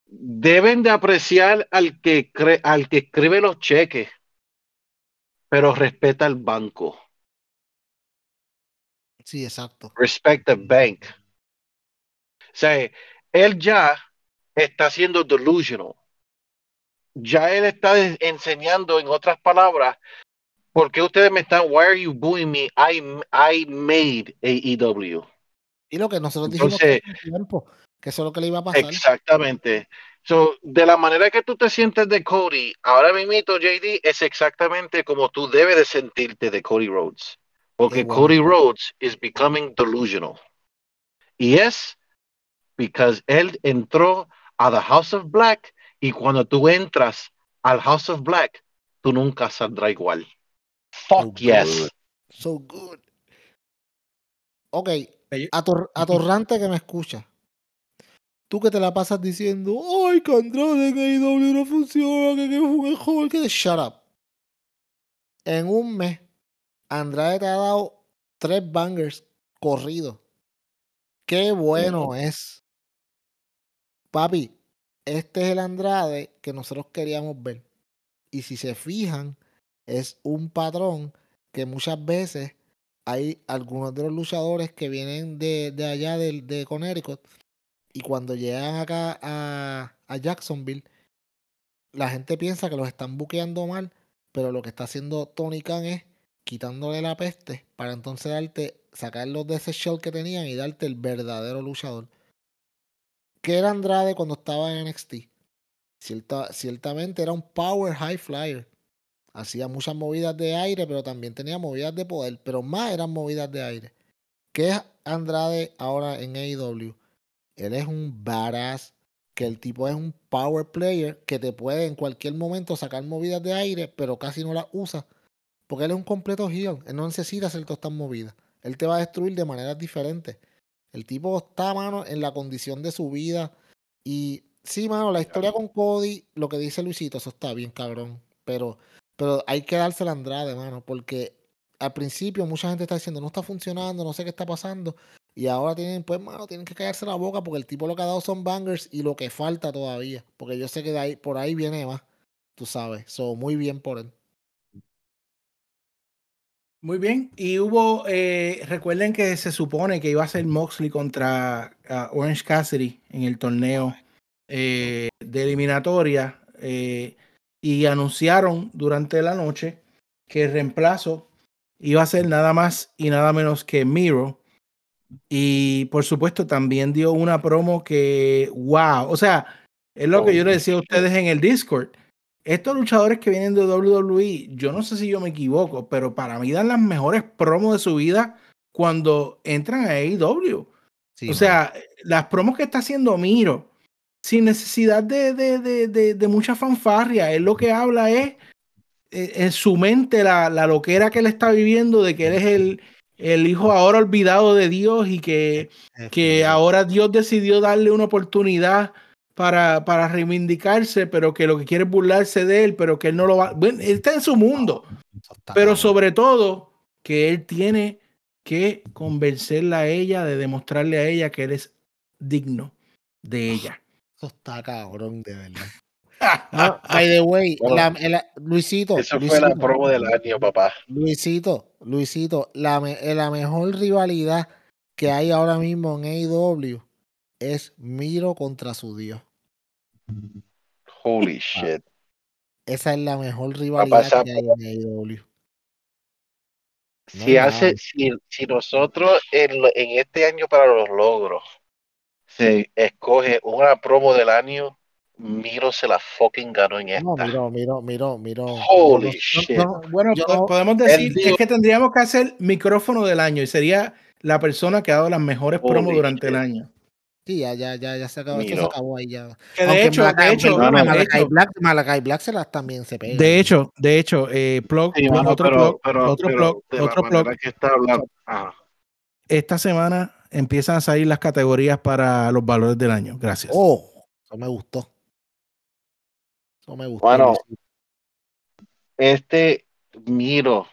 Deben de apreciar al que, cre- al que escribe los cheques, pero respeta el banco. Sí, exacto. respect the bank. O sea, él ya está siendo delusional. Ya él está enseñando, en otras palabras, ¿por qué ustedes me están, why are you booing me? I, I made AEW. Y lo que nosotros dijimos Entonces- que tiempo, que eso es lo que le iba a pasar. Exactamente. So, de la manera que tú te sientes de Cody, ahora mismo, JD, es exactamente como tú debes de sentirte de Cody Rhodes. Porque bueno. Cody Rhodes is becoming delusional. Y es because él entró a the House of Black y cuando tú entras al House of Black, tú nunca saldrás igual. Fuck Oh, yes. good. So good. Ok, ator- atorrante que me escucha. Tú que te la pasas diciendo, ay, que Andrade en AEW no funciona, que, que es un mejor, que shut up. En un mes, Andrade te ha dado tres bangers corridos. Qué bueno es. Papi, este es el Andrade que nosotros queríamos ver. Y si se fijan, es un patrón que muchas veces hay algunos de los luchadores que vienen de, de allá de, de Connecticut y cuando llegan acá a, a Jacksonville, la gente piensa que los están buqueando mal, pero lo que está haciendo Tony Khan es quitándole la peste para entonces darte, sacarlos de ese show que tenían y darte el verdadero luchador. ¿Qué era Andrade cuando estaba en NXT? Cierta, ciertamente era un power high flyer. Hacía muchas movidas de aire, pero también tenía movidas de poder, pero más eran movidas de aire. ¿Qué es Andrade ahora en AEW? Él es un badass, que el tipo es un power player que te puede en cualquier momento sacar movidas de aire, pero casi no las usa. Porque él es un completo heel. Él no necesita hacer todas estas movidas. Él te va a destruir de maneras diferentes. El tipo está, mano, en la condición de su vida. Y sí, mano, la historia con Cody, lo que dice Luisito, eso está bien, cabrón. Pero, pero hay que dársela a Andrade, mano, porque al principio mucha gente está diciendo, no está funcionando, no sé qué está pasando. Y ahora tienen, pues, mano, tienen que callarse la boca porque el tipo lo que ha dado son bangers y lo que falta todavía. Porque yo sé que de ahí, por ahí viene más, tú sabes. So, muy bien por él. Muy bien. Y hubo, eh, recuerden que se supone que iba a ser Moxley contra uh, Orange Cassidy en el torneo eh, de eliminatoria. Eh, y anunciaron durante la noche que el reemplazo iba a ser nada más y nada menos que Miro. Y por supuesto también dio una promo que, wow, o sea, es lo que yo le decía a ustedes en el Discord. Estos luchadores que vienen de WWE, yo no sé si yo me equivoco, pero para mí dan las mejores promos de su vida cuando entran a AEW. Sí, o sea, las promos que está haciendo Miro, sin necesidad de, de, de, de, mucha fanfarria, él lo que habla es eh, en su mente la, la loquera que él está viviendo de que él es el, el hijo ahora olvidado de Dios y que, que ahora Dios decidió darle una oportunidad para, para reivindicarse, pero que lo que quiere es burlarse de él, pero que él no lo va. Bueno, él está en su mundo, pero sobre todo que él tiene que convencerla a ella, de demostrarle a ella que él es digno de ella. Eso está cabrón, de verdad. No, by the way, Bueno, la- el- Luisito, Eso fue Luisito, la promo del año, papá. Luisito, Luisito, la, me- la mejor rivalidad que hay ahora mismo en AEW es Miro contra su Dios. Holy shit. Esa es la mejor rivalidad que hay en AEW. No Si, hace, si, si nosotros en, en este año para los logros se escoge una promo del año, Miro se la fucking ganó en No, esta. miro, miro, miro, miro. Holy no- shit. no- Bueno, Yo no- podemos decir dijo- es que tendríamos que hacer micrófono del año y sería la persona que ha dado las mejores promos durante el año. Sí, ya, ya, ya, ya se acabó. Esto se acabó ahí ya. Que de Aunque hecho, de Malakai- hecho, de Malakai Black, Malakai Black se las también se pega. de hecho, de hecho, eh, plug- Sí, plug- mano, otro pero, plug, pero, otro pero la otro manera plug. que está hablando. Ajá. Esta semana empiezan a salir las categorías para los valores del año. Gracias. Oh, eso me gustó. Eso me gustó. Bueno. Este Miro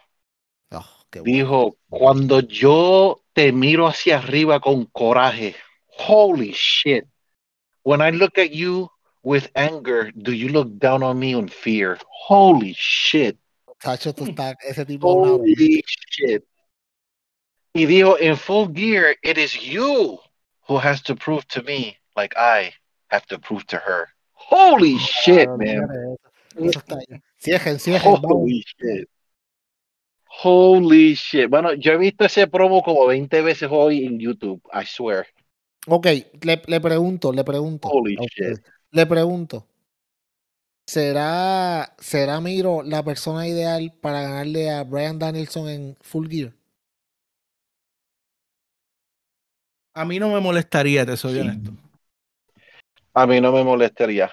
Oh, qué bueno. dijo, cuando yo te miro hacia arriba con coraje, holy shit. When I look at you with anger, do you look down on me in fear? Holy shit. Tacho, tú hmm. estás, ese tipo Holy shit. Y dijo, in full gear, it is you who has to prove to me like I have to prove to her. Holy ah, shit, Claro, man. fíjate Eso, Eso está ahí. Cierren, cierren. Holy shit. Holy shit. Bueno, yo he visto ese promo como 20 veces hoy en YouTube, I swear. Ok, le, le pregunto, le pregunto. Holy shit. Le pregunto. ¿Será, ¿Será Miro la persona ideal para ganarle a Brian Danielson en Full Gear? A mí no me molestaría, te soy Sí. honesto. A mí no me molestaría.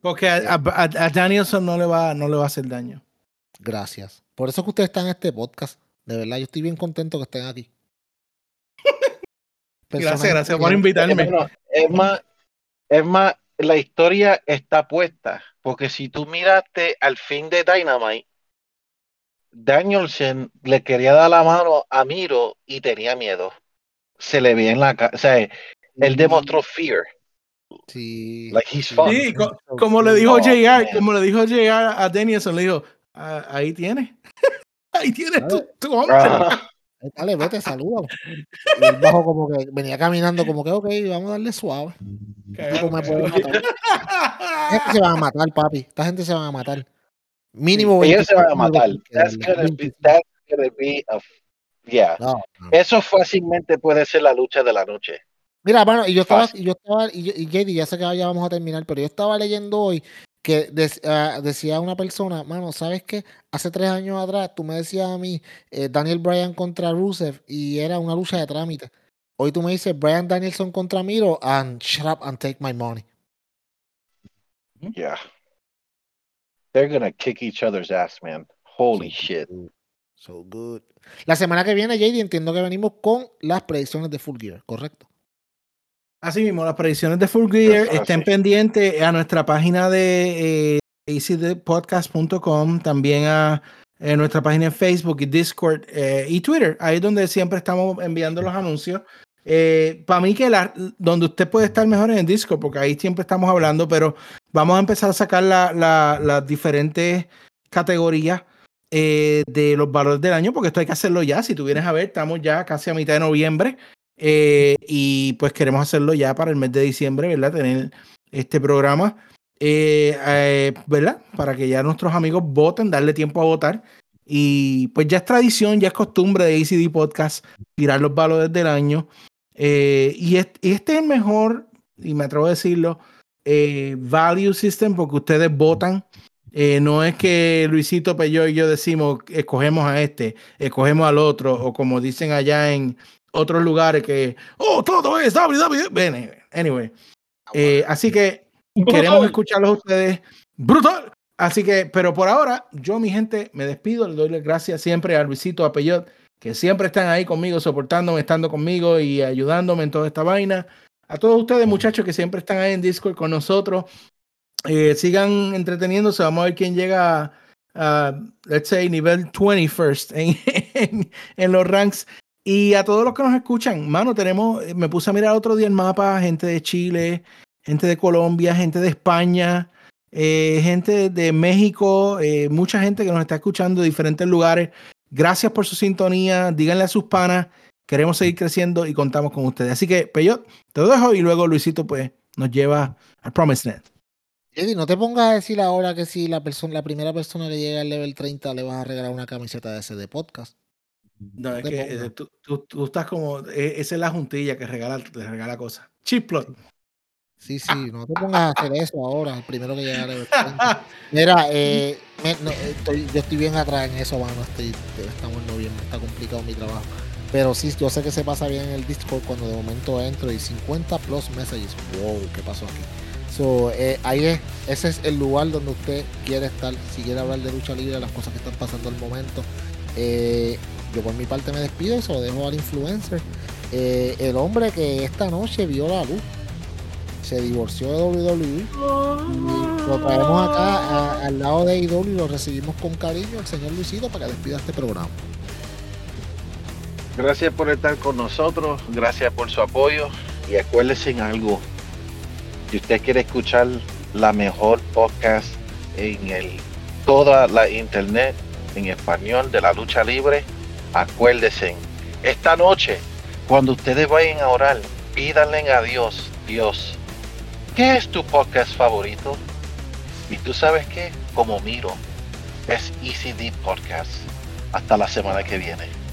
Porque a, a- a- a Danielson no le, va, no le va a hacer daño. Gracias. Por eso es que ustedes están en este podcast. De verdad, yo estoy bien contento que estén aquí. Gracias, gracias por invitarme. Bueno, es más, Es más, la historia está puesta, porque si tú miraste al fin de Dynamite, Danielson le quería dar la mano a Miro y tenía miedo. Se le veía en la cara, o sea, él demostró fear. Sí. Like he's sí. fucked. Sí, co- como le dijo Oh, JR, man. como le dijo JR a Danielson, le dijo, "Ah, ahí tienes. ahí tienes tu, tu hombre. Eh, Dale, vete, saluda. Y él bajó como que venía caminando como que, ok, vamos a darle suave. Tipo, me puede matar. Esta gente se van a matar, papi. Esta gente se van a matar. Mínimo ellos se van a 25 matar. That's gonna be, 25. that's gonna be a, yeah. No, no. Eso fácilmente puede ser la lucha de la noche. Mira, bueno, y yo estaba, y yo estaba, y, yo- y JD, ya sé que ya vamos a terminar, pero yo estaba leyendo hoy que ah, decía una persona, mano, ¿sabes qué? Hace tres años atrás tú me decías a mí eh, Daniel Bryan contra Rusev y era una lucha de trámite. Hoy tú me dices Bryan Danielson contra Miro and shut up and take my money. Yeah. They're gonna kick each other's ass, man. Holy So shit. good. So good. La semana que viene, JD, entiendo que venimos con las predicciones de Full Gear, ¿correcto? Así mismo, las predicciones de Full Gear estén pendientes a nuestra página de eh, también a, eh, nuestra página en Facebook y Discord eh, y Twitter. Ahí es donde siempre estamos enviando los anuncios. Para mí que la, donde usted puede estar mejor es en Discord, porque ahí siempre estamos hablando, pero vamos a empezar a sacar la- la- las diferentes categorías eh, de los valores del año, porque esto hay que hacerlo ya. Si tú vienes a ver, estamos ya casi a mitad de noviembre. Eh, y pues queremos hacerlo ya para el mes de diciembre, ¿verdad? Tener este programa, eh, eh, ¿verdad? Para que ya nuestros amigos voten, darle tiempo a votar. Y pues ya es tradición, ya es costumbre de ACD Podcast tirar los valores del año. Eh, y, est- y este es el mejor, y me atrevo a decirlo, eh, value system porque ustedes votan. Eh, no es que Luisito Peyo y yo decimos, escogemos a este, escogemos al otro, o como dicen allá en, otros lugares que, oh, todo es WWE. Anyway, eh, así que queremos escucharlos a ustedes. Brutal. Así que, pero por ahora, yo, mi gente, me despido. Le doy las gracias siempre a Luisito, a Peyot, que siempre están ahí conmigo, soportándome, estando conmigo y ayudándome en toda esta vaina. A todos ustedes, muchachos, que siempre están ahí en Discord con nosotros. Eh, sigan entreteniéndose. Vamos a ver quién llega a, a, let's say, nivel 20 first en, en, en los ranks. Y a todos los que nos escuchan, mano, tenemos, eh, me puse a mirar otro día el mapa, gente de Chile, gente de Colombia, gente de España, eh, gente de México, eh, mucha gente que nos está escuchando de diferentes lugares. Gracias por su sintonía, díganle a sus panas, queremos seguir creciendo y contamos con ustedes. Así que, Peyot, te lo dejo y luego Luisito pues nos lleva al Promised Land. JD, no te pongas a decir ahora que si la la primera persona que llega al level 30 le vas a regalar una camiseta de ese de podcast. No, es que eh, tú, tú- tú estás como, eh, esa es la juntilla que regala, te regala cosas. Chipplot. Sí, sí, no te pongas a hacer eso ahora, primero que llega al level 30. Mira, eh, me- no, estoy- yo estoy bien atrás en eso, mano. Estoy, estamos en noviembre, está complicado mi trabajo. Pero sí, yo sé que se pasa bien en el Discord cuando de momento entro y 50 plus messages. Wow, ¿qué pasó aquí? So, eh, ahí es, ese es el lugar donde usted quiere estar. Si quiere hablar de lucha libre, las cosas que están pasando al momento. Eh, yo por mi parte me despido y se lo dejo al influencer. Eh, el hombre que esta noche vio la luz se divorció de WWE. Y lo traemos acá al lado de AEW y lo recibimos con cariño el señor Luisito para que despida este programa. Gracias por estar con nosotros, gracias por su apoyo y acuérdense en algo. Si usted quiere escuchar la mejor podcast en el, toda la internet en español de la lucha libre, acuérdense. Esta noche, cuando ustedes vayan a orar, pídanle a Dios, Dios, ¿qué es tu podcast favorito? Y tú sabes qué, como miro, es Easy Deep Podcast. Hasta la semana que viene.